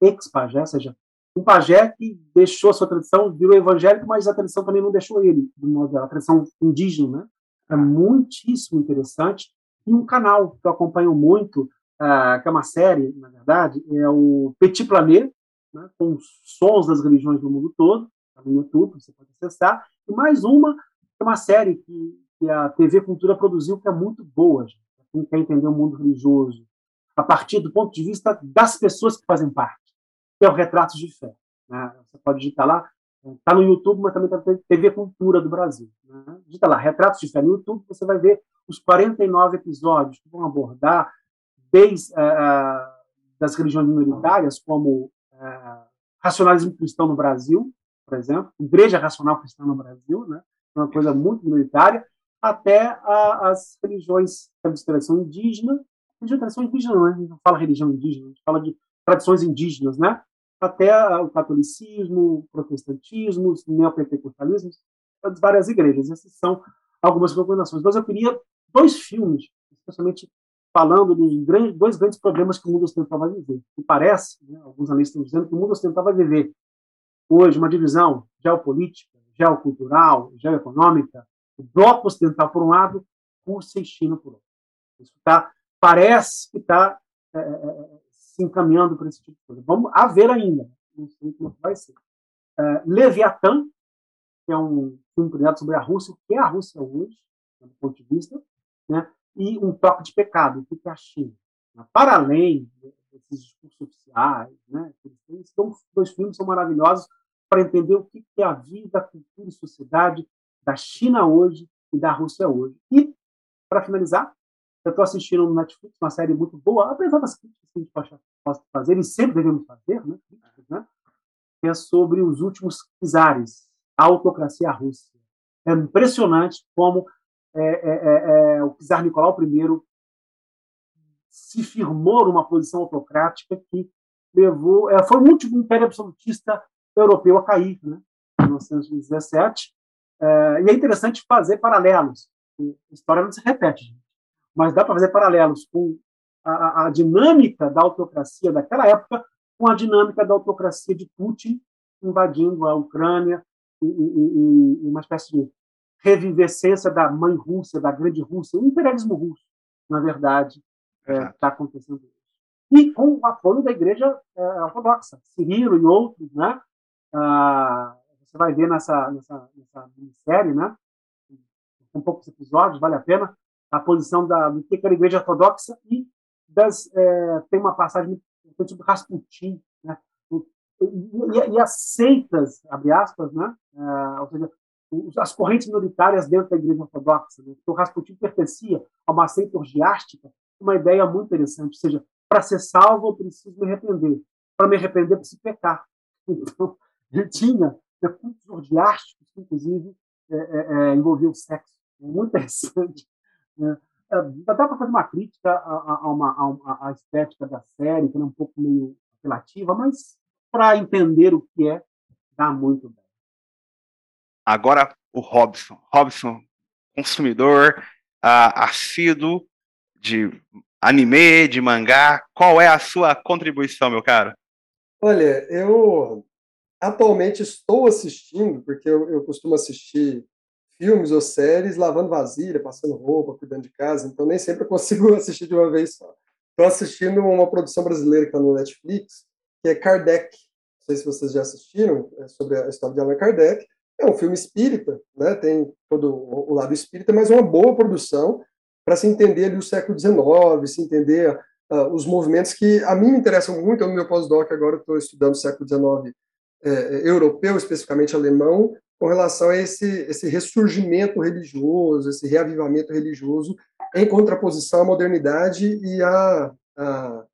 Ex-Pagé, ou seja, um pajé que deixou a sua tradição, virou evangélico, mas a tradição também não deixou ele, de modo a tradição indígena, né? É muitíssimo interessante. E um canal que eu acompanho muito, uh, que é uma série, na verdade, é o Petit Planet, né, com sons das religiões do mundo todo, tá no YouTube, você pode acessar. E mais uma, é uma série que, que a TV Cultura produziu, que é muito boa, gente, quem quer entender o mundo religioso, a partir do ponto de vista das pessoas que fazem parte, que é o Retratos de Fé. Né? Você pode digitar lá, está no YouTube, mas também está na TV Cultura do Brasil. Né? Digita lá, Retratos de Fé no YouTube, você vai ver os 49 episódios que vão abordar desde uh, das religiões minoritárias, como uh, racionalismo cristão no Brasil, por exemplo, Igreja Racional Cristã no Brasil, né? uma coisa muito minoritária, até a, as religiões de tradição indígena, religião de tradição indígena, não, é? a gente não fala religião indígena, a gente fala de tradições indígenas, né? Até o catolicismo, o protestantismo, o neopentecostalismo, várias igrejas. Essas são algumas recomendações. Mas eu queria dois filmes, especialmente falando dos grandes, dois grandes problemas que o mundo ocidental vai viver. E parece, né, alguns analistas estão dizendo que o mundo ocidental vai viver hoje uma divisão geopolítica, geocultural, geoeconômica, o bloco ocidental por um lado, Rússia e China por outro. Isso tá, parece que está é, é, é, se encaminhando para esse tipo de coisa. Vamos a ver ainda, não sei como vai ser. É, Leviatã, que é um filme sobre a Rússia, o que é a Rússia hoje, do ponto de vista, né? e um toque de pecado, o que é a China. Para além desses discursos oficiais, né, então, dois filmes são maravilhosos para entender o que é a vida, a cultura e sociedade da China hoje e da Rússia hoje. E, para finalizar, eu estou assistindo no Netflix uma série muito boa, apesar das críticas que a gente pode fazer, e sempre devemos fazer, né, né, é sobre os últimos czares, a autocracia russa. É impressionante como é, é, é, é, o czar Nicolau I se firmou numa posição autocrática que levou, é, foi o último império absolutista europeu a cair, né, em 1917. É, e é interessante fazer paralelos. A história não se repete, gente. Mas dá para fazer paralelos com a, a, dinâmica da autocracia daquela época com a dinâmica da autocracia de Putin invadindo a Ucrânia e, e, e uma espécie de revivescência da mãe Rússia, da grande Rússia, o imperialismo russo, na verdade, está é, tá acontecendo isso. E com o apoio da Igreja é, Ortodoxa, Cirilo e outros, né? Ah, você vai ver nessa, nessa, nessa minissérie, né? Com poucos episódios, vale a pena, a posição da, do que era a Igreja Ortodoxa e das, é, tem uma passagem sobre Rasputin, né? E, e, e, as seitas, abre aspas, né? É, ou seja, as correntes minoritárias dentro da Igreja Ortodoxa. Né? o Rasputin pertencia a uma seita orgiástica, uma ideia muito interessante, ou seja, para ser salvo eu preciso me arrepender. Para me arrepender eu preciso pecar. Então, tinha né, cultos orgiásticos inclusive, é, é, é, envolviam sexo. É muito interessante. Né? É, dá para fazer uma crítica a, a, uma, a, a, estética da série, que é um pouco meio apelativa, mas para entender o que é, dá muito bem. Agora o Robson. Robson, consumidor uh, assíduo de anime, de mangá. Qual é a sua contribuição, meu caro? Olha, eu atualmente estou assistindo, porque eu, eu costumo assistir filmes ou séries lavando vasilha, passando roupa, cuidando de casa, então nem sempre eu consigo assistir de uma vez só. Estou assistindo uma produção brasileira que está no Netflix, que é Kardec. Não sei se vocês já assistiram, é sobre a história de Allan Kardec. É um filme espírita, né? tem todo o lado espírita, mas é uma boa produção para se entender ali o século XIX, se entender uh, os movimentos que a mim me interessam muito. Eu, no meu pós-doc agora estou estudando o século XIX é, europeu, especificamente alemão, com relação a esse, esse ressurgimento religioso, esse reavivamento religioso, em contraposição à modernidade e à, à,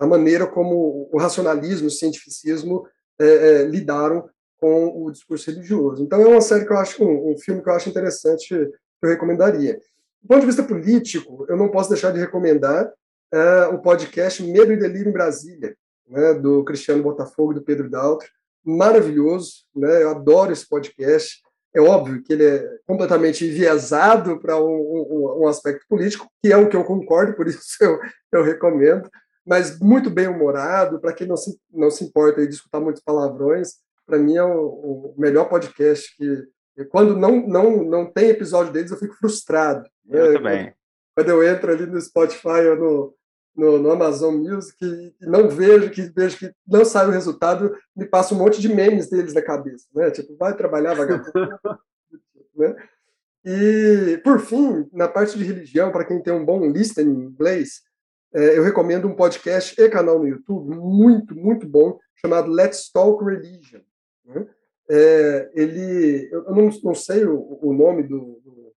à maneira como o racionalismo, o cientificismo é, é, lidaram com o discurso religioso. Então é uma série que eu acho, um, um filme que eu acho interessante, que eu recomendaria. Do ponto de vista político, eu não posso deixar de recomendar é, o podcast Medo e Delírio em Brasília, né, do Cristiano Botafogo e do Pedro Daltro. Maravilhoso, né, eu adoro esse podcast. É óbvio que ele é completamente enviesado para um, um, um, aspecto político, que é o que eu concordo, por isso eu, eu recomendo, mas muito bem humorado, para quem não se, não se importa de escutar muitos palavrões, para mim é o, o, melhor podcast que quando não, não, não tem episódio deles eu fico frustrado. Eu né? também. Quando eu entro ali no Spotify ou no, no, no, Amazon Music e não vejo que vejo que não sai o resultado, me passa um monte de memes deles na cabeça, né? Tipo, vai trabalhar vagabundo, né? E por fim, na parte de religião, para quem tem um bom listening em inglês, é, eu recomendo um podcast e canal no YouTube muito muito bom chamado Let's Talk Religion. Né? É, ele, eu não, não sei o, o nome do, do,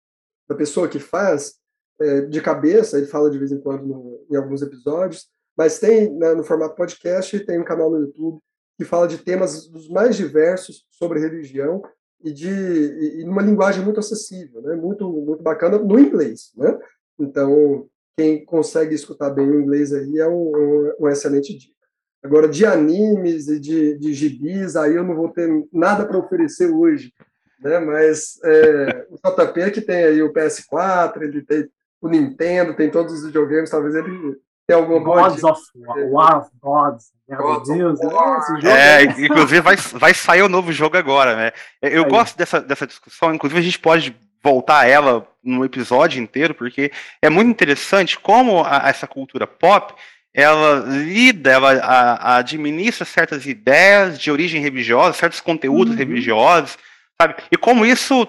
da pessoa que faz, é, de cabeça, ele fala de vez em quando no, em alguns episódios, mas tem né, no formato podcast, tem um canal no YouTube que fala de temas dos mais diversos sobre religião e de e, e numa linguagem muito acessível, né, muito muito bacana no inglês, né? Então quem consegue escutar bem o inglês aí é um, um, um excelente dica. Agora, de animes e de, de gibis, aí eu não vou ter nada para oferecer hoje. Né? Mas é, o JP que tem aí o PS4, ele tem o Nintendo, tem todos os videogames, talvez ele tenha alguma Gods of War of Gods. Meu Deus, é, inclusive vai, vai sair o novo jogo agora, né? Eu aí. gosto dessa, dessa discussão, inclusive a gente pode voltar a ela no episódio inteiro, porque é muito interessante como a, essa cultura pop ela lida, ela a, a administra certas ideias de origem religiosa, certos conteúdos uhum. religiosos, sabe? E como isso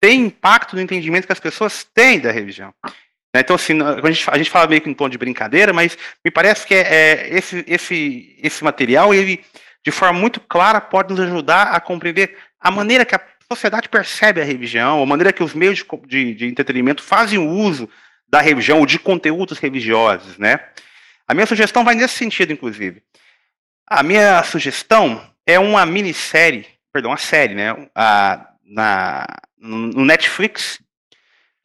tem impacto no entendimento que as pessoas têm da religião. Né? Então, assim, a gente, a gente fala meio que em tom de brincadeira, mas me parece que é, é, esse, esse, esse material, ele, de forma muito clara, pode nos ajudar a compreender a maneira que a sociedade percebe a religião, a maneira que os meios de, de, de entretenimento fazem uso da religião ou de conteúdos religiosos, né? A minha sugestão vai nesse sentido, inclusive. A minha sugestão é uma minissérie, perdão, uma série, né? A, na, no Netflix,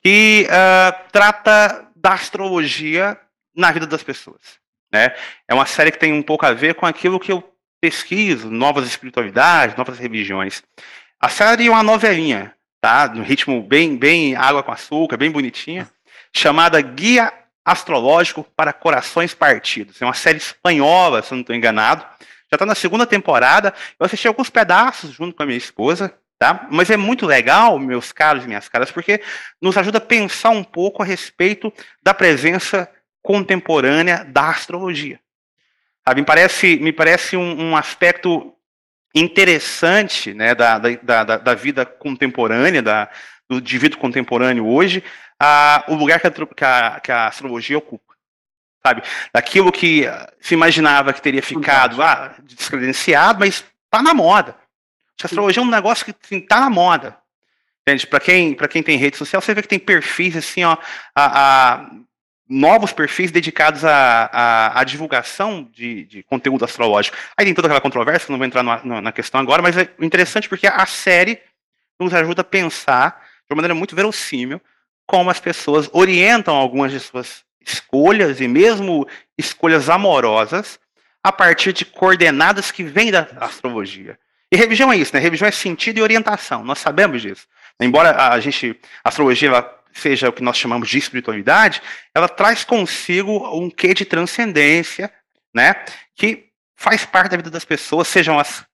que uh, trata da astrologia na vida das pessoas. Né? É uma série que tem um pouco a ver com aquilo que eu pesquiso, novas espiritualidades, novas religiões. A série é uma novelinha, tá? No ritmo bem, bem água com açúcar, bem bonitinha, chamada Guia Astrológico para Corações Partidos. É uma série espanhola, se eu não estou enganado. Já está na segunda temporada. Eu assisti alguns pedaços junto com a minha esposa. Tá? Mas é muito legal, meus caros e minhas caras, porque nos ajuda a pensar um pouco a respeito da presença contemporânea da astrologia. Sabe? Me parece, me parece um, um aspecto interessante né, da, da, da, da, vida contemporânea, da, do indivíduo contemporâneo hoje, a, o lugar que a, que, a, que a astrologia ocupa. Sabe? Daquilo que se imaginava que teria ficado ah, descredenciado, mas está na moda. A astrologia é um negócio que assim, tá na moda. Para quem, quem tem rede social, você vê que tem perfis assim, ó, a, a novos perfis dedicados à, à, divulgação de, de, conteúdo astrológico. Aí tem toda aquela controvérsia, não vou entrar na, na questão agora, mas é interessante porque a série nos ajuda a pensar de uma maneira muito verossímil como as pessoas orientam algumas de suas escolhas e mesmo escolhas amorosas a partir de coordenadas que vêm da astrologia. E religião é isso, né? Religião é sentido e orientação. Nós sabemos disso. Embora a gente, a astrologia seja o que nós chamamos de espiritualidade, ela traz consigo um quê de transcendência, né? Que faz parte da vida das pessoas, sejam as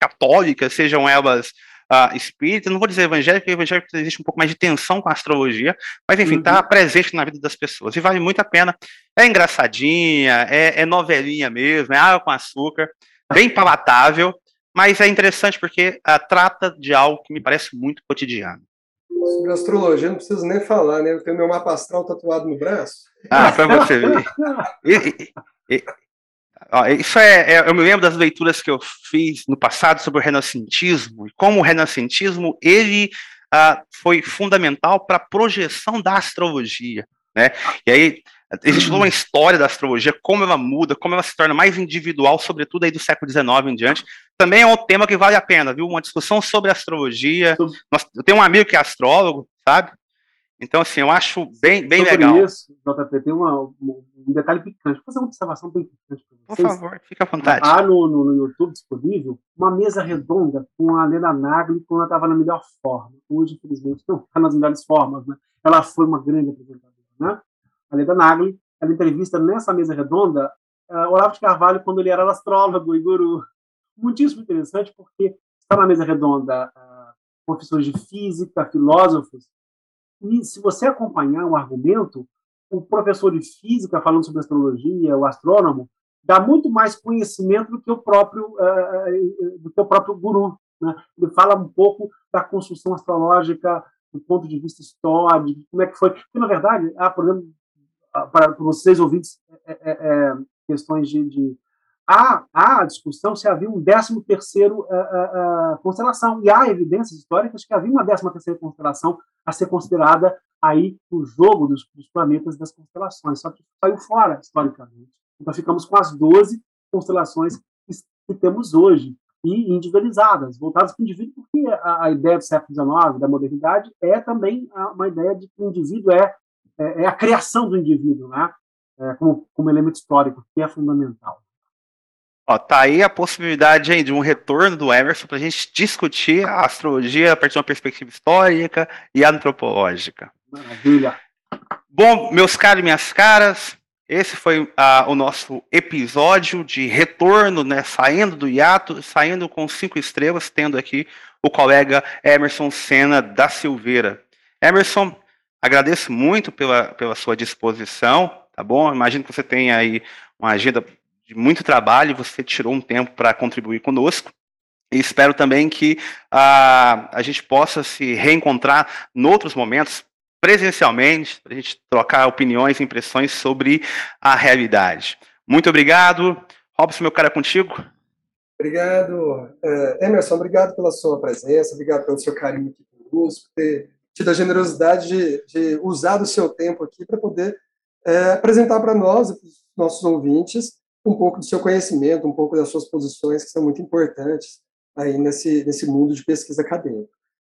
católicas, sejam elas uh, espíritas, não vou dizer evangélico, porque evangélico existe um pouco mais de tensão com a astrologia, mas enfim, está uhum. presente na vida das pessoas e vale muito a pena. É engraçadinha, é, é novelinha mesmo, é água com açúcar, bem palatável, mas é interessante porque trata de algo que me parece muito cotidiano. Sobre astrologia, não preciso nem falar, né? Eu tenho meu mapa astral tatuado no braço. Ah, para você ver. E, e, e, Isso é, é, eu me lembro das leituras que eu fiz no passado sobre o renascentismo e como o renascentismo ele ah, foi fundamental para a projeção da astrologia, né? E aí existe uma história da astrologia, como ela muda, como ela se torna mais individual, sobretudo aí do século XIX em diante. Também é um tema que vale a pena, viu? Uma discussão sobre astrologia. Eu tenho um amigo que é astrólogo, sabe? Então, assim, eu acho bem, bem Sobre legal. isso, JP, tem uma, um detalhe picante. Vou fazer uma observação bem picante para vocês. Por favor, fica à vontade. Há no, no, no, YouTube disponível uma mesa redonda com a Lena Nagli quando ela estava na melhor forma. Hoje, infelizmente, não está nas melhores formas. Né? Ela foi uma grande apresentadora. Né? A Lena Nagli, ela entrevista nessa mesa redonda uh, Olavo de Carvalho quando ele era astrólogo e guru. Muitíssimo interessante, porque está na mesa redonda uh, professores de física, filósofos, e se você acompanhar o argumento, o professor de física falando sobre astrologia, o astrônomo, dá muito mais conhecimento do que o próprio uh, do que o próprio guru. Né? Ele fala um pouco da construção astrológica do ponto de vista histórico, como é que foi. Porque, na verdade, há, por exemplo, para vocês ouvintes, é, é, é, questões de, de há, há discussão se havia um 13 terceiro uh, constelação, e há evidências históricas que havia uma 13 terceira constelação a ser considerada aí o jogo dos, dos planetas das constelações, só que saiu fora, historicamente. Então ficamos com as 12 constelações que, que temos hoje, e individualizadas, voltadas para o indivíduo, porque a, a, ideia do século XIX, da modernidade, é também uma ideia de que o indivíduo é, é, é a criação do indivíduo, né? É, como, como elemento histórico, que é fundamental. Ó, tá aí a possibilidade hein, de um retorno do Emerson para a gente discutir a astrologia a partir de uma perspectiva histórica e antropológica. Maravilha. Bom, meus caros e minhas caras, esse foi o nosso episódio de retorno, né, saindo do hiato, saindo com cinco estrelas, tendo aqui o colega Emerson Senna da Silveira. Emerson, agradeço muito pela, pela sua disposição, tá bom? Imagino que você tenha aí uma agenda de muito trabalho, você tirou um tempo para contribuir conosco. E espero também que uh, a gente possa se reencontrar em outros momentos, presencialmente, para a gente trocar opiniões e impressões sobre a realidade. Muito obrigado. Robson, meu cara, é contigo. Obrigado. Uh, Emerson, obrigado pela sua presença, obrigado pelo seu carinho aqui conosco, por ter tido a generosidade de, de usar o seu tempo aqui para poder é, apresentar para nós, para os nossos ouvintes, um pouco do seu conhecimento, um pouco das suas posições, que são muito importantes aí nesse, nesse mundo de pesquisa acadêmica.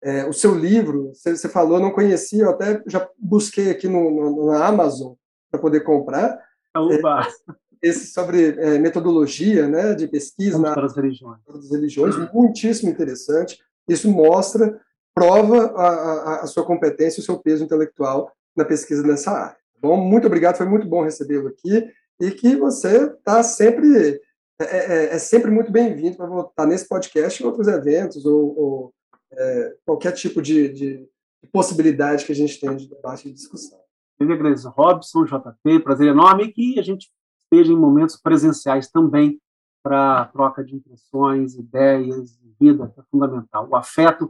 É, o seu livro, você, falou, não conhecia, eu até já busquei aqui no, no na Amazon para poder comprar. Oba. É, esse sobre é, metodologia né, de pesquisa na, das religiões. das religiões, muitíssimo interessante. Isso mostra, prova a, a, a sua competência e o seu peso intelectual na pesquisa nessa área. Tá bom, muito obrigado, foi muito bom recebê-lo aqui e que você está sempre é, é, é, é, sempre muito bem-vindo para voltar nesse podcast em outros eventos ou, ou é, qualquer tipo de, de, de, possibilidade que a gente tem de debate e discussão. Eu agradeço, Robson, JP, prazer enorme que a gente esteja em momentos presenciais também para troca de impressões, ideias, vida, é fundamental. O afeto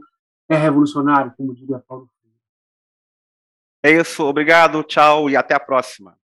é revolucionário, como diria Paulo Freire. É isso, obrigado, tchau e até a próxima.